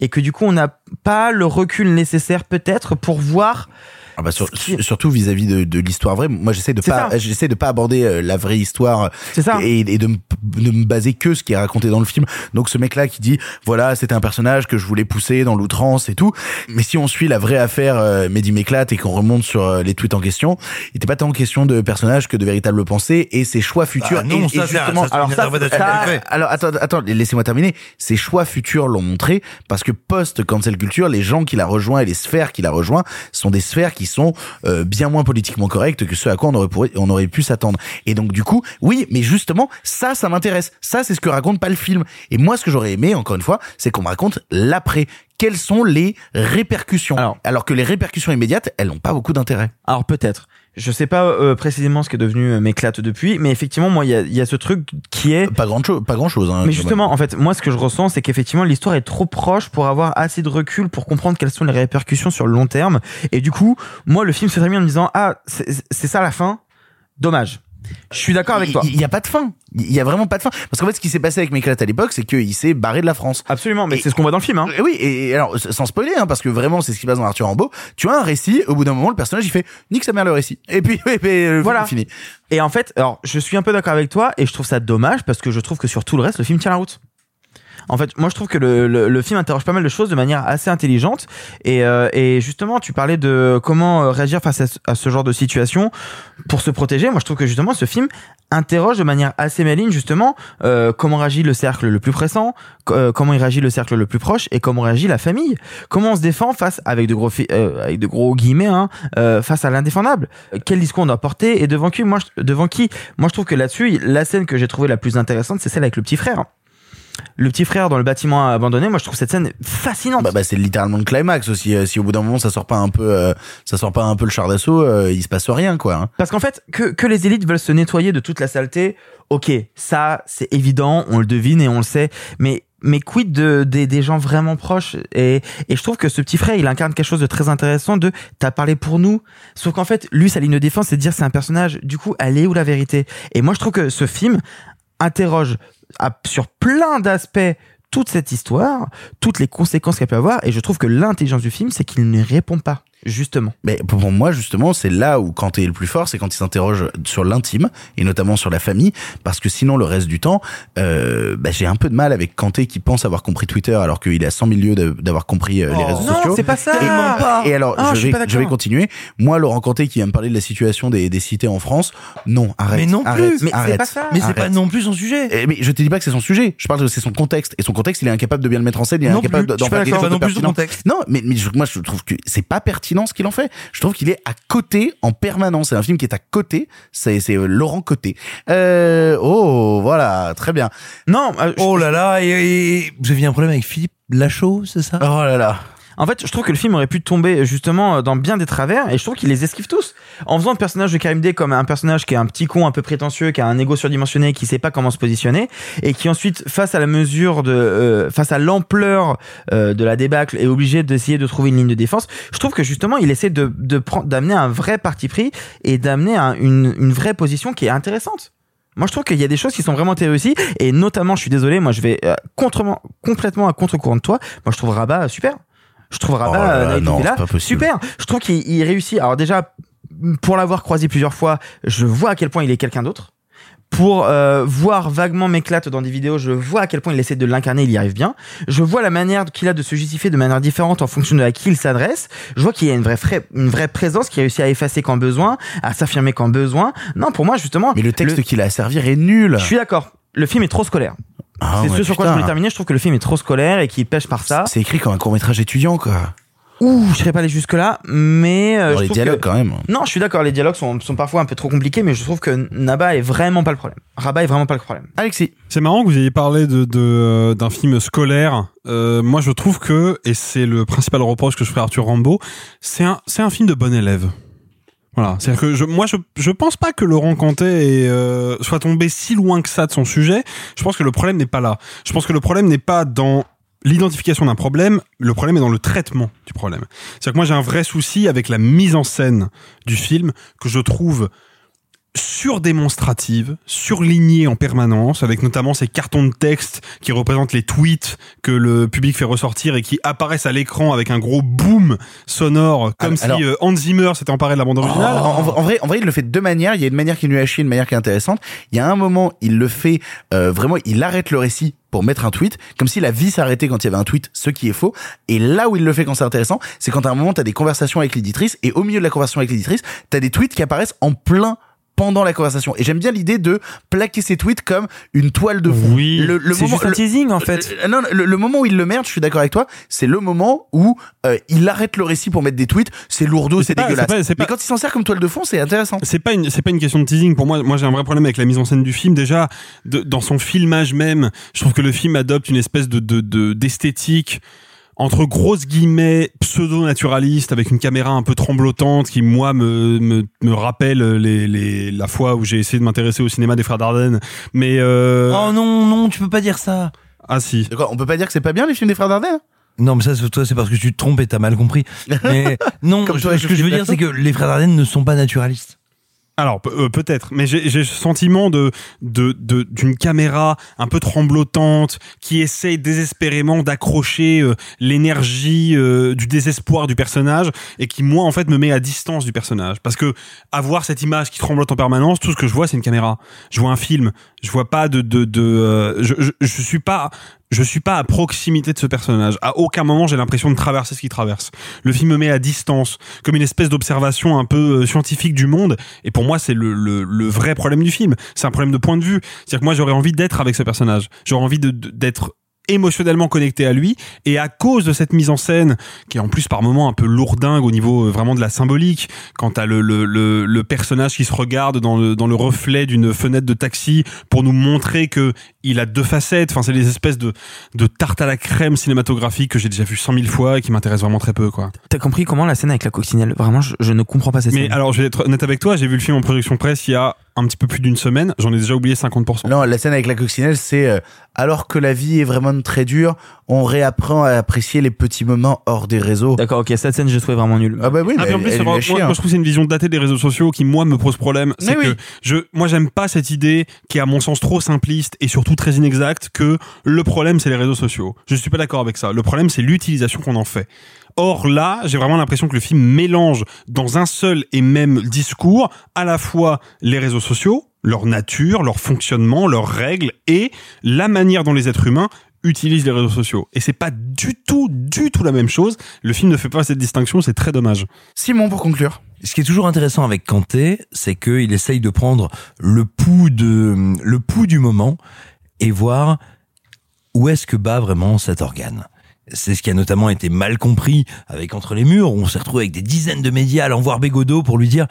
Et que du coup on n'a pas le recul nécessaire peut-être pour voir Ah bah sur- surtout vis-à-vis de, de l'histoire vraie. Moi, j'essaie de C'est pas, j'essaie de pas aborder euh, la vraie histoire. C'est ça. Et, et de, me, de me baser que ce qui est raconté dans le film. Donc, ce mec-là qui dit, voilà, c'était un personnage que je voulais pousser dans l'outrance et tout. Mais si on suit la vraie affaire euh, Mehdi m'éclate et qu'on remonte sur euh, les tweets en question, il était pas tant question de personnage que de véritable pensée et ses choix futurs. Bah non, et, ça, et c'est- justement, ça, interprétation ça- fait. alors attends, attends, laissez-moi terminer. Ses choix futurs l'ont montré parce que post cancel culture, les gens qu'il a rejoints et les sphères qu'il a rejoints sont des sphères qui sont euh, bien moins politiquement correctes que ce à quoi on aurait, pourri- on aurait pu s'attendre. Et donc du coup, oui, mais justement, ça, ça m'intéresse. Ça, c'est ce que raconte pas le film. Et moi, ce que j'aurais aimé, encore une fois, c'est qu'on me raconte l'après. Quelles sont les répercussions? Alors, que les répercussions immédiates, elles n'ont pas beaucoup d'intérêt. Alors peut-être. Je sais pas euh, précisément ce qui est devenu euh, m'éclate depuis, mais effectivement, moi, il y a, il y a ce truc qui est pas grand chose, pas grand chose. mais justement, en fait, moi, ce que je ressens, c'est qu'effectivement, l'histoire est trop proche pour avoir assez de recul pour comprendre quelles sont les répercussions sur le long terme. Et du coup, moi, le film se termine en me disant, ah, c'est ça la fin? Dommage. Je suis d'accord avec toi. Il y a pas de fin. Il y a vraiment pas de fin. Parce qu'en fait, ce qui s'est passé avec Méclate à l'époque, c'est qu'il s'est barré de la France. Absolument, mais c'est ce qu'on voit dans le film. Hein. Et oui, et alors, sans spoiler, hein, parce que vraiment, c'est ce qui se passe dans Arthur Rimbaud. Tu as un récit, au bout d'un moment, le personnage, il fait nique sa mère le récit. Et puis, et puis, le film Voilà. est fini. Et en fait, alors, je suis un peu d'accord avec toi et je trouve ça dommage parce que je trouve que sur tout le reste, le film tient la route. En fait, moi je trouve que le, le, le film interroge pas mal de choses de manière assez intelligente et, euh, et justement tu parlais de comment euh, réagir face à ce, genre de situation pour se protéger. Moi je trouve que justement ce film interroge de manière assez maligne justement euh, comment réagit le cercle le plus pressant, euh, comment il réagit le cercle le plus proche et comment réagit la famille. Comment on se défend face avec de gros euh, avec de gros guillemets hein, euh, face à l'indéfendable. Quel discours on doit porter et devant qui? Moi devant qui? Moi je trouve que là-dessus la scène que j'ai trouvée la plus intéressante c'est celle avec le petit frère le petit frère dans le bâtiment abandonné, moi je trouve cette scène fascinante. Bah, bah, c'est littéralement le climax aussi. Euh, Si au bout d'un moment, ça sort pas un peu, euh, ça sort pas un peu le char d'assaut, euh, il se passe rien, quoi. hein. Parce qu'en fait, que, que les élites veulent se nettoyer de toute la saleté, ok, ça c'est évident, on le devine et on le sait, mais mais quid de, des, des gens vraiment proches? Et, et je trouve que ce petit frère, il incarne quelque chose de très intéressant de t'as parlé pour nous, sauf qu'en fait, lui, sa ligne de défense, c'est de dire c'est un personnage, du coup, elle est où la vérité? Et moi, je trouve que ce film interroge sur plein d'aspects toute cette histoire, toutes les conséquences qu'elle peut avoir, et je trouve que l'intelligence du film, c'est qu'il ne répond pas, justement. Mais pour moi, justement, c'est là où Kanté est le plus fort, c'est quand il s'interroge sur l'intime et notamment sur la famille, parce que sinon le reste du temps, euh, bah, j'ai un peu de mal avec Kanté qui pense avoir compris Twitter alors qu'il est à 100 000 lieues de- d'avoir compris euh, les Oh. réseaux Non, sociaux. c'est pas ça. Et, pas. et alors, Ah, je vais, je continuer. Moi, Laurent Kanté qui vient me parler de la situation des, des cités en France, non, arrête. Mais non plus. arrête, Mais c'est pas ça. Mais c'est pas non plus son sujet. Eh, mais je te dis pas que c'est son sujet. Je parle que c'est son contexte. Et son contexte, il est incapable de bien le mettre en scène. Il est Non incapable d'en de Pas non plus son contexte. Non, mais, mais je- moi, je trouve que c'est pas pertinent ce qu'il en fait. Je trouve qu'il est à côté en permanence. C'est un film qui est à côté. C'est, c'est euh, Laurent Côté. Euh, oh, voilà. Très bien. Non, Oh là là, et, et- vous aviez un problème avec Philippe Lachaud, c'est ça? Oh là là. En fait, je trouve que le film aurait pu tomber justement dans bien des travers et je trouve qu'il les esquive tous. En faisant le personnage de Karim D comme un personnage qui est un petit con un peu prétentieux, qui a un ego surdimensionné, qui sait pas comment se positionner et qui ensuite, face à la mesure de, euh, face à l'ampleur euh, de la débâcle, est obligé d'essayer de trouver une ligne de défense. Je trouve que justement, il essaie de, de prendre, d'amener un vrai parti pris et d'amener un- une, une vraie position qui est intéressante. Moi, je trouve qu'il y a des choses qui sont vraiment réussies et notamment, je suis désolé, moi, je vais euh, contrement, complètement à contre-courant de toi. Moi, je trouve Rabat euh, super. Je trouve Rabat, Oh euh, non, Villa, pas super. Je trouve qu'il il réussit. Alors déjà, pour l'avoir croisé plusieurs fois, je vois à quel point il est quelqu'un d'autre. Pour euh, voir vaguement m'éclate dans des vidéos, je vois à quel point il essaie de l'incarner, il y arrive bien. Je vois la manière qu'il a de se justifier de manière différente en fonction de à qui il s'adresse. Je vois qu'il y a une vraie, une vraie présence qui réussit à effacer quand besoin, à s'affirmer quand besoin. Non, pour moi justement. Mais le texte qu'il a à servir est nul. Je suis d'accord. Le film est trop scolaire. Ah c'est ouais, ce sur quoi je voulais terminer. Je trouve que le film est trop scolaire et qu'il pêche par ça. C'est écrit comme un court métrage étudiant, quoi. Ouh, je serais pas allé jusque là, mais euh, Dans je les trouve dialogues, que- quand même. Non, je suis d'accord. Les dialogues sont, sont parfois un peu trop compliqués, mais je trouve que Naba est vraiment pas le problème. Rabat est vraiment pas le problème. Alexis. C'est marrant que vous ayez parlé de de- d'un film scolaire. Euh, moi, je trouve que, et c'est le principal reproche que je ferai à Arthur Rambaud, c'est un c'est un film de bon élève. Voilà, c'est-à-dire que je, moi je je pense pas que Laurent Cantet euh, soit tombé si loin que ça de son sujet. Je pense que le problème n'est pas là. Je pense que le problème n'est pas dans l'identification d'un problème, le problème est dans le traitement du problème. C'est-à-dire que moi j'ai un vrai souci avec la mise en scène du film que je trouve surdémonstrative, surlignée en permanence, avec notamment ces cartons de texte qui représentent les tweets que le public fait ressortir et qui apparaissent à l'écran avec un gros boom sonore, comme Alors- si euh, Hans Zimmer s'était emparé de la bande originale. En, en- en vrai, en vrai, il le fait de deux manières. Il y a une manière qui lui a chier, une manière qui est intéressante. Il y a un moment, il le fait euh, vraiment, il arrête le récit pour mettre un tweet, comme si la vie s'arrêtait quand il y avait un tweet, ce qui est faux. Et là où il le fait quand c'est intéressant, c'est quand à un moment, t'as des conversations avec l'éditrice, et au milieu de la conversation avec l'éditrice, t'as des tweets qui apparaissent en plein pendant la conversation. Et j'aime bien l'idée de plaquer ces tweets comme une toile de fond. Oui. le, moment, juste un le- teasing en fait. euh, non, le, moment où il le merde, je suis d'accord avec toi, c'est le moment où euh, il arrête le récit pour mettre des tweets. C'est lourdeau, c'est dégueulasse. pas- Mais pas- quand il s'en sert comme toile de fond, c'est intéressant. C'est pas une c'est pas une question de teasing pour moi. Moi j'ai un vrai problème avec la mise en scène du film. Déjà de- dans son filmage même, je trouve que le film adopte une espèce de de de- d'esthétique entre grosses guillemets pseudo-naturaliste avec une caméra un peu tremblotante qui moi me me, me rappelle les, les la fois où j'ai essayé de m'intéresser au cinéma des frères Dardenne. Mais euh... Oh non, non, tu peux pas dire ça. ah si. Quoi On peut pas dire que c'est pas bien les films des frères Dardenne Non, mais ça, c'est- toi, c'est parce que tu te trompes et t'as mal compris. Mais non, Comme je- toi, ce que je veux dire, c'est que les frères Dardenne ne sont pas naturalistes. Alors euh, peut-être, mais j'ai ce sentiment de- d'une caméra un peu tremblotante qui essaye désespérément d'accrocher euh, l'énergie euh, du désespoir du personnage et qui moi en fait me met à distance du personnage parce que avoir cette image qui tremblote en permanence, tout ce que je vois c'est une caméra. Je vois un film, je vois pas de de de euh, je, suis pas je suis pas à proximité de ce personnage. À aucun moment j'ai l'impression de traverser ce qu'il traverse. Le film me met à distance, comme une espèce d'observation un peu euh, scientifique du monde. Et pour moi, c'est le, le, le vrai problème du film. C'est un problème de point de vue. C'est-à-dire que moi, j'aurais envie d'être avec ce personnage. J'aurais envie d'être émotionnellement connecté à lui. Et à cause de cette mise en scène qui est en plus par moments un peu lourdingue au niveau euh, vraiment de la symbolique quand t'as le, le, le, le personnage qui se regarde dans le, dans le reflet d'une fenêtre de taxi pour nous montrer que il a deux facettes. Enfin c'est des espèces de, de tarte à la crème cinématographique que j'ai déjà vu cent mille fois et qui m'intéressent vraiment très peu quoi. T'as compris comment la scène avec la coccinelle? Vraiment, je, je ne comprends pas cette mais scène. alors je vais être honnête avec toi j'ai vu le film en production presse il y a un petit peu plus d'une semaine j'en ai déjà oublié 50% Non, la scène avec la coccinelle, c'est euh, alors que la vie est vraiment très dure, on réapprend à apprécier les petits moments hors des réseaux. D'accord, ok, cette scène, je trouvais vraiment nulle. Ah bah oui, Ah, mais puis en elle- plus, elle chié, moi, hein. moi, je trouve que c'est une vision datée des réseaux sociaux qui moi me pose problème. C'est Mais que oui. je, moi j'aime pas cette idée qui est à mon sens trop simpliste et surtout très inexacte que le problème c'est les réseaux sociaux. Je suis pas d'accord avec ça. Le problème c'est l'utilisation qu'on en fait. Or là, j'ai vraiment l'impression que le film mélange dans un seul et même discours à la fois les réseaux sociaux, leur nature, leur fonctionnement, leurs règles et la manière dont les êtres humains utilisent les réseaux sociaux. Et c'est pas du tout, du tout la même chose. Le film ne fait pas cette distinction, c'est très dommage. Simon, pour conclure. Ce qui est toujours intéressant avec Kanté, c'est qu'il essaye de prendre le pouls de, le pouls du moment et voir où est-ce que bat vraiment cet organe. C'est ce qui a notamment été mal compris avec Entre les murs, où on s'est retrouvé avec des dizaines de médias allant voir Bégodeau pour lui dire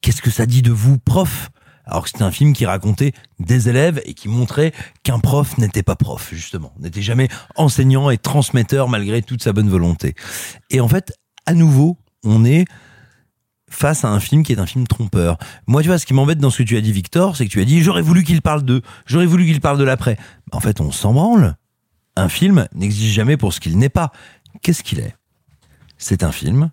qu'est-ce que ça dit de vous, prof? Alors que c'était un film qui racontait des élèves et qui montrait qu'un prof n'était pas prof, justement, n'était jamais enseignant et transmetteur malgré toute sa bonne volonté. Et en fait, à nouveau, on est face à un film qui est un film trompeur. Moi, tu vois, ce qui m'embête dans ce que tu as dit, Victor, c'est que tu as dit j'aurais voulu qu'il parle d'eux, j'aurais voulu qu'il parle de l'après. En fait, on s'en branle. Un film n'existe jamais pour ce qu'il n'est pas. Qu'est-ce qu'il est? C'est un film,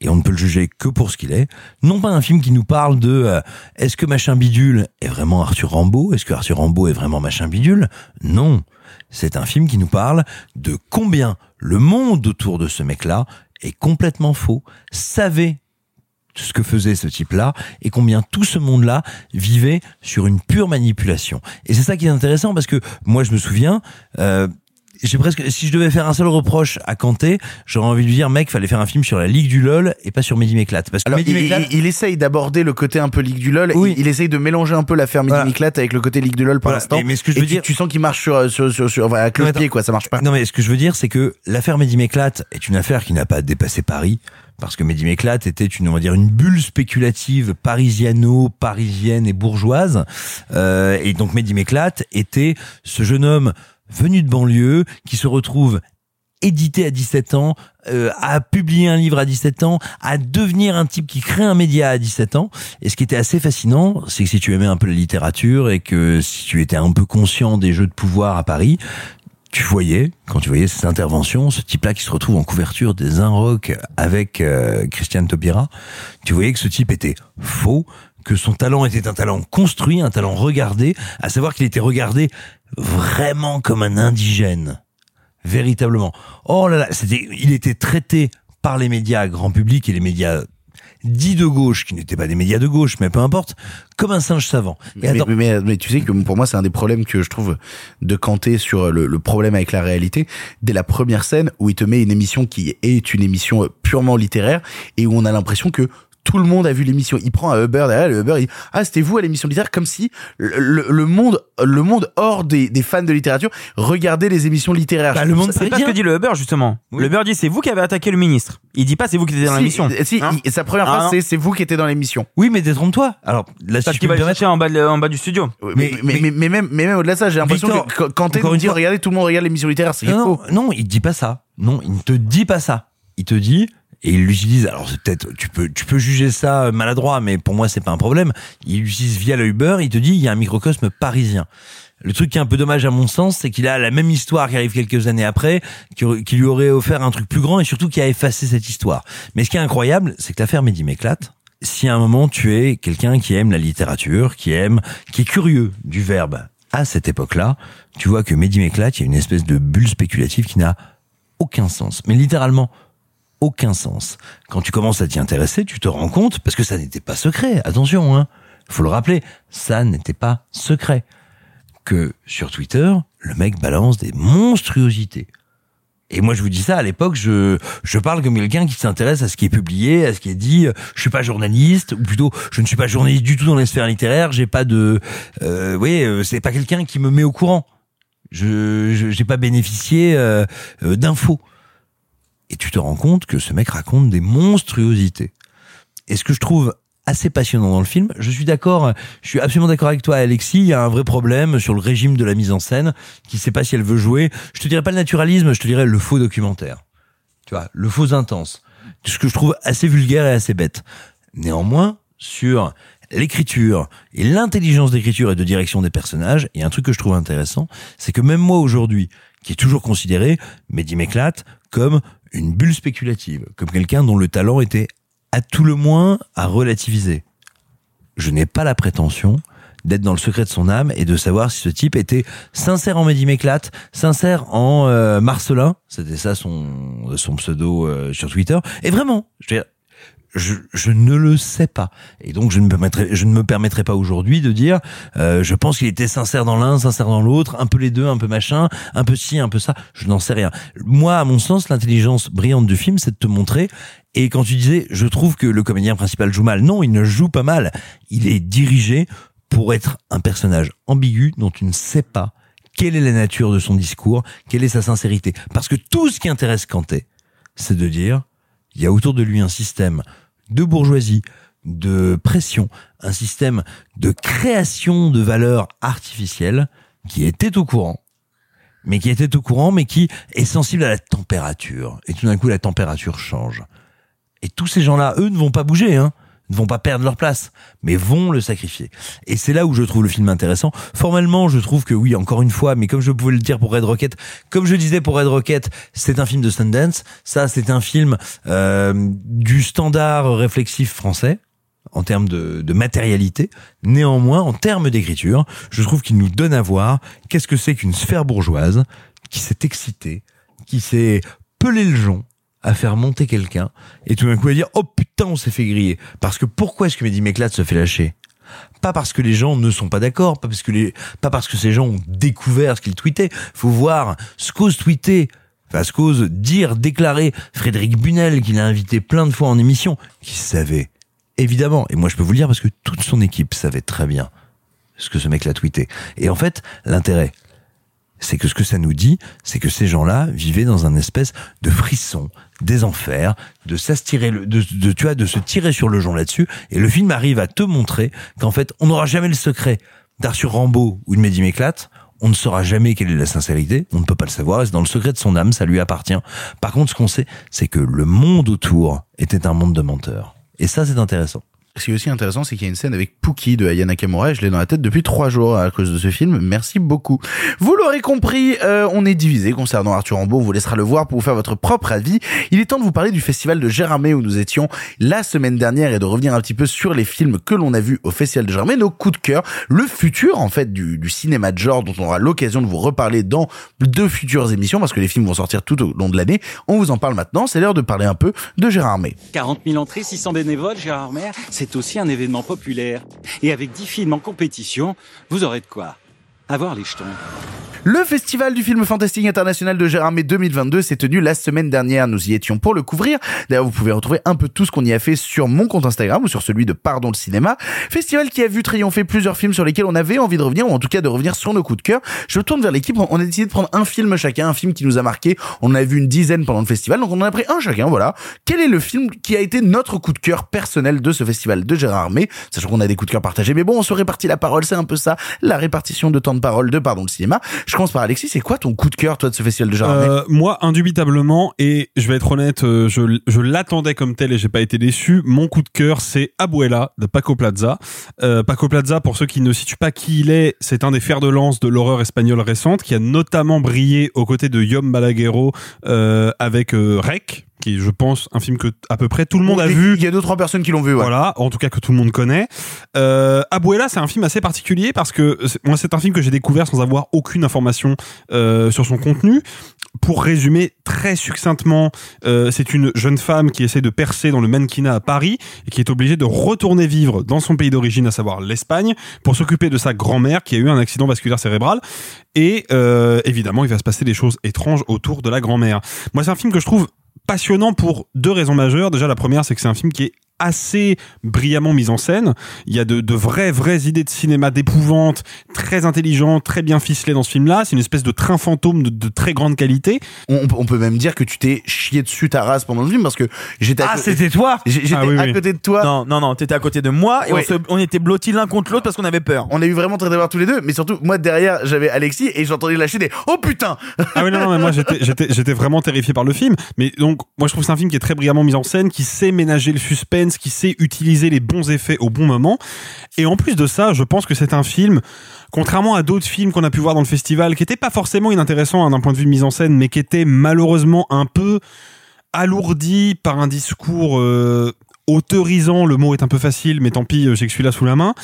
et on ne peut le juger que pour ce qu'il est. Non pas un film qui nous parle de euh, est-ce que machin bidule est vraiment Arthur Rambaud Est-ce que Arthur Rambaud est vraiment machin bidule? Non. C'est un film qui nous parle de combien le monde autour de ce mec-là est complètement faux. Savait ce que faisait ce type-là et combien tout ce monde-là vivait sur une pure manipulation. Et c'est ça qui est intéressant parce que moi je me souviens, euh, j'ai presque, si je devais faire un seul reproche à Kanté, j'aurais envie de lui dire, mec, fallait faire un film sur la Ligue du LOL et pas sur Mehdi Méclate. Parce que Alors, Mehdi il, Méclate- il- il essaye d'aborder le côté un peu Ligue du LOL. Il, il essaye de mélanger un peu l'affaire Midi Voilà. Avec le côté Ligue du LOL pour Voilà. l'instant. Et- mais ce que je Et veux tu- dire- tu sens qu'il marche sur, sur, sur, sur- enfin, à Non, cloche-pied, attends. quoi. Ça marche pas. Non, mais ce que je veux dire, c'est que l'affaire Mehdi Méclate est une affaire qui n'a pas dépassé Paris. Parce que Mehdi Méclate était une, on va dire, une bulle spéculative parisiano, parisienne et bourgeoise. Euh, et donc Mehdi Méclate était ce jeune homme venu de banlieue qui se retrouve édité à 17 ans, euh, à publier un livre à 17 ans, à devenir un type qui crée un média à 17 ans. Et ce qui était assez fascinant, c'est que si tu aimais un peu la littérature et que si tu étais un peu conscient des jeux de pouvoir à Paris, tu voyais, quand tu voyais ces interventions, ce type-là qui se retrouve en couverture des Inrock avec euh, Christiane Taubira, tu voyais que ce type était faux, que son talent était un talent construit, un talent regardé, à savoir qu'il était regardé vraiment comme un indigène. Véritablement. Oh là là, c'était, il était traité par les médias grand public et les médias dits de gauche, qui n'étaient pas des médias de gauche, mais peu importe, comme un singe savant. Mais, attends, mais, mais- mais tu sais que pour moi, c'est un des problèmes que je trouve de Kanté sur le, le problème avec la réalité. Dès la première scène où il te met une émission qui est une émission purement littéraire et où on a l'impression que tout le monde a vu l'émission. Il prend un Uber derrière, le Uber, il dit ah c'était vous à l'émission littéraire, comme si le, le- le monde, le monde hors des, des fans de littérature regardait les émissions littéraires. Bah, le monde, c'est pas ce que dit le Uber justement. Le Uber dit c'est vous qui avez attaqué le ministre. Il dit pas c'est vous qui étiez dans Si, l'émission. Si, Hein il- sa première Ah, phrase non. c'est c'est vous qui étiez dans l'émission. Oui, mais détrompe-toi. Alors, là, si Parce je qu'il peux va me le chercher en bas, de- en bas du studio. Mais, mais, mais, mais même, mais même au-delà de ça, j'ai l'impression que quand- t'es dit regardez, tout le monde regarde l'émission littéraire, c'est non, faux. non, non, il dit pas ça. Non, il ne te dit pas ça. Il te dit, et il l'utilise, alors c'est peut-être, tu peux, tu peux juger ça maladroit, mais pour moi c'est pas un problème. Il l'utilise via le Uber, il te dit, il y a un microcosme parisien. Le truc qui est un peu dommage à mon sens, c'est qu'il a la même histoire qui arrive quelques années après, qui lui aurait offert un truc plus grand et surtout qui a effacé cette histoire. Mais ce qui est incroyable, c'est que l'affaire Mehdi m'éclate. Si à un moment tu es quelqu'un qui aime la littérature, qui aime, qui est curieux du verbe à cette époque-là, tu vois que Mehdi m'éclate, il y a une espèce de bulle spéculative qui n'a aucun sens. Mais littéralement, aucun sens. Quand tu commences à t'y intéresser, tu te rends compte, parce que ça n'était pas secret, attention, hein. Faut le rappeler, ça n'était pas secret. Que sur Twitter, le mec balance des monstruosités. Et moi, je vous dis ça, à l'époque, je, je parle comme quelqu'un qui s'intéresse à ce qui est publié, à ce qui est dit. Je suis pas journaliste, ou plutôt, je ne suis pas journaliste du tout dans les sphères littéraires. J'ai pas de, euh, vous voyez, euh, c'est pas quelqu'un qui me met au courant. Je, j'ai pas bénéficié euh, euh, d'infos. Et tu te rends compte que ce mec raconte des monstruosités. Et ce que je trouve assez passionnant dans le film, je suis d'accord, je suis absolument d'accord avec toi Alexis, il y a un vrai problème sur le régime de la mise en scène, qui sait pas si elle veut jouer. Je te dirais pas le naturalisme, je te dirais le faux documentaire. Tu vois, le faux intense. Ce que je trouve assez vulgaire et assez bête. Néanmoins, sur l'écriture et l'intelligence d'écriture et de direction des personnages, il y a un truc que je trouve intéressant, c'est que même moi aujourd'hui, qui est toujours considéré, Mehdi m'éclate, comme une bulle spéculative, comme quelqu'un dont le talent était à tout le moins à relativiser. Je n'ai pas la prétention d'être dans le secret de son âme et de savoir si ce type était sincère en Mehdi m'éclate, sincère en euh, Marcelin, c'était ça son, son pseudo euh, sur Twitter, et vraiment, je veux dire, je, je ne le sais pas. Et donc, je ne me permettrai, je ne me permettrai pas aujourd'hui de dire, euh, je pense qu'il était sincère dans l'un, sincère dans l'autre, un peu les deux, un peu machin, un peu ci, un peu ça. Je n'en sais rien. Moi, à mon sens, l'intelligence brillante du film, c'est de te montrer. Et quand tu disais, je trouve que le comédien principal joue mal. Non, il ne joue pas mal. Il est dirigé pour être un personnage ambigu dont tu ne sais pas quelle est la nature de son discours, quelle est sa sincérité. Parce que tout ce qui intéresse Kanté, c'est de dire, il y a autour de lui un système de bourgeoisie, de pression, un système de création de valeurs artificielles qui était au courant, mais qui était au courant, mais qui est sensible à la température. Et tout d'un coup, la température change. Et tous ces gens-là, eux, ne vont pas bouger, hein ne vont pas perdre leur place, mais vont le sacrifier. Et c'est là où je trouve le film intéressant. Formellement, je trouve que oui, encore une fois, mais comme je pouvais le dire pour Red Rocket, comme je disais pour Red Rocket, c'est un film de Sundance. Ça, c'est un film euh, du standard réflexif français en termes de, de matérialité. Néanmoins, en termes d'écriture, je trouve qu'il nous donne à voir qu'est-ce que c'est qu'une sphère bourgeoise qui s'est excitée, qui s'est pelé le jonc à faire monter quelqu'un et tout d'un coup à dire oh putain on s'est fait griller parce que pourquoi est-ce que Mehdi Méclate se fait lâcher? Pas parce que les gens ne sont pas d'accord, pas parce que les, pas parce que ces gens ont découvert ce qu'ils tweetaient. Faut voir ce qu'ose tweeter, enfin ce qu'ose dire, déclarer Frédéric Bunel, qu'il a invité plein de fois en émission, qui savait évidemment. Et moi, je peux vous le dire parce que toute son équipe savait très bien ce que ce mec l'a tweeté. Et en fait, l'intérêt, c'est que ce que ça nous dit, c'est que ces gens-là vivaient dans un espèce de frisson, des enfers, de s'astirer, de, de, tu vois, de se tirer sur le jonc là-dessus. Et le film arrive à te montrer qu'en fait, on n'aura jamais le secret d'Arthur Rambaud ou de Mehdi Méclate. On ne saura jamais quelle est la sincérité. On ne peut pas le savoir. C'est dans le secret de son âme, ça lui appartient. Par contre, ce qu'on sait, c'est que le monde autour était un monde de menteurs. Et ça, c'est intéressant. Ce qui est aussi intéressant, c'est qu'il y a une scène avec Pookie de Aya Nakamura et je l'ai dans la tête depuis trois jours à cause de ce film. Merci beaucoup. Vous l'aurez compris, euh, on est divisé concernant Arthur Rambaud. On vous laissera le voir pour vous faire votre propre avis. Il est temps de vous parler du festival de Gérardmer où nous étions la semaine dernière et de revenir un petit peu sur les films que l'on a vus au festival de Gérardmer, nos coups de cœur, le futur en fait du, du cinéma de genre dont on aura l'occasion de vous reparler dans deux futures émissions parce que les films vont sortir tout au long de l'année. On vous en parle maintenant. C'est l'heure de parler un peu de Gérardmer. 40 000 entrées, 600 bénévoles, Gérard Mer, c'est aussi un événement populaire. Et avec 10 films en compétition, vous aurez de quoi avoir les jetons. Le festival du film fantastique international de Gérardmer 2022 s'est tenu la semaine dernière. Nous y étions pour le couvrir. D'ailleurs, vous pouvez retrouver un peu tout ce qu'on y a fait sur mon compte Instagram ou sur celui de Pardon le cinéma. Festival qui a vu triompher plusieurs films sur lesquels on avait envie de revenir ou en tout cas de revenir sur nos coups de cœur. Je tourne vers l'équipe. On a décidé de prendre un film chacun, un film qui nous a marqué. On en a vu une dizaine pendant le festival, donc on en a pris un chacun. Voilà. Quel est le film qui a été notre coup de cœur personnel de ce festival de Gérardmer? Sachant qu'on a des coups de cœur partagés, mais bon, on se répartit la parole. C'est un peu ça, la répartition de temps de parole de Pardon le cinéma. Je commence par Alexis. C'est quoi ton coup de cœur, toi, de ce festival de Gérardmer Euh, moi, indubitablement, et je vais être honnête, euh, je, l'attendais comme tel et j'ai pas été déçu. Mon coup de cœur, c'est Abuela de Paco Plaza. Euh, Paco Plaza, pour ceux qui ne situent pas qui il est, c'est un des fers de lance de l'horreur espagnole récente, qui a notamment brillé aux côtés de Yom Balaguerro euh, avec euh, Rec, qui est, je pense, un film que à peu près tout le monde a vu. Il y a deux trois personnes qui l'ont vu. Ouais. Voilà, en tout cas que tout le monde connaît. Euh, Abuela, c'est un film assez particulier parce que moi, c'est un film que j'ai découvert sans avoir aucune information euh, sur son contenu. Pour résumer très succinctement, euh, c'est une jeune femme qui essaie de percer dans le mannequinat à Paris et qui est obligée de retourner vivre dans son pays d'origine, à savoir l'Espagne, pour s'occuper de sa grand-mère qui a eu un accident vasculaire cérébral. Et euh, évidemment, il va se passer des choses étranges autour de la grand-mère. Moi, c'est un film que je trouve passionnant pour deux raisons majeures. Déjà, la première, c'est que c'est un film qui est assez brillamment mis en scène. Il y a de, de vraies, vraies idées de cinéma d'épouvante, très intelligentes, très bien ficelées dans ce film-là. C'est une espèce de train fantôme de, de très grande qualité. On, on peut même dire que tu t'es chié dessus ta race pendant le film parce que j'étais. à Ah, côté- c'était toi? J'étais Ah oui, à oui. côté de toi. Non, non, non, t'étais à côté de moi et on, se- on était blottis l'un contre l'autre parce qu'on avait peur. On a eu vraiment très voir tous les deux, mais surtout moi derrière j'avais Alexis et j'entendais lâcher des oh putain. Ah oui, non, non, mais moi j'étais, j'étais, j'étais vraiment terrifié par le film. Mais donc, moi je trouve que c'est un film qui est très brillamment mis en scène, qui sait ménager le qui sait utiliser les bons effets au bon moment. Et en plus de ça, je pense que c'est un film, contrairement à d'autres films qu'on a pu voir dans le festival, qui n'étaient pas forcément inintéressants hein, d'un point de vue mise en scène, mais qui étaient malheureusement un peu alourdis par un discours euh, autorisant. Le mot est un peu facile, mais tant pis, euh, j'ai que celui-là sous la main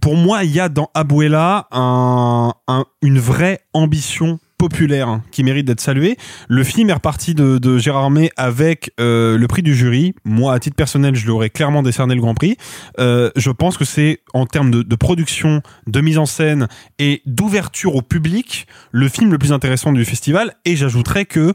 pour moi, il y a dans Abuela un, un- une vraie ambition populaire hein, qui mérite d'être saluée. Le film est reparti de, Gérard May avec euh, le prix du jury. Moi, à titre personnel, je lui aurais clairement décerné le Grand Prix. Euh, je pense que c'est en termes de production, de mise en scène et d'ouverture au public le film le plus intéressant du festival. Et j'ajouterais que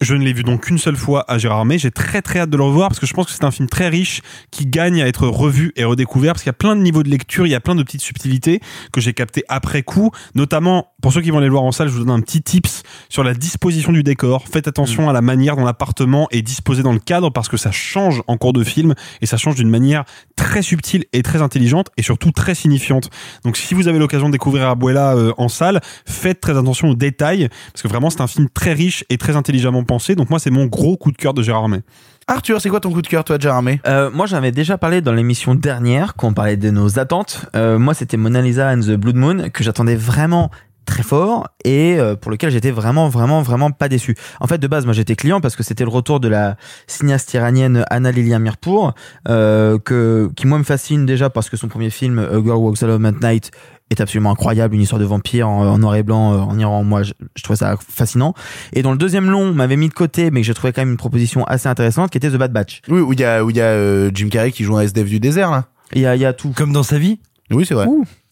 je ne l'ai vu donc qu'une seule fois à Gérard May. J'ai très très hâte de le revoir parce que je pense que c'est un film très riche qui gagne à être revu et redécouvert parce qu'il y a plein de niveaux de lecture, il y a plein de petites subtilités que j'ai captées après coup. Notamment, pour ceux qui vont aller le voir en salle, je vous donne un petit tips sur la disposition du décor. Faites attention à la manière dont l'appartement est disposé dans le cadre parce que ça change en cours de film et ça change d'une manière très subtile et très intelligente et surtout très signifiante. Donc si vous avez l'occasion de découvrir Abuela euh, en salle, faites très attention aux détails parce que vraiment c'est un film très riche et très intelligemment pensé. Donc moi c'est mon gros coup de cœur de Gérard May. Arthur, c'est quoi ton coup de cœur toi de Gérard May Euh, moi, j'en avais déjà parlé dans l'émission dernière, quand on parlait de nos attentes. Euh, moi, c'était Mona Lisa and the Blood Moon, que j'attendais vraiment très fort et euh, pour lequel j'étais vraiment vraiment vraiment pas déçu. En fait de base moi j'étais client parce que c'était le retour de la cinéaste iranienne Anna Lilia Mirpour euh, que qui moi me fascine déjà parce que son premier film A Girl Walks Alone at Night est absolument incroyable, une histoire de vampire en, en noir et blanc euh, en Iran. Moi, je, je trouvais ça fascinant. Et dans le deuxième long, on m'avait mis de côté, mais que j'ai trouvé quand même une proposition assez intéressante, qui était The Bad Batch. Oui, où il y a, où il y a euh, Jim Carrey qui joue un SDF du désert, là. Il y a, il y a tout. Comme dans sa vie? Oui, c'est vrai.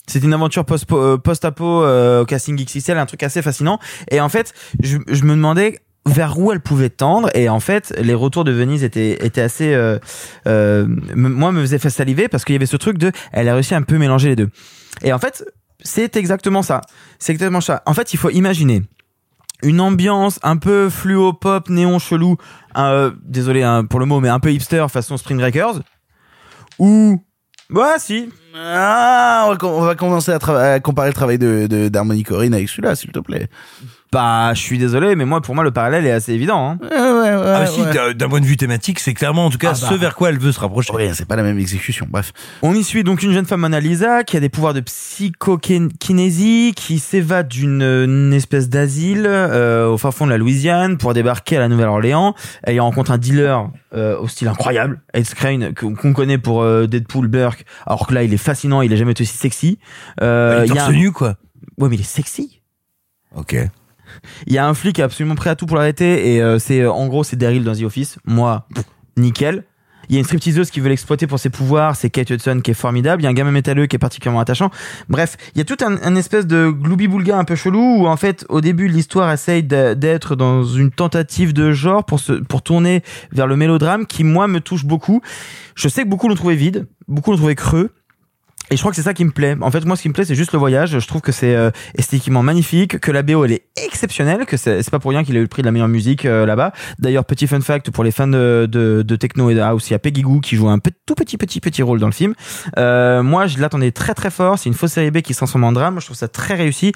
C'est une aventure post- euh, post-apo euh, au casting XXL, un truc assez fascinant. Et en fait, je, je me demandais vers où elle pouvait tendre et en fait les retours de Venise étaient étaient assez euh, euh, me- moi me faisait saliver parce qu'il y avait ce truc de elle a réussi à un peu mélanger les deux et en fait c'est exactement ça. C'est exactement ça. En fait il faut imaginer une ambiance un peu fluo pop néon chelou euh, désolé hein, pour le mot mais un peu hipster façon Spring Breakers ou bah si. Ah, on va, commencer à, comparer le travail de, Corrine avec celui-là, s'il te plaît. Bah je suis désolé mais moi pour moi le parallèle est assez évident hein. Ouais, ouais, ouais. Ah si, ouais. d'un- d'un point de vue thématique, c'est clairement en tout cas Ah bah. ce vers quoi elle veut se rapprocher. Ouais, c'est pas la même exécution, bref. On y suit donc une jeune femme Mona Lisa qui a des pouvoirs de psychokinésie, qui s'évade d'une une espèce d'asile euh, au fin fond de la Louisiane pour débarquer à la Nouvelle-Orléans. Elle y rencontre un dealer euh, au style incroyable, Ed Skrein, qu'on qu'on connaît pour euh, Deadpool, Burke, alors que là il est fascinant, il a jamais été aussi sexy. Euh, Il est torse un- nu, quoi. Ouais mais il est sexy. Ok. Il y a un flic absolument prêt à tout pour l'arrêter et euh, c'est euh, en gros c'est Daryl dans The Office. Moi, nickel. Il y a une stripteaseuse qui veut l'exploiter pour ses pouvoirs, c'est Kate Hudson qui est formidable. Il y a un gamin métalleux qui est particulièrement attachant. Bref, il y a tout un, espèce de gloubi-boulga un peu chelou où en fait au début l'histoire essaye d'être dans une tentative de genre pour se pour tourner vers le mélodrame qui moi me touche beaucoup. Je sais que beaucoup l'ont trouvé vide, beaucoup l'ont trouvé creux. Et je crois que c'est ça qui me plaît. En fait, moi, ce qui me plaît, c'est juste le voyage. Je trouve que c'est euh, esthétiquement magnifique, que la BO elle est exceptionnelle, que c'est pas pour rien qu'il a eu le prix de la meilleure musique euh, là-bas. D'ailleurs, petit fun fact pour les fans de, de, de techno et de house, il y a Peggy Goo qui joue un tout petit petit petit rôle dans le film. Euh, moi, je l'attendais très très fort. C'est une fausse série B qui se transforme en drame. Je trouve ça très réussi.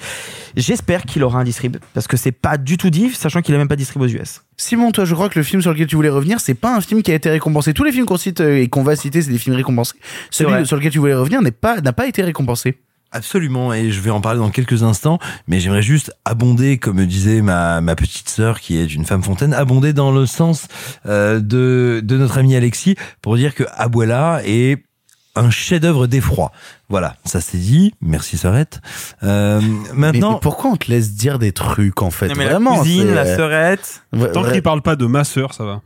J'espère qu'il aura un distrib parce que c'est pas du tout diff, sachant qu'il a même pas distrib aux US. Simon, toi, je crois que le film sur lequel tu voulais revenir, c'est pas un film qui a été récompensé. Tous les films qu'on cite euh, et qu'on va citer, c'est des films récompensés. Celui vrai. sur lequel tu voulais revenir n'est pas, n'a pas été récompensé. Absolument, et je vais en parler dans quelques instants, mais j'aimerais juste abonder, comme disait ma, ma petite sœur, qui est une femme fontaine, abonder dans le sens euh, de, de notre ami Alexis, pour dire que Abuela est un chef-d'œuvre d'effroi. Voilà, ça c'est dit. Merci Sorette. Euh, maintenant, mais pourquoi on te laisse dire des trucs, en fait Non, mais Vraiment. la c'est- la. Ouais, Tant ouais. qu'il parle pas de ma sœur, ça va.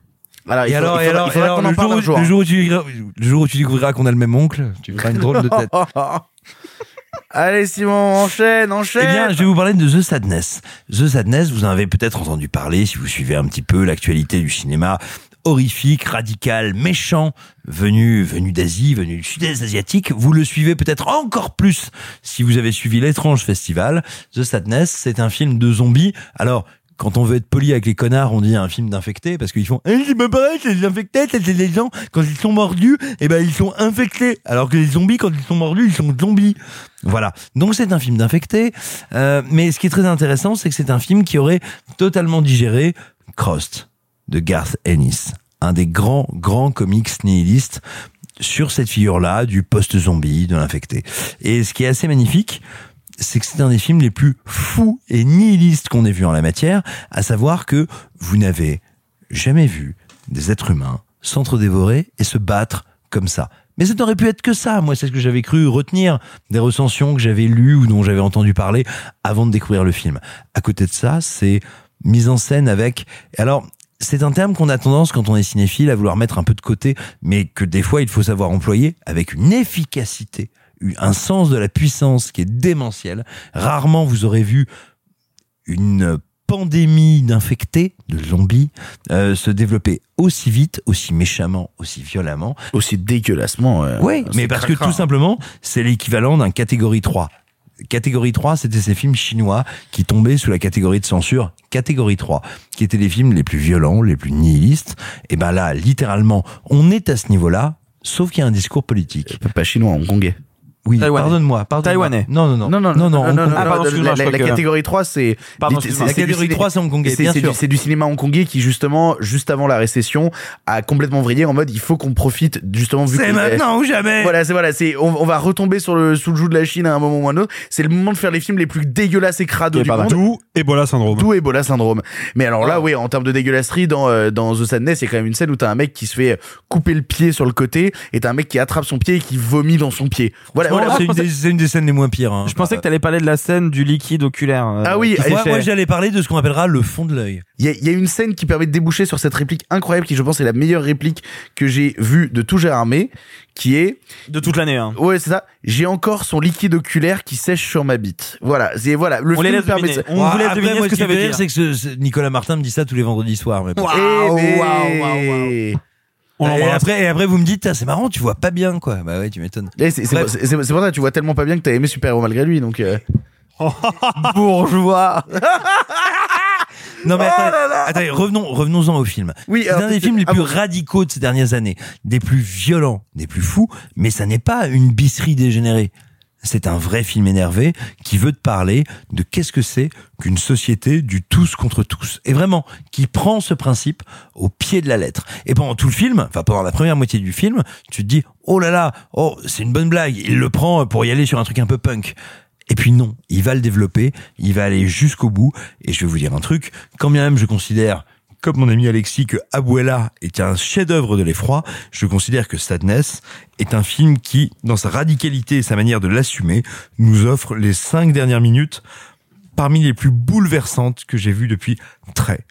Alors, il et alors, alors, le, parle jour, un où- jour. le jour où tu découvriras- le jour où tu découvriras qu'on a le même oncle, tu feras une drôle de tête. Allez, Simon, enchaîne, enchaîne. Eh bien, je vais vous parler de The Sadness. The Sadness, vous en avez peut-être entendu parler si vous suivez un petit peu l'actualité du cinéma horrifique, radical, méchant, venu venu d'Asie, venu du sud-est asiatique. Vous le suivez peut-être encore plus si vous avez suivi l'étrange festival. The Sadness, c'est un film de zombies. Alors, quand on veut être poli avec les connards, on dit un film d'infectés parce qu'ils font eh, c'est pas pareil, c'est des infectés, c'est des gens quand ils sont mordus, eh ben ils sont infectés, alors que les zombies quand ils sont mordus, ils sont zombies. Voilà. Donc c'est un film d'infectés, euh, mais ce qui est très intéressant, c'est que c'est un film qui aurait totalement digéré Crost de Garth Ennis, un des grands grands comics nihilistes sur cette figure-là du post-zombie, de l'infecté. Et ce qui est assez magnifique, c'est que c'est un des films les plus fous et nihilistes qu'on ait vu en la matière, à savoir que vous n'avez jamais vu des êtres humains s'entre-dévorer et se battre comme ça. Mais ça n'aurait pu être que ça. Moi, c'est ce que j'avais cru retenir des recensions que j'avais lues ou dont j'avais entendu parler avant de découvrir le film. À côté de ça, c'est mise en scène avec... Alors, c'est un terme qu'on a tendance, quand on est cinéphile, à vouloir mettre un peu de côté, mais que des fois, il faut savoir employer avec une efficacité, un sens de la puissance qui est démentiel. Rarement vous aurez vu une pandémie d'infectés, de zombies, euh, se développer aussi vite, aussi méchamment, aussi violemment. Aussi dégueulassement. euh, oui, mais parce que tout simplement, c'est l'équivalent d'un catégorie 3. Catégorie 3, c'était ces films chinois qui tombaient sous la catégorie de censure catégorie 3, qui étaient les films les plus violents, les plus nihilistes. Et ben là, littéralement, on est à ce niveau-là, sauf qu'il y a un discours politique. Pas chinois, hongkongais. Oui, Taïwanais. pardonne-moi, pardonne Taïwanais. Non, non, non. Non, non, non, non, non, non, Kong. Ah, pardon, la- la, catégorie 3, c'est. Pardon, c'est- c'est La du catégorie ciné- 3, c'est hongkongais, c'est- c'est du- C'est du cinéma hongkongais qui, justement, juste avant la récession, a complètement vrillé en mode il faut qu'on profite, justement, vu C'est que- maintenant ou jamais Voilà, c'est voilà, c'est on, on va retomber sur le sous le joug de la Chine à un moment ou à un autre. C'est le moment de faire les films les plus dégueulasses et crado du monde. D'où Ebola syndrome. D'où Ebola syndrome. Mais alors là, oui, en termes de dégueulasserie, dans, euh, dans The Sadness, il y a quand même une scène où t'as un mec qui se fait couper le pied sur le côté et t'as un mec qui attrape son pied et qui vomit dans son pied. Voilà, là, c'est une, des- c'est une des scènes les moins pires. hein. Je pensais que t'allais parler de la scène du liquide oculaire. euh, Ah oui, qui Moi, moi, j'allais parler de ce qu'on appellera le fond de l'œil. Il y, a, il y a une scène qui permet de déboucher sur cette réplique incroyable qui, je pense, est la meilleure réplique que j'ai vue de tout Gérard Armé, qui est de toute l'année. Hein. Ouais, c'est ça. J'ai encore son liquide oculaire qui sèche sur ma bite. Voilà, c'est voilà. Le On les film laisse permet deviner. ça. On Après, deviner moi, ce que qui ça me veut fait dire. rire, c'est que ce- ce- Nicolas Martin me dit ça tous les vendredis soirs. Mais. Eh, mais- On et, après, et après, vous me dites, Ah, c'est marrant, tu vois pas bien, quoi. Bah ouais, tu m'étonnes. Eh, c'est pour- ça tu vois tellement pas bien que t'as aimé Super Héros malgré lui, donc. euh. Bourgeois. Non mais Oh attendez, revenons, revenons-en au film. Oui, c'est un des films les ah plus radicaux de ces dernières années, des plus violents, des plus fous, mais ça n'est pas une bisserie dégénérée. C'est un vrai film énervé qui veut te parler de qu'est-ce que c'est qu'une société du tous contre tous. Et vraiment, qui prend ce principe au pied de la lettre. Et pendant tout le film, enfin pendant la première moitié du film, tu te dis, oh là là, oh, c'est une bonne blague. Il le prend pour y aller sur un truc un peu punk. Et puis non, il va le développer, il va aller jusqu'au bout. Et je vais vous dire un truc, quand bien même je considère, comme mon ami Alexis, que Abuela est un chef-d'œuvre de l'effroi, je considère que Sadness est un film qui, dans sa radicalité et sa manière de l'assumer, nous offre les cinq dernières minutes parmi les plus bouleversantes que j'ai vues depuis très,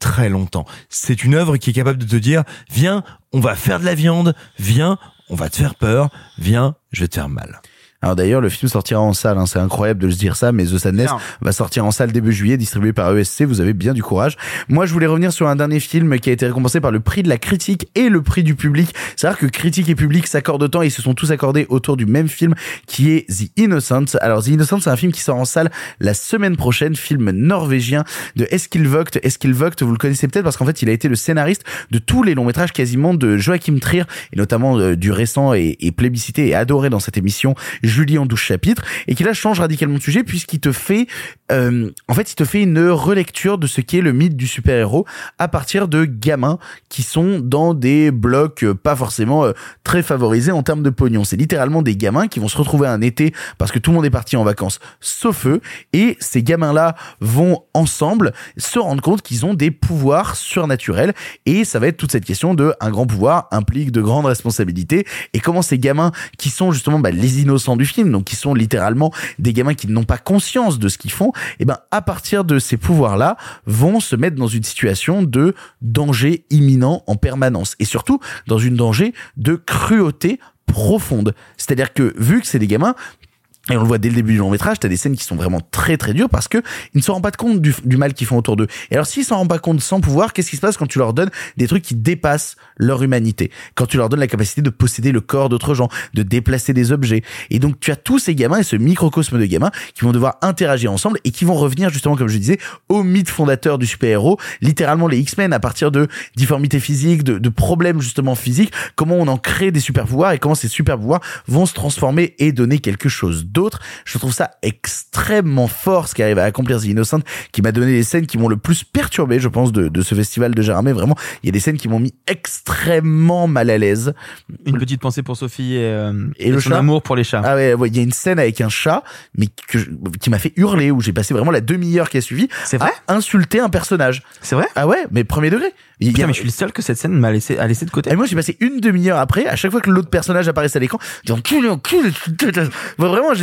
très longtemps. C'est une œuvre qui est capable de te dire, viens, on va faire de la viande, viens, on va te faire peur, viens, je vais te faire mal. Alors d'ailleurs, le film sortira en salle. hein. C'est incroyable de se dire ça, mais The Sadness Non. va sortir en salle début juillet, distribué par ESC. Vous avez bien du courage. Moi, je voulais revenir sur un dernier film qui a été récompensé par le prix de la critique et le prix du public. C'est-à-dire que critique et public s'accordent autant et ils se sont tous accordés autour du même film qui est The Innocent. Alors The Innocent, c'est un film qui sort en salle la semaine prochaine, film norvégien de Eskil Vogt. Eskil Vogt, vous le connaissez peut-être parce qu'en fait, il a été le scénariste de tous les longs métrages quasiment de Joachim Trier et notamment euh, du récent et, et plébiscité et adoré dans cette émission Julie en 12 chapitres et qui là change radicalement de sujet puisqu'il te fait euh, en fait il te fait une relecture de ce qu'est le mythe du super-héros à partir de gamins qui sont dans des blocs euh, pas forcément euh, très favorisés en termes de pognon. C'est littéralement des gamins qui vont se retrouver un été parce que tout le monde est parti en vacances sauf eux et ces gamins-là vont ensemble se rendre compte qu'ils ont des pouvoirs surnaturels et ça va être toute cette question de un grand pouvoir implique de grandes responsabilités et comment ces gamins qui sont justement bah, les innocents du film donc qui sont littéralement des gamins qui n'ont pas conscience de ce qu'ils font et ben à partir de ces pouvoirs là vont se mettre dans une situation de danger imminent en permanence. Et surtout dans une danger de cruauté profonde. C'est-à-dire que vu que c'est des gamins et on le voit dès le début du long métrage, t'as des scènes qui sont vraiment très très dures parce que ils ne se rendent pas compte du, mal qu'ils font autour d'eux. Et alors s'ils s'en rendent pas compte sans pouvoir, qu'est-ce qui se passe quand tu leur donnes des trucs qui dépassent leur humanité? Quand tu leur donnes la capacité de posséder le corps d'autres gens, de déplacer des objets. Et donc tu as tous ces gamins et ce microcosme de gamins qui vont devoir interagir ensemble et qui vont revenir justement, comme je disais, au mythe fondateur du super-héros, littéralement les X-Men à partir de difformités physiques, de, de problèmes justement physiques, comment on en crée des super-pouvoirs et comment ces super-pouvoirs vont se transformer et donner quelque chose d'autre. Je trouve ça extrêmement fort ce qui arrive à accomplir The Innocent, qui m'a donné des scènes qui m'ont le plus perturbé, je pense, de, de ce festival de Gérardmer. Vraiment, il y a des scènes qui m'ont mis extrêmement mal à l'aise. Une petite pensée pour Sophie et, euh, Et et le son chat amour pour les chats. Ah ouais, ouais, il y a une scène avec un chat, mais que qui m'a fait hurler, où j'ai passé vraiment la demi-heure qui a suivi C'est vrai à insulter un personnage. C'est vrai Ah ouais, mais premier degré. Il a- mais je suis le seul que cette scène m'a laissé, a laissé de côté. Et moi, j'ai passé une demi-heure après, à chaque fois que l'autre personnage apparaissait à l'écran, j'ai enculé, enculé.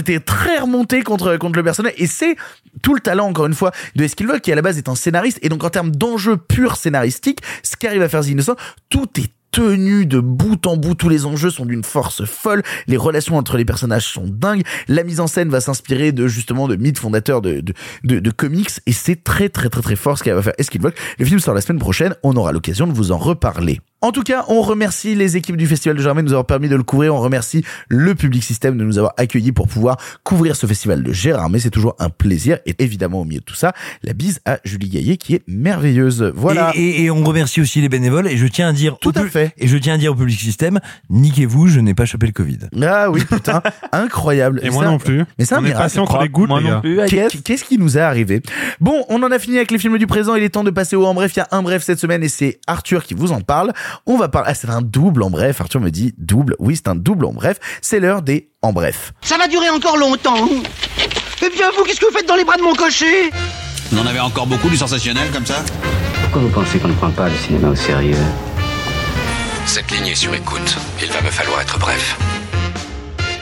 J'étais très remonté contre, contre le personnage. Et c'est tout le talent, encore une fois, de Eskilvold, qui à la base est un scénariste. Et donc, en termes d'enjeux purs scénaristiques, ce qu'arrive à faire The Innocent, tout est tenu de bout en bout, tous les enjeux sont d'une force folle, les relations entre les personnages sont dingues, la mise en scène va s'inspirer de justement de mythes fondateurs de, de, de, de comics et c'est très très très très fort ce qu'elle va faire Eskilvold. Le film sort la semaine prochaine, on aura l'occasion de vous en reparler. En tout cas, on remercie les équipes du Festival de Germain de nous avoir permis de le couvrir. On remercie le Public System de nous avoir accueillis pour pouvoir couvrir ce festival de Gérard. Mais c'est toujours un plaisir. Et évidemment, au milieu de tout ça, la bise à Julie Gaillet qui est merveilleuse. Voilà. Et, et- et on remercie aussi les bénévoles. Et je tiens à dire, Tout au à fait. Et je tiens à dire au public système, niquez-vous, je n'ai pas chopé le Covid. Ah oui, putain, incroyable. Et moi ça- non plus. Mais c'est un On est passé entre les gouttes, Moi les non gars. plus. Qu'est-ce qui nous est arrivé? Bon, on en a fini avec les films du présent. Il est temps de passer au en bref. Il y a un bref cette semaine et c'est Arthur qui vous en parle. On va parler. Ah, c'est un double en bref. Arthur me dit double. Oui, c'est un double en bref. C'est l'heure des en bref. Ça va durer encore longtemps. Eh bien, vous, qu'est-ce que vous faites dans les bras de mon cocher? Vous en avez encore beaucoup du sensationnel comme ça Pourquoi vous pensez qu'on ne prend pas le cinéma au sérieux? Cette ligne est sur écoute. Il va me falloir être bref.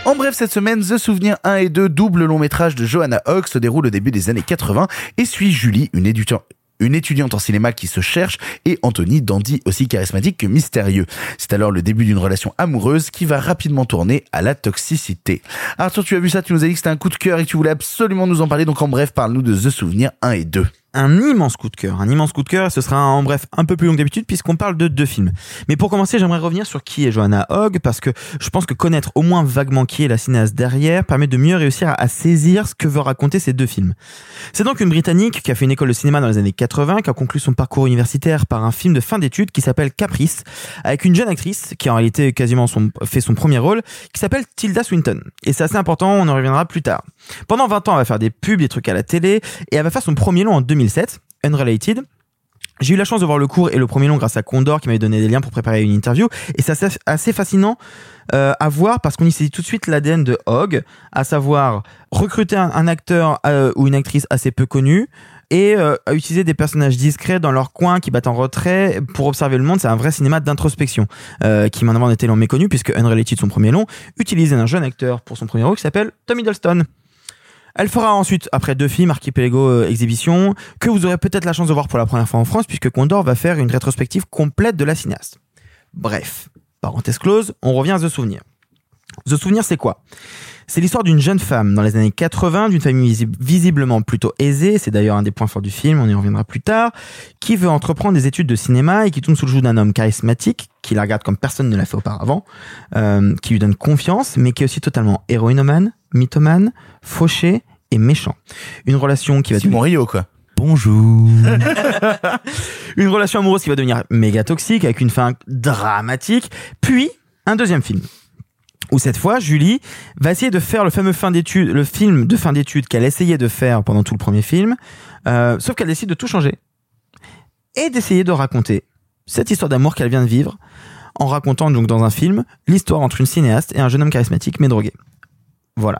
En bref, cette semaine, The Souvenir 1 et 2, double long métrage de Johanna Hogg, se déroule au début des années 80 et suit Julie, une étudiante une étudiante en cinéma qui se cherche et Anthony, dandy aussi charismatique que mystérieux. C'est alors le début d'une relation amoureuse qui va rapidement tourner à la toxicité. Arthur, tu as vu ça, tu nous as dit que c'était un coup de cœur et que tu voulais absolument nous en parler, donc en bref, parle-nous de The Souvenir 1 et 2 un immense coup de cœur, un immense coup de cœur, ce sera en bref un peu plus long que d'habitude puisqu'on parle de deux films. Mais pour commencer, j'aimerais revenir sur qui est Joanna Hogg parce que je pense que connaître au moins vaguement qui est la cinéaste derrière permet de mieux réussir à, saisir ce que veut raconter ces deux films. C'est donc une Britannique qui a fait une école de cinéma dans les années 80, qui a conclu son parcours universitaire par un film de fin d'études qui s'appelle Caprice, avec une jeune actrice qui en réalité quasiment fait son premier rôle, qui s'appelle Tilda Swinton. Et c'est assez important, on en reviendra plus tard. Pendant 20 ans, elle va faire des pubs, des trucs à la télé, et elle va faire son premier long en 2007, Unrelated. J'ai eu la chance de voir le cours et le premier long grâce à Condor qui m'avait donné des liens pour préparer une interview et c'est assez, fascinant euh, à voir parce qu'on y saisit tout de suite l'ADN de Hogg, à savoir recruter un, acteur euh, ou une actrice assez peu connue et euh, à utiliser des personnages discrets dans leur coin qui battent en retrait pour observer le monde. C'est un vrai cinéma d'introspection qui m'en avant était long méconnu puisque Unrelated son premier long utilisait un jeune acteur pour son premier rôle qui s'appelle Tom Hiddleston. Elle fera ensuite, après deux films, Archipelago euh, Exhibition, que vous aurez peut-être la chance de voir pour la première fois en France, puisque Condor va faire une rétrospective complète de la cinéaste. Bref, parenthèse close, on revient à The Souvenir. The Souvenir, c'est quoi? C'est l'histoire d'une jeune femme dans les années 80, d'une famille visi- visiblement plutôt aisée, c'est d'ailleurs un des points forts du film, on y reviendra plus tard, qui veut entreprendre des études de cinéma et qui tourne sous le joug d'un homme charismatique, qui la regarde comme personne ne l'a fait auparavant, euh, qui lui donne confiance, mais qui est aussi totalement héroïnomane, mythomane, fauché et méchant. Une relation qui va Simon Rio, quoi. Bonjour. une relation amoureuse qui va devenir méga toxique avec une fin dramatique, puis un deuxième film. Où cette fois, Julie va essayer de faire le fameux fin d'études, le film de fin d'études qu'elle essayait de faire pendant tout le premier film, euh, sauf qu'elle décide de tout changer et d'essayer de raconter cette histoire d'amour qu'elle vient de vivre en racontant donc dans un film l'histoire entre une cinéaste et un jeune homme charismatique mais drogué. Voilà.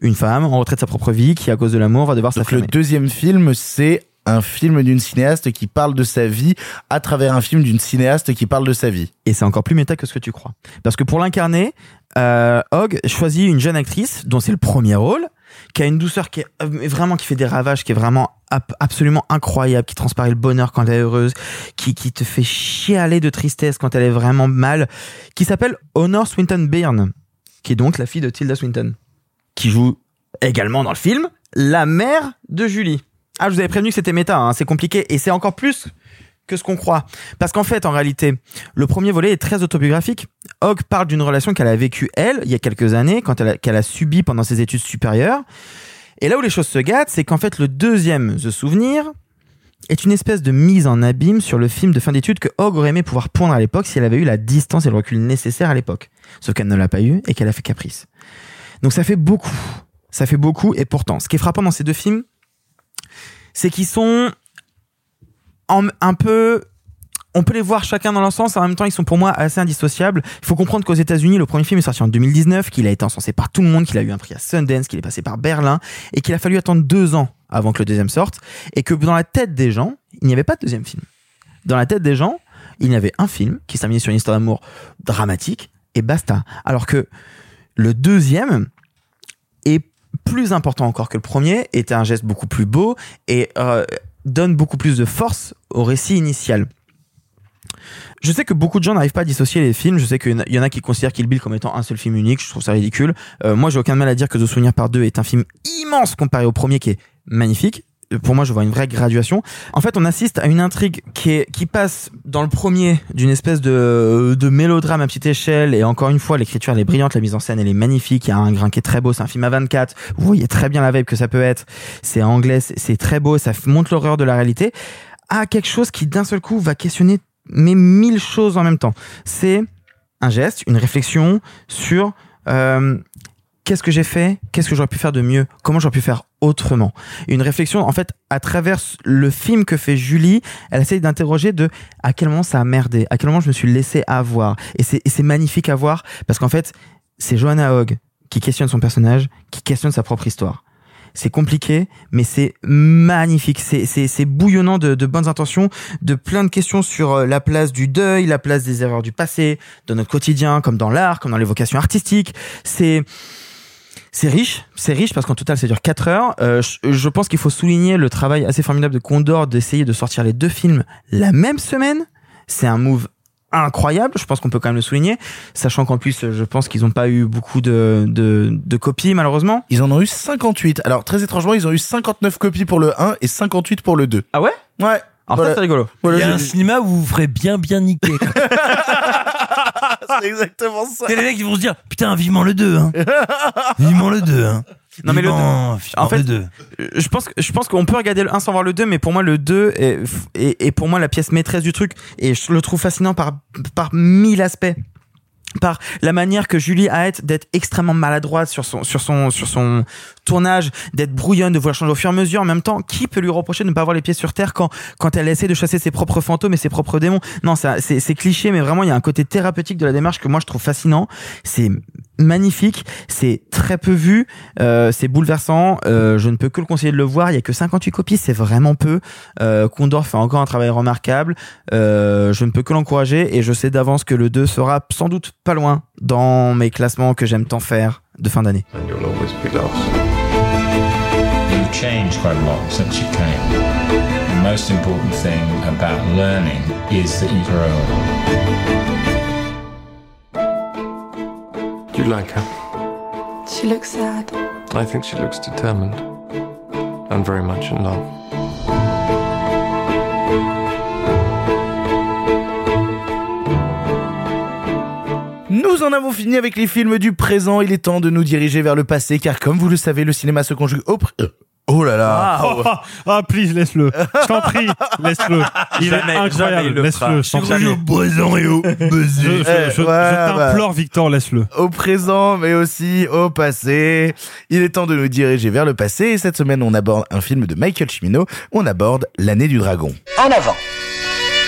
Une femme en retrait de sa propre vie qui, à cause de l'amour, va devoir Donc le s'affirmer. deuxième film, c'est un film d'une cinéaste qui parle de sa vie à travers un film d'une cinéaste qui parle de sa vie. Et c'est encore plus méta que ce que tu crois. Parce que pour l'incarner, euh, Hogg choisit une jeune actrice dont c'est le premier rôle, qui a une douceur qui est euh, vraiment qui fait des ravages, qui est vraiment ab- absolument incroyable, qui transparaît le bonheur quand elle est heureuse, qui, qui te fait chialer de tristesse quand elle est vraiment mal, qui s'appelle Honor Swinton Byrne, qui est donc la fille de Tilda Swinton, qui joue également dans le film la mère de Julie. Ah, je vous avais prévenu que c'était méta, hein, c'est compliqué, et c'est encore plus que ce qu'on croit. Parce qu'en fait, en réalité, le premier volet est très autobiographique. Hogg parle d'une relation qu'elle a vécue, elle, il y a quelques années, quand elle a, qu'elle a subi pendant ses études supérieures. Et là où les choses se gâtent, c'est qu'en fait, le deuxième, The Souvenir, est une espèce de mise en abîme sur le film de fin d'études que Hogg aurait aimé pouvoir pondre à l'époque si elle avait eu la distance et le recul nécessaire à l'époque. Sauf qu'elle ne l'a pas eu et qu'elle a fait caprice. Donc ça fait beaucoup. Ça fait beaucoup et pourtant, ce qui est frappant dans ces deux films, c'est qu'ils sont en- un peu on peut les voir chacun dans leur sens, en même temps ils sont pour moi assez indissociables. Il faut comprendre qu'aux États-Unis, le premier film est sorti en 2019, qu'il a été encensé par tout le monde, qu'il a eu un prix à Sundance, qu'il est passé par Berlin, et qu'il a fallu attendre deux ans avant que le deuxième sorte, et que dans la tête des gens, il n'y avait pas de deuxième film. Dans la tête des gens, il y avait un film qui se terminait sur une histoire d'amour dramatique, et basta. Alors que le deuxième est plus important encore que le premier, est un geste beaucoup plus beau, et euh, donne beaucoup plus de force au récit initial. Je sais que beaucoup de gens n'arrivent pas à dissocier les films. Je sais qu'il y en a qui considèrent Kill Bill comme étant un seul film unique. Je trouve ça ridicule. Euh, moi, j'ai aucun mal à dire que The Souvenir par deux est un film immense comparé au premier qui est magnifique. Pour moi, je vois une vraie graduation. En fait, on assiste à une intrigue qui, est, qui passe dans le premier d'une espèce de, de mélodrame à petite échelle. Et encore une fois, l'écriture, elle est brillante, la mise en scène, elle est magnifique. Il y a un grain qui est très beau. C'est un film à 24. Vous voyez très bien la vibe que ça peut être. C'est anglais, c'est très beau. Ça montre l'horreur de la réalité. À quelque chose qui, d'un seul coup, va questionner mais mille choses en même temps. C'est un geste, une réflexion sur euh, qu'est-ce que j'ai fait, qu'est-ce que j'aurais pu faire de mieux, comment j'aurais pu faire autrement. Une réflexion, en fait, à travers le film que fait Julie, elle essaye d'interroger de à quel moment ça a merdé, à quel moment je me suis laissé avoir. Et c'est magnifique à voir parce qu'en fait, c'est Joanna Hogg qui questionne son personnage, qui questionne sa propre histoire. c'est compliqué, mais c'est magnifique. C'est bouillonnant de, de bonnes intentions, de plein de questions sur euh, la place du deuil, la place des erreurs du passé, dans notre quotidien, comme dans l'art, comme dans les vocations artistiques. C'est, c'est riche, c'est riche parce qu'en total ça dure 4 heures. Euh, je, je pense qu'il faut souligner le travail assez formidable de Condor d'essayer de sortir les deux films la même semaine. C'est un move incroyable, je pense qu'on peut quand même le souligner, sachant qu'en plus je pense qu'ils n'ont pas eu beaucoup de, de, de copies malheureusement. Ils en ont eu 58. Alors très étrangement, ils ont eu 59 copies pour le 1 et 58 pour le 2. Ah ouais? Ouais. En fait, c'est rigolo. Il y a un cinéma où vous vous ferez bien bien niquer. c'est exactement ça. C'est les mecs qui vont se dire putain vivement le 2 hein. vivement le 2 hein. Non mais le Vivement- en vivement fait, le 2. je pense que je pense qu'on peut regarder le 1 sans voir le 2 mais pour moi le 2 est, est, est pour moi la pièce maîtresse du truc et je le trouve fascinant par par mille aspects par la manière que Julie a d'être extrêmement maladroite sur son sur son sur son tournage, d'être brouillonne, de vouloir changer au fur et à mesure. En même temps, qui peut lui reprocher de ne pas avoir les pieds sur terre quand quand elle essaie de chasser ses propres fantômes et ses propres démons? Non, ça- c'est cliché, mais vraiment il y a un côté thérapeutique de la démarche que moi je trouve fascinant. C'est magnifique, c'est très peu vu, euh, c'est bouleversant. Euh, je ne peux que le conseiller de le voir. Il y a que 58 copies, c'est vraiment peu. Euh, Condor fait encore un travail remarquable. Euh, je ne peux que l'encourager et je sais d'avance que le 2 sera sans doute pas loin dans mes classements que j'aime tant faire de fin d'année. You'll always be lost. You've changed quite a lot since you came. The most important thing about learning is that you grow. Do you like her? She looks sad. I think she looks determined. And very much in love. Nous en avons fini avec les films du présent. Il est temps de nous diriger vers le passé, car comme vous le savez, le cinéma se conjugue au euh, Oh là là. Ah, ah, ah, please, laisse-le. Je t'en prie, laisse-le. Il Jamais, est incroyable. Laisse-le. je t'en prie. Jamais. présent et au Je, je- Eh, je- voilà, je bah. t'implore, Victor, laisse-le. au présent, mais aussi au passé. Il est temps de nous diriger vers le passé. Et cette semaine, on aborde un film de Michael Cimino. On aborde L'année du dragon. En avant.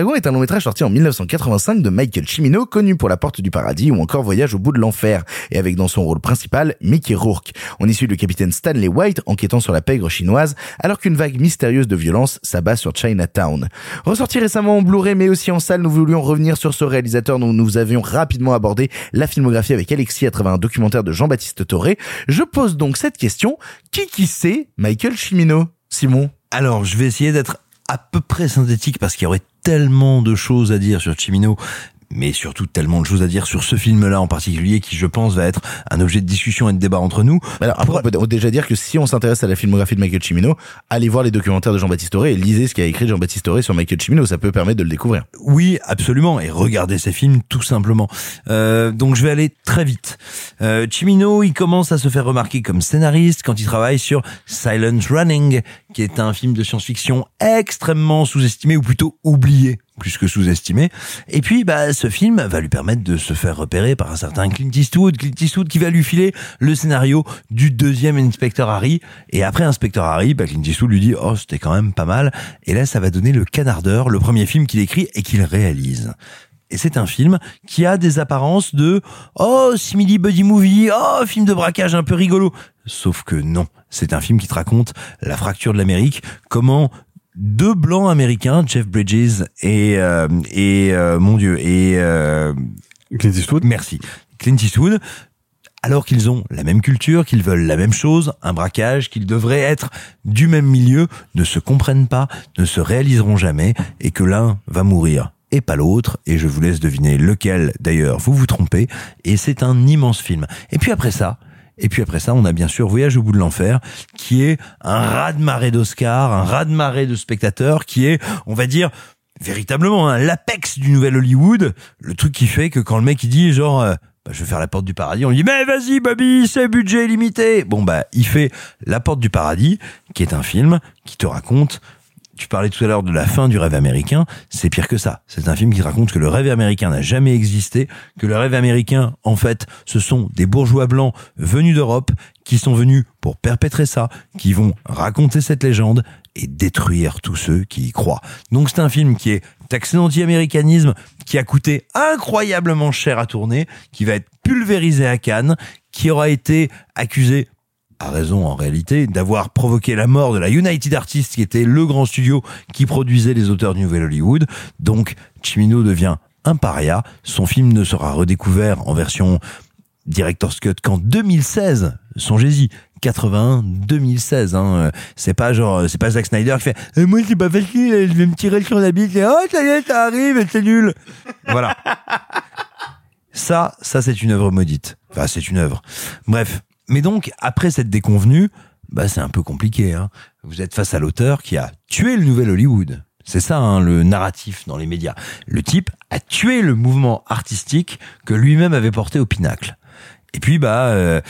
Dragon est un long métrage sorti en 1985 de Michael Cimino, connu pour La Porte du Paradis ou encore Voyage au bout de l'enfer, et avec dans son rôle principal Mickey Rourke. On y suit le capitaine Stanley White enquêtant sur la pègre chinoise, alors qu'une vague mystérieuse de violence s'abat sur Chinatown. Ressorti récemment en Blu-ray mais aussi en salle, nous voulions revenir sur ce réalisateur dont nous avions rapidement abordé la filmographie avec Alexis à travers un documentaire de Jean-Baptiste Toré. Je pose donc cette question, qui qui c'est Michael Cimino? Simon? Alors, je vais essayer d'être à peu près synthétique parce qu'il y aurait tellement de choses à dire sur Chimino, mais surtout tellement de choses à dire sur ce film-là en particulier qui, je pense, va être un objet de discussion et de débat entre nous. Alors après, on peut déjà dire que si on s'intéresse à la filmographie de Michael Cimino, allez voir les documentaires de Jean-Baptiste Toré et lisez ce qu'a écrit Jean-Baptiste Toré sur Michael Cimino, ça peut permettre de le découvrir. Oui, absolument, et regardez ces films tout simplement. Euh, donc je vais aller très vite. Euh, Chimino, il commence à se faire remarquer comme scénariste quand il travaille sur Silent Running, qui est un film de science-fiction extrêmement sous-estimé ou plutôt oublié plus que sous-estimé. Et puis, bah, ce film va lui permettre de se faire repérer par un certain Clint Eastwood, Clint Eastwood qui va lui filer le scénario du deuxième Inspecteur Harry. Et après Inspecteur Harry, bah, Clint Eastwood lui dit, oh, c'était quand même pas mal. Et là, ça va donner le Canardeur, le premier film qu'il écrit et qu'il réalise. Et c'est un film qui a des apparences de oh simili buddy movie, oh film de braquage un peu rigolo. Sauf que non, c'est un film qui te raconte la fracture de l'Amérique, comment deux blancs américains, Jeff Bridges et euh, et euh, mon dieu et euh, Clint Eastwood. Merci, Clint Eastwood. Alors qu'ils ont la même culture, qu'ils veulent la même chose, un braquage, qu'ils devraient être du même milieu, ne se comprennent pas, ne se réaliseront jamais, et que l'un va mourir et pas l'autre, et je vous laisse deviner lequel d'ailleurs vous vous trompez, et c'est un immense film. Et puis après ça, Et puis après ça, on a bien sûr Voyage au bout de l'enfer, qui est un raz-de-marée d'Oscars, un raz-de-marée de spectateurs, qui est, on va dire, véritablement hein, l'apex du nouvel Hollywood, le truc qui fait que quand le mec il dit genre euh, bah, je vais faire la porte du paradis, on lui dit mais vas-y Bobby, c'est budget limité. Bon bah il fait la porte du paradis, qui est un film qui te raconte tu parlais tout à l'heure de la fin du rêve américain, c'est pire que ça. C'est un film qui raconte que le rêve américain n'a jamais existé, que le rêve américain, en fait, ce sont des bourgeois blancs venus d'Europe qui sont venus pour perpétrer ça, qui vont raconter cette légende et détruire tous ceux qui y croient. Donc c'est un film qui est taxé d'anti-américanisme, qui a coûté incroyablement cher à tourner, qui va être pulvérisé à Cannes, qui aura été accusé a raison en réalité d'avoir provoqué la mort de la United Artists qui était le grand studio qui produisait les auteurs du Nouvel Hollywood. Donc Chimino devient un paria. Son film ne sera redécouvert en version Director's Cut qu'en 2016. Songez-y. 81 2016 hein. c'est pas genre c'est pas Zack Snyder qui fait Eh, moi c'est pas facile je vais me tirer sur la bite et oh ça y est ça arrive c'est nul voilà ça ça c'est une œuvre maudite enfin c'est une œuvre bref mais donc, après cette déconvenue, bah, c'est un peu compliqué. Hein. Vous êtes face à l'auteur qui a tué le nouvel Hollywood. C'est ça hein, le narratif dans les médias. Le type a tué le mouvement artistique que lui-même avait porté au pinacle. Et puis bah euh,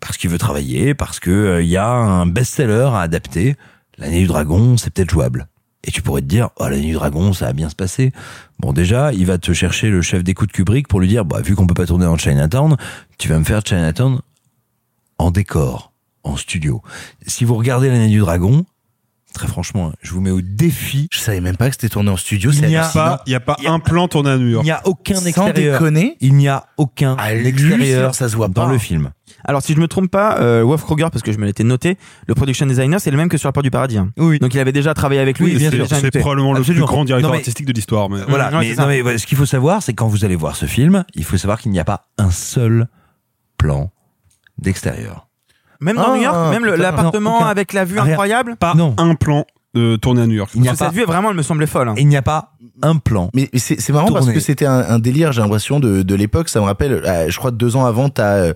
parce qu'il veut travailler, parce que euh, il y a un best-seller à adapter. L'année du dragon, c'est peut-être jouable. Et tu pourrais te dire, oh, l'année du dragon, ça va bien se passer. Bon, déjà, il va te chercher le chef d'écoute Kubrick pour lui dire, bah, vu qu'on peut pas tourner en Chinatown, tu vas me faire Chinatown en décor, en studio. Si vous regardez l'année du dragon, très franchement, je vous mets au défi. Je savais même pas que c'était tourné en studio. Il n'y a pas, il y a pas un plan tourné à New York. Il n'y a aucun Sans extérieur. déconner. Il n'y a aucun Ah, extérieur ça se voit dans pas. le film. Alors si je me trompe pas, euh, Wolf Kroger, parce que je me l'étais noté, le production designer c'est le même que sur la porte du paradis. hein. Oui. Donc il avait déjà travaillé avec lui. Oui, C'est probablement le plus Absolument. grand directeur Non, mais- artistique de l'histoire. Mais... Voilà. Mais, non, voilà, ce qu'il faut savoir, c'est quand vous allez voir ce film, il faut savoir qu'il n'y a pas un seul plan d'extérieur. Même dans Ah, New York, même le- putain. l'appartement avec la vue incroyable. Pas Non. un plan euh, tourné à New York. Il n'y a Parce que pas, cette vue vraiment, elle me semblait folle. hein. il n'y a pas un plan. Mais c'est c'est marrant parce que c'était un, un délire, j'ai l'impression, de, de l'époque. Ça me rappelle, euh, je crois, deux ans avant, t'as euh,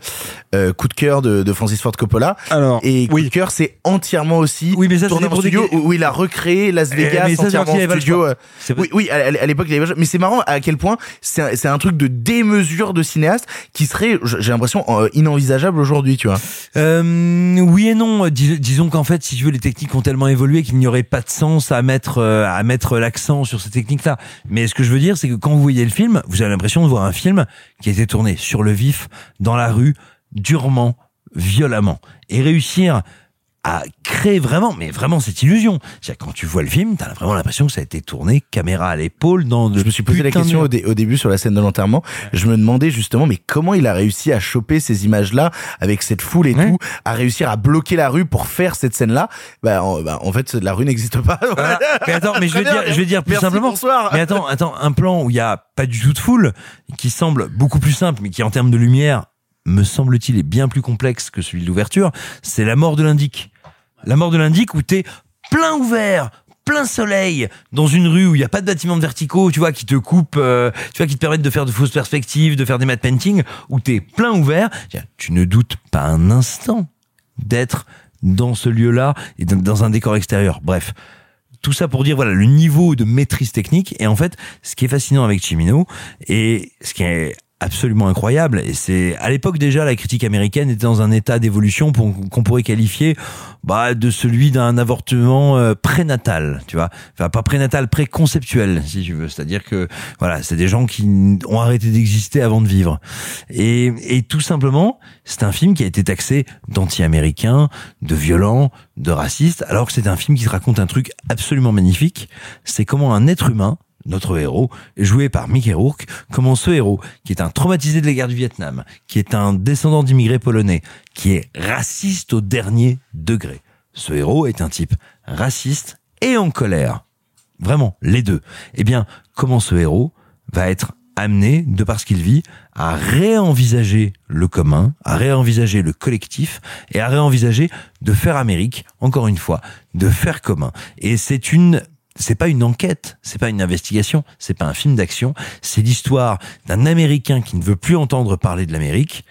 euh, Coup de cœur de, de Francis Ford Coppola. Alors, Et Coup oui. de cœur, c'est entièrement aussi Oui, mais ça, tourné c'est en pour des- studio où, il a recréé Las Eh, Vegas mais ça, c'est entièrement en studio. euh, Oui, oui, à, l'époque, il avait. Mais c'est marrant à quel point c'est un, c'est un truc de démesure de cinéaste qui serait, j'ai l'impression, euh, inenvisageable aujourd'hui, tu vois. Euh, oui et non. Dis- disons qu'en fait, si tu veux, les techniques ont tellement évolué qu'il n'y aurait pas de sens à mettre euh, à mettre l'accent sur ces techniques-là. Mais ce que je veux dire, c'est que quand vous voyez le film, vous avez l'impression de voir un film qui a été tourné sur le vif, dans la rue, durement, violemment, et réussir à créer vraiment, mais vraiment cette illusion. C'est-à-dire quand tu vois le film, t'as vraiment l'impression que ça a été tourné caméra à l'épaule dans. Je me suis posé la question au, dé- au début sur la scène de l'enterrement. Je me demandais justement, mais comment il a réussi à choper ces images-là avec cette foule et Ouais. tout, à réussir à bloquer la rue pour faire cette scène-là? Bah, en, bah, en fait, la rue n'existe pas. Mais attends, mais je vais dire, je vais dire plus Merci, simplement. bonsoir. Mais attends, attends, un plan où il y a pas du tout de foule, qui semble beaucoup plus simple, mais qui en termes de lumière, me semble-t-il, est bien plus complexe que celui de l'ouverture, c'est la mort de l'indique. La mort de l'indique où t'es plein ouvert, plein soleil, dans une rue où il n'y a pas de bâtiments verticaux, tu vois, qui te coupent, euh, tu vois, qui te permettent de faire de fausses perspectives, de faire des matte painting, où t'es plein ouvert, tu ne doutes pas un instant d'être dans ce lieu-là et dans un décor extérieur. Bref, tout ça pour dire voilà le niveau de maîtrise technique et en fait ce qui est fascinant avec Chimino et ce qui est absolument incroyable. Et c'est à l'époque déjà la critique américaine était dans un état d'évolution qu'on pourrait qualifier bah, de celui d'un avortement euh, prénatal tu vois. Enfin pas prénatal préconceptuel si tu veux. C'est-à-dire que voilà c'est des gens qui ont arrêté d'exister avant de vivre. Et, et tout simplement c'est un film qui a été taxé d'anti-américain de violent de raciste alors que c'est un film qui te raconte un truc absolument magnifique. C'est comment un être humain notre héros, joué par Mickey Rourke, comment ce héros, qui est un traumatisé de la guerre du Vietnam, qui est un descendant d'immigrés polonais, qui est raciste au dernier degré. Ce héros est un type raciste et en colère. Vraiment, les deux. Eh bien, comment ce héros va être amené, de par ce qu'il vit, à réenvisager le commun, à réenvisager le collectif et à réenvisager de faire Amérique, encore une fois, de faire commun. Et c'est une c'est pas une enquête, c'est pas une investigation, c'est pas un film d'action, c'est l'histoire d'un Américain qui ne veut plus entendre parler de l'Amérique.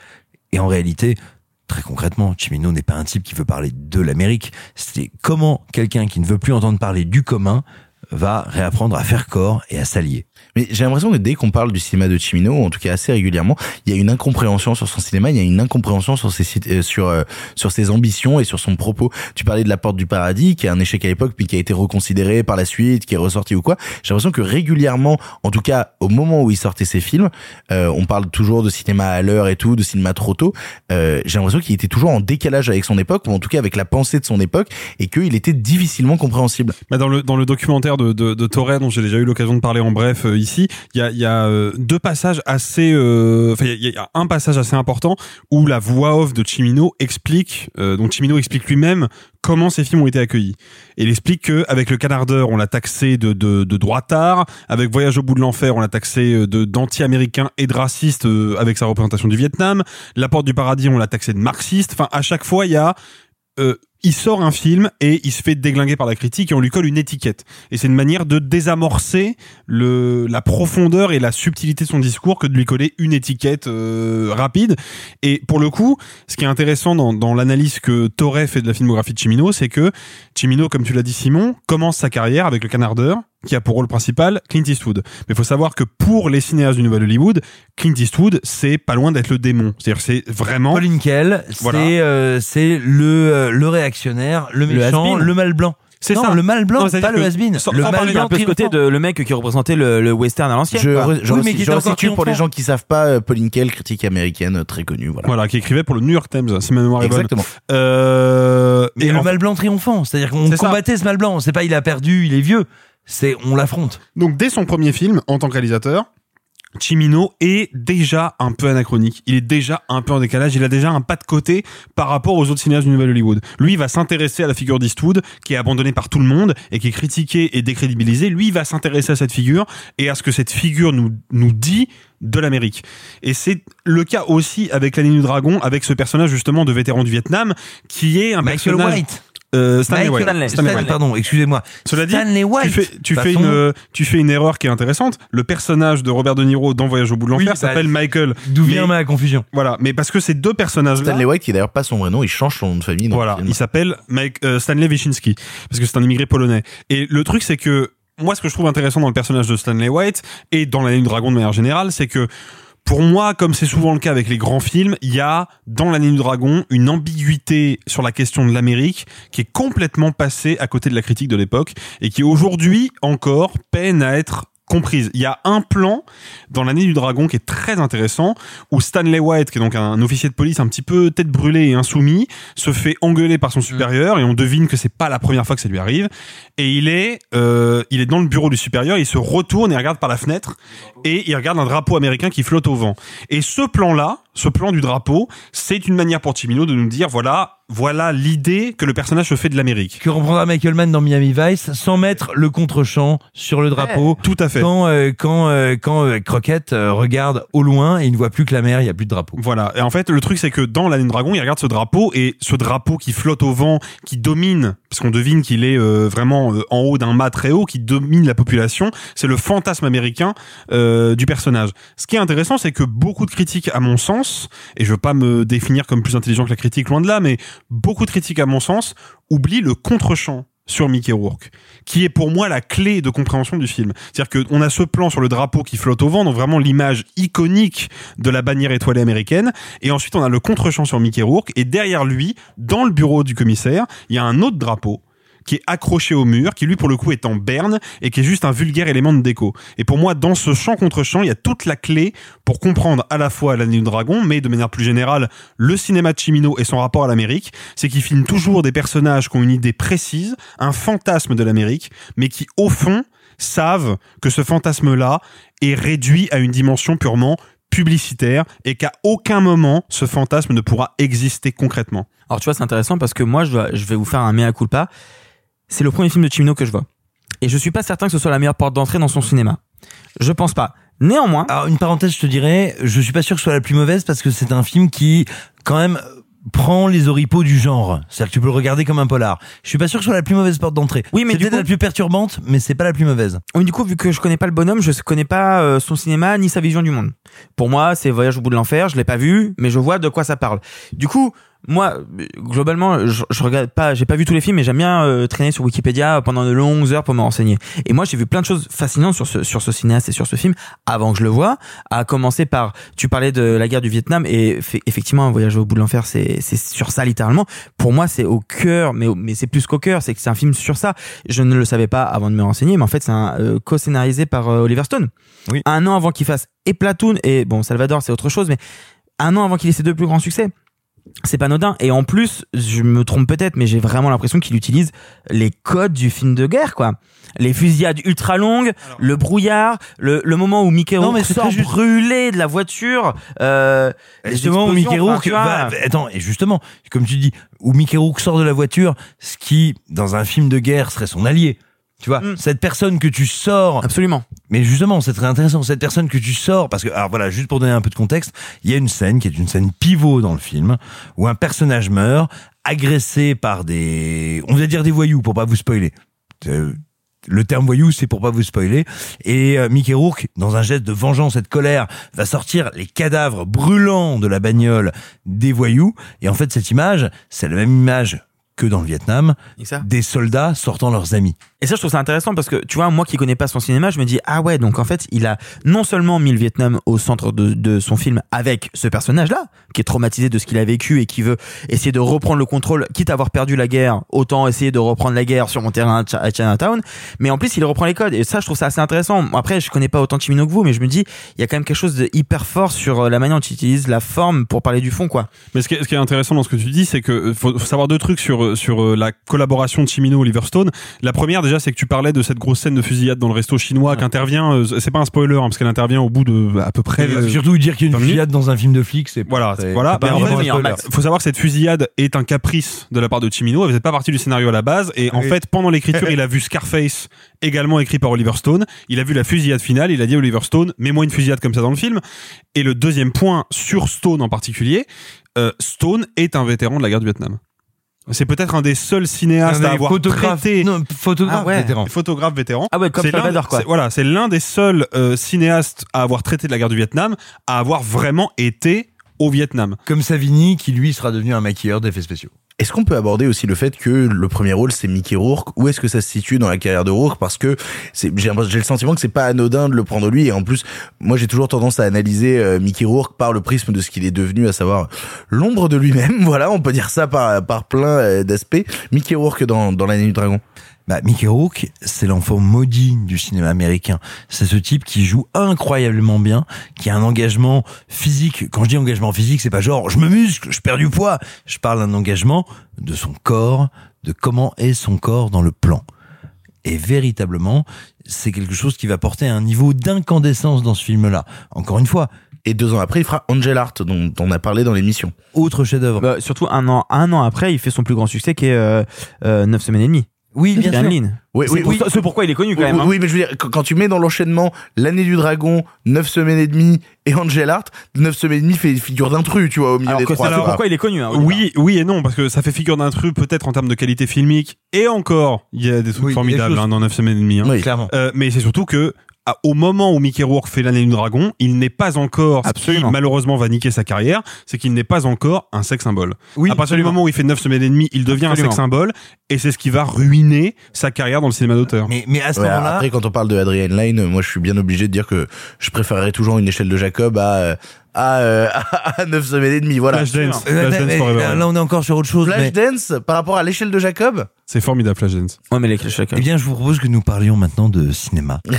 Et en réalité, très concrètement, Chimino n'est pas un type qui veut parler de l'Amérique. C'est comment quelqu'un qui ne veut plus entendre parler du commun va réapprendre à faire corps et à s'allier. Mais j'ai l'impression que dès qu'on parle du cinéma de Chimino, en tout cas assez régulièrement, il y a une incompréhension sur son cinéma, il y a une incompréhension sur ses euh, sur euh, sur ses ambitions et sur son propos. Tu parlais de La Porte du Paradis, qui est un échec à l'époque, puis qui a été reconsidéré par la suite, qui est ressorti ou quoi. J'ai l'impression que régulièrement, en tout cas au moment où il sortait ses films, euh, on parle toujours de cinéma à l'heure et tout, de cinéma trop tôt. Euh, j'ai l'impression qu'il était toujours en décalage avec son époque, ou en tout cas avec la pensée de son époque, et qu'il était difficilement compréhensible. Bah dans le dans le documentaire de de, dont j'ai déjà eu l'occasion de parler en bref euh, ici, il y a euh, deux passages assez, euh, enfin il y, a- un passage assez important où la voix off de Chimino explique, donc Chimino explique lui-même comment ces films ont été accueillis. Et il explique que avec le Canardeur, on l'a taxé de, de, de droitard, avec Voyage au bout de l'enfer, on l'a taxé de d'anti-américain et de raciste avec sa représentation du Vietnam. La Porte du Paradis, on l'a taxé de marxiste. Enfin, à chaque fois, il y a il sort un film et il se fait déglinguer par la critique et on lui colle une étiquette. Et c'est une manière de désamorcer le, la profondeur et la subtilité de son discours que de lui coller une étiquette euh, rapide. Et pour le coup, ce qui est intéressant dans, dans l'analyse que Torre fait de la filmographie de Chimino, c'est que Chimino, comme tu l'as dit Simon, commence sa carrière avec le Canardeur, qui a pour rôle principal Clint Eastwood. Mais il faut savoir que pour les cinéastes du Nouvel Hollywood, Clint Eastwood, c'est pas loin d'être le démon. C'est-à-dire c'est vraiment... Pauline Kael, Voilà. c'est euh, le euh, le réactionnaire, le Le méchant, has-been. le mal blanc. C'est ça. le mal blanc, Non, pas le has-been. Le mal blanc un peu ce côté de le mec qui représentait le, le western à l'ancienne. Je, re- je, Oui, mais qui je resitue pour les gens qui savent pas, euh, Pauline Kael, critique américaine euh, très connue, voilà. Voilà, qui écrivait pour le New York Times, si ma mémoire est bonne. Exactement. Euh, et le en- mal blanc triomphant, c'est-à-dire qu'on ça. combattait ce mal blanc. C'est pas il a perdu, il est vieux. C'est on l'affronte. Donc dès son premier film, en tant que réalisateur, Chimino est déjà un peu anachronique. Il est déjà un peu en décalage. Il a déjà un pas de côté par rapport aux autres cinéastes du Nouvel Hollywood. Lui, il va s'intéresser à la figure d'Eastwood, qui est abandonnée par tout le monde et qui est critiquée et décrédibilisée. Lui, il va s'intéresser à cette figure et à ce que cette figure nous, nous dit de l'Amérique. Et c'est le cas aussi avec la ligne du dragon, avec ce personnage justement de vétéran du Vietnam, qui est un Michael personnage... White. Euh, Stanley White. Stanley, White. pardon, excusez-moi. Cela dit, Stanley White. tu fais, tu De fais façon- une, tu fais une erreur qui est intéressante. Le personnage de Robert De Niro dans Voyage au bout de l'enfer Oui, bah, s'appelle Michael. D'où vient ma confusion Voilà, mais parce que ces deux personnages-là. Stanley White, qui est d'ailleurs pas son vrai nom, il change son nom de famille. dans Voilà, il s'appelle Mike, euh, Stanley Wyszynski parce que c'est un immigré polonais. Et le truc, c'est que moi, ce que je trouve intéressant dans le personnage de Stanley White et dans la ligne Dragon de manière générale, c'est que pour moi, comme c'est souvent le cas avec les grands films, il y a dans la ligne du dragon une ambiguïté sur la question de l'Amérique qui est complètement passée à côté de la critique de l'époque et qui aujourd'hui encore peine à être comprise. Il y a un plan dans l'année du dragon qui est très intéressant où Stanley White, qui est donc un officier de police un petit peu tête brûlée et insoumis, se fait engueuler par son supérieur et on devine que c'est pas la première fois que ça lui arrive. Et il est, euh, il est dans le bureau du supérieur, il se retourne et regarde par la fenêtre et il regarde un drapeau américain qui flotte au vent. Et ce plan-là, ce plan du drapeau, c'est une manière pour Chimino de nous dire voilà, voilà l'idée que le personnage se fait de l'Amérique. Que reprendra Michael Mann dans Miami Vice sans mettre le contre-champ sur le drapeau. Tout à fait. Quand, euh, quand, euh, quand euh, Croquette euh, regarde au loin et il ne voit plus que la mer, il n'y a plus de drapeau. Voilà. Et en fait, le truc, c'est que dans la ligne dragon, il regarde ce drapeau et ce drapeau qui flotte au vent, qui domine, parce qu'on devine qu'il est euh, vraiment en haut d'un mât très haut, qui domine la population, c'est le fantasme américain euh, du personnage. Ce qui est intéressant, c'est que beaucoup de critiques, à mon sens, et je veux pas me définir comme plus intelligent que la critique, loin de là, mais beaucoup de critiques, à mon sens, oublient le contre-champ sur Mickey Rourke, qui est pour moi la clé de compréhension du film. C'est-à-dire qu'on a ce plan sur le drapeau qui flotte au vent, donc vraiment l'image iconique de la bannière étoilée américaine, et ensuite on a le contre-champ sur Mickey Rourke, et derrière lui, dans le bureau du commissaire, il y a un autre drapeau qui est accroché au mur, qui lui pour le coup est en berne et qui est juste un vulgaire élément de déco. Et pour moi, dans ce champ contre champ, il y a toute la clé pour comprendre à la fois l'année du dragon, mais de manière plus générale, le cinéma de Chimino et son rapport à l'Amérique, c'est qu'il filme toujours des personnages qui ont une idée précise, un fantasme de l'Amérique, mais qui au fond savent que ce fantasme-là est réduit à une dimension purement publicitaire et qu'à aucun moment ce fantasme ne pourra exister concrètement. Alors tu vois, c'est intéressant parce que moi, je, vais vous faire un mea culpa. C'est le premier film de Chimino que je vois. Et je suis pas certain que ce soit la meilleure porte d'entrée dans son cinéma. Je pense pas. Néanmoins. Alors, une parenthèse, je te dirais, je suis pas sûr que ce soit la plus mauvaise parce que c'est un film qui, quand même, prend les oripeaux du genre. C'est-à-dire que tu peux le regarder comme un polar. Je suis pas sûr que ce soit la plus mauvaise porte d'entrée. Oui, mais c'est coup- la plus perturbante, mais c'est pas la plus mauvaise. Oui, du coup, vu que je connais pas le bonhomme, je connais pas euh, son cinéma ni sa vision du monde. Pour moi, c'est Voyage au bout de l'enfer, je l'ai pas vu, mais je vois de quoi ça parle. Du coup, moi, globalement, je, je regarde pas, j'ai pas vu tous les films, mais j'aime bien euh, traîner sur Wikipédia pendant de longues heures pour me renseigner. Et moi, j'ai vu plein de choses fascinantes sur ce sur ce cinéaste et sur ce film avant que je le vois. À commencer par, tu parlais de la guerre du Vietnam et fait- effectivement, un voyage au bout de l'enfer, c'est c'est sur ça littéralement. Pour moi, c'est au cœur, mais mais c'est plus qu'au cœur, c'est que c'est un film sur ça. Je ne le savais pas avant de me renseigner, mais en fait, c'est un euh, co-scénarisé par euh, Oliver Stone. Oui. Un an avant qu'il fasse et Platoon et bon Salvador, c'est autre chose, mais un an avant qu'il ait ses deux plus grands succès c'est pas anodin et en plus je me trompe peut-être mais j'ai vraiment l'impression qu'il utilise les codes du film de guerre quoi les fusillades ultra longues le brouillard le, le moment où Mickey Rourke sort juste. brulé de la voiture euh, Justement, où Mickey Rourke vois. attends, et justement, comme tu dis, où Mickey Rourke sort de la voiture, ce qui, dans un film de guerre, serait son allié. Tu vois, cette personne que tu sors. Mm. Absolument. Mais justement, c'est très intéressant. Cette personne que tu sors, parce que, alors voilà, juste pour donner un peu de contexte, il y a une scène qui est une scène pivot dans le film, où un personnage meurt, agressé par des, on va dire des voyous pour pas vous spoiler. Euh, Le terme voyou, c'est pour pas vous spoiler. Et euh, Mickey Rourke, dans un geste de vengeance et de colère, va sortir les cadavres brûlants de la bagnole des voyous. Et en fait, cette image, c'est la même image que dans le Vietnam, des soldats sortant leurs amis. Et ça, je trouve ça intéressant parce que, tu vois, moi qui connais pas son cinéma, je me dis, ah ouais, donc en fait, il a non seulement mis le Vietnam au centre de, de son film avec ce personnage-là, qui est traumatisé de ce qu'il a vécu et qui veut essayer de reprendre le contrôle, quitte à avoir perdu la guerre, autant essayer de reprendre la guerre sur mon terrain à Chi- à Chinatown. Mais en plus, il reprend les codes. Et ça, je trouve ça assez intéressant. Après, je connais pas autant Chimino que vous, mais je me dis, il y a quand même quelque chose de hyper fort sur euh, la manière dont il utilise la forme pour parler du fond, quoi. Mais ce qui, est, ce qui est intéressant dans ce que tu dis, c'est que euh, faut, faut savoir deux trucs sur sur euh, la collaboration de Chimino Oliver Stone. La première déjà, c'est que tu parlais de cette grosse scène de fusillade dans le resto chinois qu'intervient. euh, c'est pas un spoiler hein, parce qu'elle intervient au bout de à peu près. euh, surtout dire qu'il y a une fusillade dans un film de flic, c'est voilà, voilà. en fait, il faut savoir que cette fusillade est un caprice de la part de Chimino. Elle faisait pas partie du scénario à la base. Et en fait, pendant l'écriture, il a vu Scarface, également écrit par Oliver Stone. Il a vu la fusillade finale. Il a dit à Oliver Stone, mets-moi une fusillade comme ça dans le film. Et le deuxième point sur Stone en particulier, euh, Stone est un vétéran de la guerre du Vietnam. C'est peut-être un des seuls cinéastes à avoir photographes- traité non, photographe Ah ouais. vétéran. photographe vétéran. Ah ouais, comme Salvador, quoi. Voilà, c'est l'un des seuls euh, cinéastes à avoir traité de la guerre du Vietnam, à avoir vraiment été au Vietnam. Comme Savini, qui lui sera devenu un maquilleur d'effets spéciaux. Est-ce qu'on peut aborder aussi le fait que le premier rôle c'est Mickey Rourke? Où est-ce que ça se situe dans la carrière de Rourke? Parce que j'ai le sentiment que c'est pas anodin de le prendre lui. Et en plus, moi j'ai toujours tendance à analyser euh, Mickey Rourke par le prisme de ce qu'il est devenu, à savoir l'ombre de lui-même. Voilà, on peut dire ça par, par plein euh, d'aspects. Mickey Rourke dans, dans l'année du dragon. Bah, Mickey Rourke, c'est l'enfant maudit du cinéma américain. C'est ce type qui joue incroyablement bien, qui a un engagement physique. Quand je dis engagement physique, c'est pas genre je me muscle, je perds du poids. Je parle d'un engagement de son corps, de comment est son corps dans le plan. Et véritablement, c'est quelque chose qui va porter un niveau d'incandescence dans ce film-là. Encore une fois. Et deux ans après, il fera Angel Art, dont on a parlé dans l'émission. Autre chef-d'œuvre. Bah, surtout un an, un an après, il fait son plus grand succès qui est euh, euh, 9 semaines et demie. Oui, bien sûr. Oui, c'est oui, oui. c'est pourquoi il est connu quand Oui, même. hein. oui, mais je veux dire, quand, tu mets dans l'enchaînement l'année du dragon, 9 semaines et demie et Angel Art, 9 semaines et demie fait figure d'intrus, tu vois, au milieu Alors des que trois. pourquoi il est connu. hein, Oui, oui et non, parce que ça fait figure d'un truc peut-être en termes de qualité filmique. Et encore, il y a des trucs Oui, formidables des hein, dans 9 semaines et demie. hein. Oui. Clairement. Euh, mais c'est surtout que au moment où Mickey Rourke fait l'année du dragon, il n'est pas encore, ce qui Absolument. malheureusement va niquer sa carrière, c'est qu'il n'est pas encore un sex symbole. Oui, à partir absolument. du moment où il fait 9 semaines et demie, il devient Absolument. un sex symbole et c'est ce qui va ruiner sa carrière dans le cinéma d'auteur. Mais, mais à ce Ouais, moment-là, après, quand on parle de Adrian Lyne, moi, je suis bien obligé de dire que je préférerais toujours une échelle de Jacob à, euh, à, euh, à 9 semaines et demie. Voilà. Flashdance, Euh, Flashdance mais- Forever. là, là, on est encore sur autre chose. mais- Flashdance, par rapport à l'échelle de Jacob C'est formidable Flashdance. Ouais, mais les clichés, Eh bien, je vous propose que nous parlions maintenant de cinéma. non,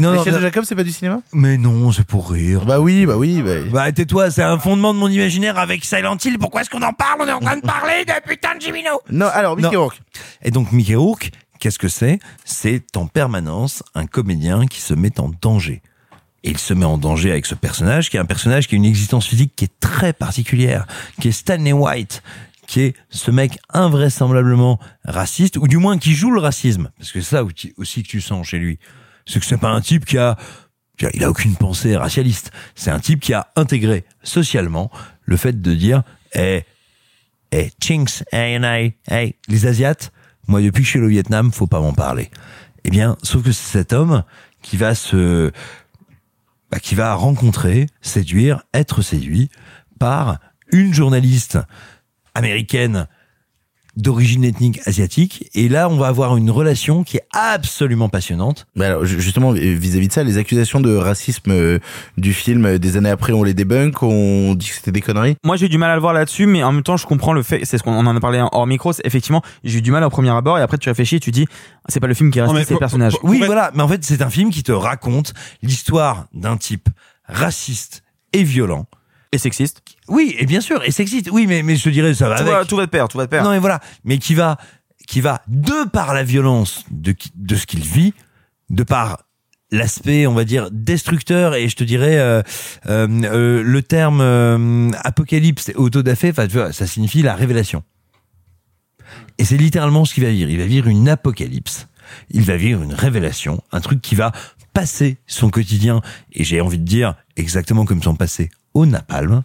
non, L'échelle non, de Jacob, c'est pas du cinéma mais non, c'est pour rire. Bah oui, bah oui. Bah... Bah, tais-toi, c'est un fondement de mon imaginaire avec Silent Hill. Pourquoi est-ce qu'on en parle? On est en train de parler de putain de Jimino. Non, alors, Mickey. Rourke. Et donc, Mickey Rourke, qu'est-ce que c'est? C'est en permanence un comédien qui se met en danger. Et il se met en danger avec ce personnage, qui est un personnage qui a une existence physique qui est très particulière, qui est Stanley White, qui est ce mec invraisemblablement raciste, ou du moins qui joue le racisme. Parce que c'est ça aussi que tu sens chez lui. C'est que c'est pas un type qui a, il a aucune pensée racialiste. C'est un type qui a intégré socialement le fait de dire, eh, eh, chinks, hey, hey, hey, les Asiates, moi depuis que je suis au Vietnam, faut pas m'en parler. Eh bien, sauf que c'est cet homme qui va se, bah, qui va rencontrer, séduire, être séduit par une journaliste américaine d'origine ethnique asiatique. Et là, on va avoir une relation qui est absolument passionnante. Mais alors, ju- justement, vis-à-vis de ça, les accusations de racisme euh, du film, euh, des années après, on les débunk, on dit que c'était des conneries? Moi, j'ai eu du mal à le voir là-dessus, mais en même temps, je comprends le fait. C'est ce qu'on on en a parlé hors micro. c'est Effectivement, j'ai eu du mal au premier abord, et après, tu réfléchis, et tu dis, c'est pas le film qui reste, c'est le personnage. Oui, voilà. Mais en fait, c'est un film qui te raconte l'histoire d'un type raciste et violent. Et sexiste. Oui, et bien sûr, et sexiste. Oui, mais, mais je te dirais, ça va Tout avec. va, tout va de pair, tout va de pair. Non, mais voilà. Mais qui va, qui va, de par la violence de, de ce qu'il vit, de par l'aspect, on va dire, destructeur, et je te dirais, euh, euh, euh, le terme apocalypse et autodafé, enfin, tu vois, ça signifie la révélation. Et c'est littéralement ce qu'il va vivre. Il va vivre une apocalypse. Il va vivre une révélation, un truc qui va passer son quotidien, et j'ai envie de dire exactement comme son passé au napalm.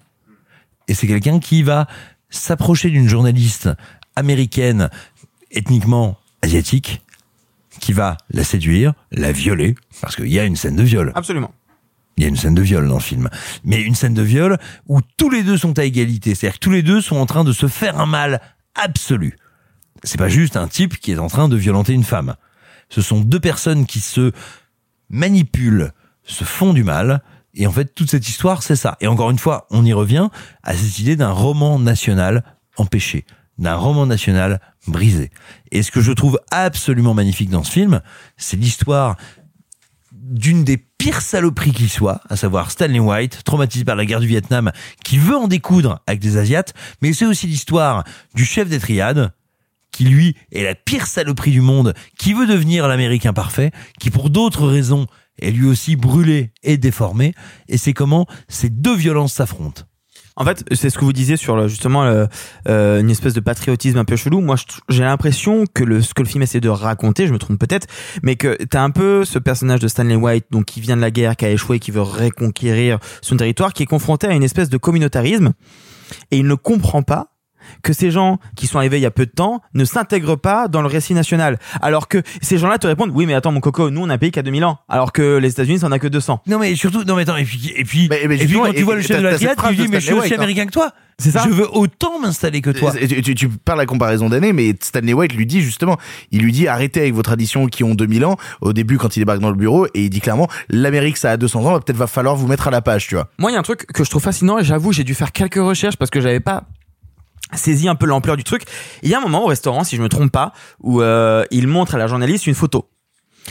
Et c'est quelqu'un qui va s'approcher d'une journaliste américaine ethniquement asiatique, qui va la séduire, la violer, parce qu'il y a une scène de viol. Absolument. Il y a une scène de viol dans le film. Mais une scène de viol où tous les deux sont à égalité. C'est-à-dire que tous les deux sont en train de se faire un mal absolu. C'est pas juste un type qui est en train de violenter une femme. Ce sont deux personnes qui se manipulent, se font du mal. Et en fait, toute cette histoire, c'est ça. Et encore une fois, on y revient à cette idée d'un roman national empêché, d'un roman national brisé. Et ce que je trouve absolument magnifique dans ce film, c'est l'histoire d'une des pires saloperies qui soit, à savoir Stanley White, traumatisé par la guerre du Vietnam, qui veut en découdre avec des Asiates, mais c'est aussi l'histoire du chef des triades, qui lui est la pire saloperie du monde, qui veut devenir l'Américain parfait, qui pour d'autres raisons est lui aussi brûlé et déformé, et c'est comment ces deux violences s'affrontent. En fait, c'est ce que vous disiez sur le- justement euh, une espèce de patriotisme un peu chelou. Moi, j'ai l'impression que le, ce que le film essaie de raconter, je me trompe peut-être, mais que t'as un peu ce personnage de Stanley White, donc qui vient de la guerre, qui a échoué, qui veut reconquérir son territoire, qui est confronté à une espèce de communautarisme, et il ne comprend pas que ces gens qui sont arrivés il y a peu de temps ne s'intègrent pas dans le récit national. Alors que ces gens-là te répondent, oui, mais attends, mon coco, nous, on a un pays qui a 2000 ans. Alors que les États-Unis, ça en a que 200. Non mais surtout, non mais attends, et puis, et puis, et puis quand tu vois le chef de la phrase tu dis mais je suis aussi hein. américain que toi. C'est ça. Je veux autant m'installer que toi. Tu, tu- tu parles la comparaison d'années, mais Stanley White lui dit justement, il lui dit arrêtez avec vos traditions qui ont 2000 ans au début quand il débarque dans le bureau et il dit clairement l'Amérique ça a 200 ans, peut-être va falloir vous mettre à la page, tu vois. Moi, il y a un truc que je trouve fascinant et j'avoue, j'ai dû faire quelques recherches parce que j'avais pas saisi un peu l'ampleur du truc. Il y a un moment au restaurant, si je me trompe pas, où euh, il montre à la journaliste une photo.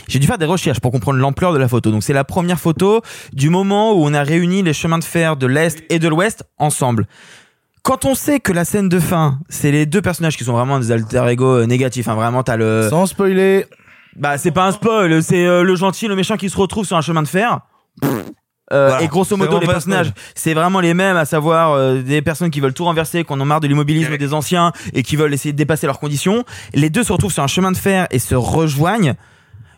J'ai dû faire des recherches pour comprendre l'ampleur de la photo. Donc c'est la première photo du moment où on a réuni les chemins de fer de l'Est et de l'Ouest ensemble. Quand on sait que la scène de fin, c'est les deux personnages qui sont vraiment des alter ego euh, négatifs, hein, vraiment t'as le... Sans spoiler. Bah c'est pas un spoil, c'est euh, le gentil, le méchant qui se retrouve sur un chemin de fer. Euh, Voilà. et grosso modo, les personnages, c'est vraiment les mêmes, à savoir euh, des personnes qui veulent tout renverser, qui en marre de l'immobilisme des anciens et qui veulent essayer de dépasser leurs conditions. Les deux se retrouvent sur un chemin de fer et se rejoignent.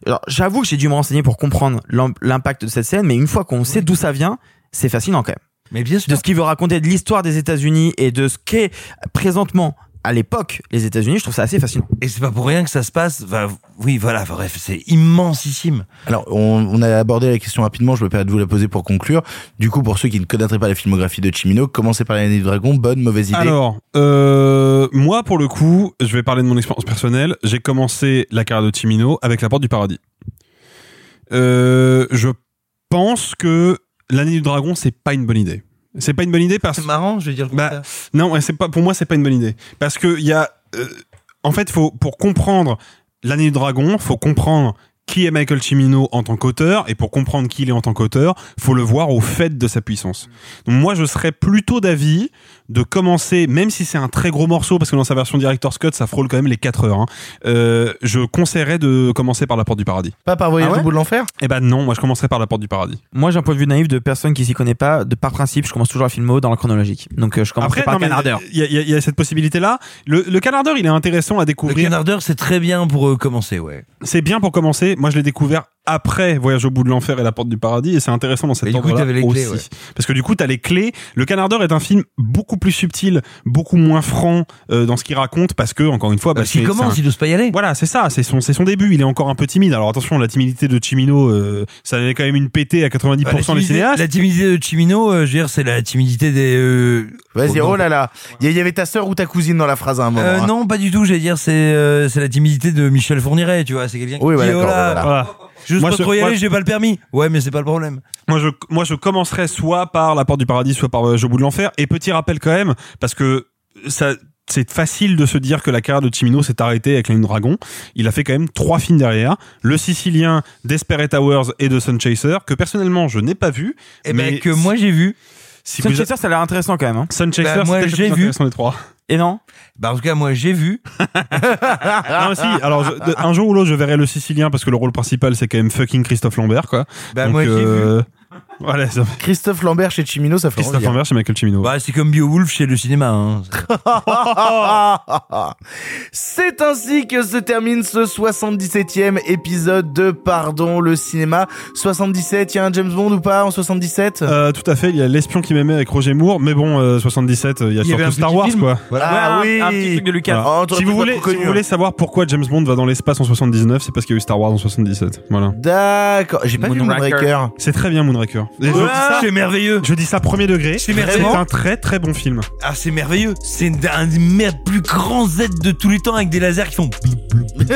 Alors, j'avoue que j'ai dû me renseigner pour comprendre l'im- l'impact de cette scène, mais une fois qu'on sait d'où ça vient, c'est fascinant quand même. Mais bien sûr. De ce qu'il veut raconter de l'histoire des États-Unis et de ce qu'est présentement à l'époque les États-Unis, je trouve ça assez fascinant. Et c'est pas pour rien que ça se passe. Enfin, oui, voilà. Bref, c'est immensissime. Alors, on, on a abordé la question rapidement, je me permets de vous la poser pour conclure. Du coup, pour ceux qui ne connaîtraient pas la filmographie de Chimino, commencez par l'année du dragon, bonne, mauvaise idée. Alors, euh, moi, pour le coup, je vais parler de mon expérience personnelle. J'ai commencé la carrière de Timino avec La Porte du Paradis. Euh, je pense que l'année du dragon, c'est pas une bonne idée. C'est pas une bonne idée parce C'est marrant, je vais dire. bah, non, c'est pas pour moi c'est pas une bonne idée parce que il y a euh, en fait faut pour comprendre l'année du dragon, faut comprendre qui est Michael Cimino en tant qu'auteur et pour comprendre qui il est en tant qu'auteur, faut le voir au fait de sa puissance. Donc moi je serais plutôt d'avis de commencer même si c'est un très gros morceau parce que dans sa version director's cut ça frôle quand même les 4 heures. hein, euh, je conseillerais de commencer par la porte du paradis. Pas par voyage Ah ouais au bout de l'enfer? Eh ben non, moi je commencerai par la porte du paradis. Moi, j'ai un point de vue naïf de personne qui s'y connaît pas. De par principe, je commence toujours à filmer dans le chronologique. Donc, euh, je commence par Canardeur. Il y, y y a cette possibilité-là. Le, le canardeur, il est intéressant à Le découvrir. canardeur, c'est très bien pour euh, commencer, ouais. C'est bien pour commencer. Moi, je l'ai découvert après Voyage au bout de l'enfer et La porte du paradis et c'est intéressant dans cette Et du coup, ordre-là t'avais les clés, aussi. ouais. Parce que du coup, t'as les clés. Le Canard d'or est un film beaucoup plus subtil, beaucoup moins franc euh, dans ce qu'il raconte parce que encore une fois, bah, Parce qu'il commence, un- il ose pas y aller. Voilà, c'est ça, c'est son, c'est son début. Il est encore un peu timide. Alors attention, la timidité de Chimino, euh, ça avait quand même une pétée à 90% Bah, la, des timidité, cinéastes. la timidité de Chimino, euh, je veux dire, c'est la timidité des. euh, Vas-y, oh, oh là là. Il y, avait ta sœur ou ta cousine dans la phrase à un moment. Euh, hein. non, pas du tout. J'allais dire, c'est euh, c'est la timidité de Michel Fourniret, tu vois. C'est quelqu'un qui Oui, ouais, dit, oh d'accord, là, voilà. Voilà. Juste Moi, pas je- trop y moi, aller, je- j'ai pas le permis. Ouais, mais c'est pas le problème. Moi, je, moi, je commencerai soit par La Porte du Paradis, soit par Voyage au bout de l'enfer. Et petit rappel quand même, parce que ça, c'est facile de se dire que la carrière de Chimino s'est arrêtée avec Ligne Dragon. Il a fait quand même trois films derrière. Le Sicilien, Desperate Hours et The Sun Chaser, que personnellement, je n'ai pas vu. Eh mais ben, que moi j'ai vu. si Sun Chaser, ça a l'air intéressant quand même. Hein. Sun Chaser, Bah, moi, j'ai plus vu. intéressant des trois. Et non Bah, en tout cas, moi j'ai vu. non, si. Alors, je- de- un jour ou l'autre, je verrai le Sicilien parce que le rôle principal, c'est quand même fucking Christophe Lambert, quoi. Bah, Donc, moi j'ai vu. Euh, Voilà, ça- Christophe Lambert chez Chimino, ça fait Christophe envie, hein. Lambert chez Michael Cimino. Bah, c'est comme Beowulf chez le cinéma. Hein. C'est ainsi que se termine ce 77e épisode de Pardon le cinéma. 77, il y a un James Bond ou pas en 77 Euh, tout à fait, il y a l'espion qui m'aimait avec Roger Moore, mais bon, euh, 77, il y a Il y avait surtout Star Wars, film. quoi. Ah Ouais, oui un, un petit truc de Lucas. Voilà. Oh, si, vous voulez, si vous voulez savoir pourquoi James Bond va dans l'espace en 79, c'est parce qu'il y a eu Star Wars en 77. Voilà. D'accord, j'ai pas vu Moonraker. Moonraker. C'est très bien Moonraker. Et je, dis ça, c'est merveilleux. je dis ça premier degré. C'est merveilleux. un très très bon film. Ah, c'est merveilleux. C'est un des mer- plus grands Z de tous les temps avec des lasers qui font.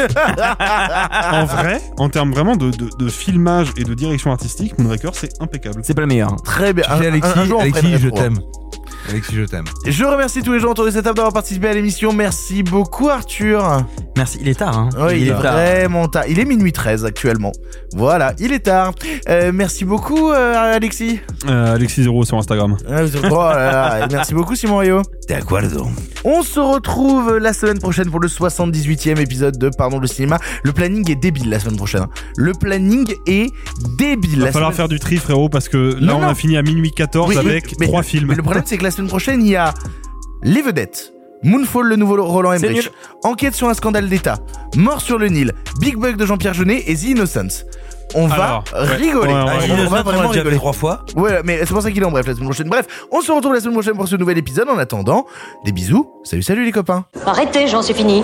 en vrai, en termes vraiment de, de, de filmage et de direction artistique, Moonraker c'est impeccable. C'est pas le meilleur. Très bien. Un- J'ai Alexis, un- un jour, on Alexis, ferait une je rétro. t'aime. Alexis, je t'aime. Je remercie tous les gens autour de cette table d'avoir participé à l'émission. Merci beaucoup Arthur. Merci, il est tard. Hein. Oui, il est tard. vraiment tard. Il est minuit 13 actuellement. Voilà, il est tard. Euh, merci beaucoup euh, Alexis. Euh, Alexis Zero sur Instagram. Ah, oh là là. Merci beaucoup Simon Rio. D'accordo. On se retrouve la semaine prochaine pour le 78e épisode de Pardon le cinéma. Le planning est débile la semaine prochaine. hein. Le planning est débile. Il va La falloir semaine- faire du tri frérot parce que là Non, on non. a fini à minuit 14 Oui, avec mais- trois films. Mais le problème, c'est que la semaine prochaine, il y a Les Vedettes, Moonfall, le nouveau Roland Emmerich, nul. Enquête sur un scandale d'État, Mort sur le Nil, Big Bug de Jean-Pierre Jeunet et The Innocence. On va ouais. rigoler. Ouais, ouais, On va Ah, on vraiment rigoler. fait trois fois. Ouais, mais c'est pour ça qu'il est en bref la semaine prochaine. Bref, on se retrouve la semaine prochaine pour ce nouvel épisode. En attendant, des bisous. Salut, salut les copains. Arrêtez, j'en suis fini.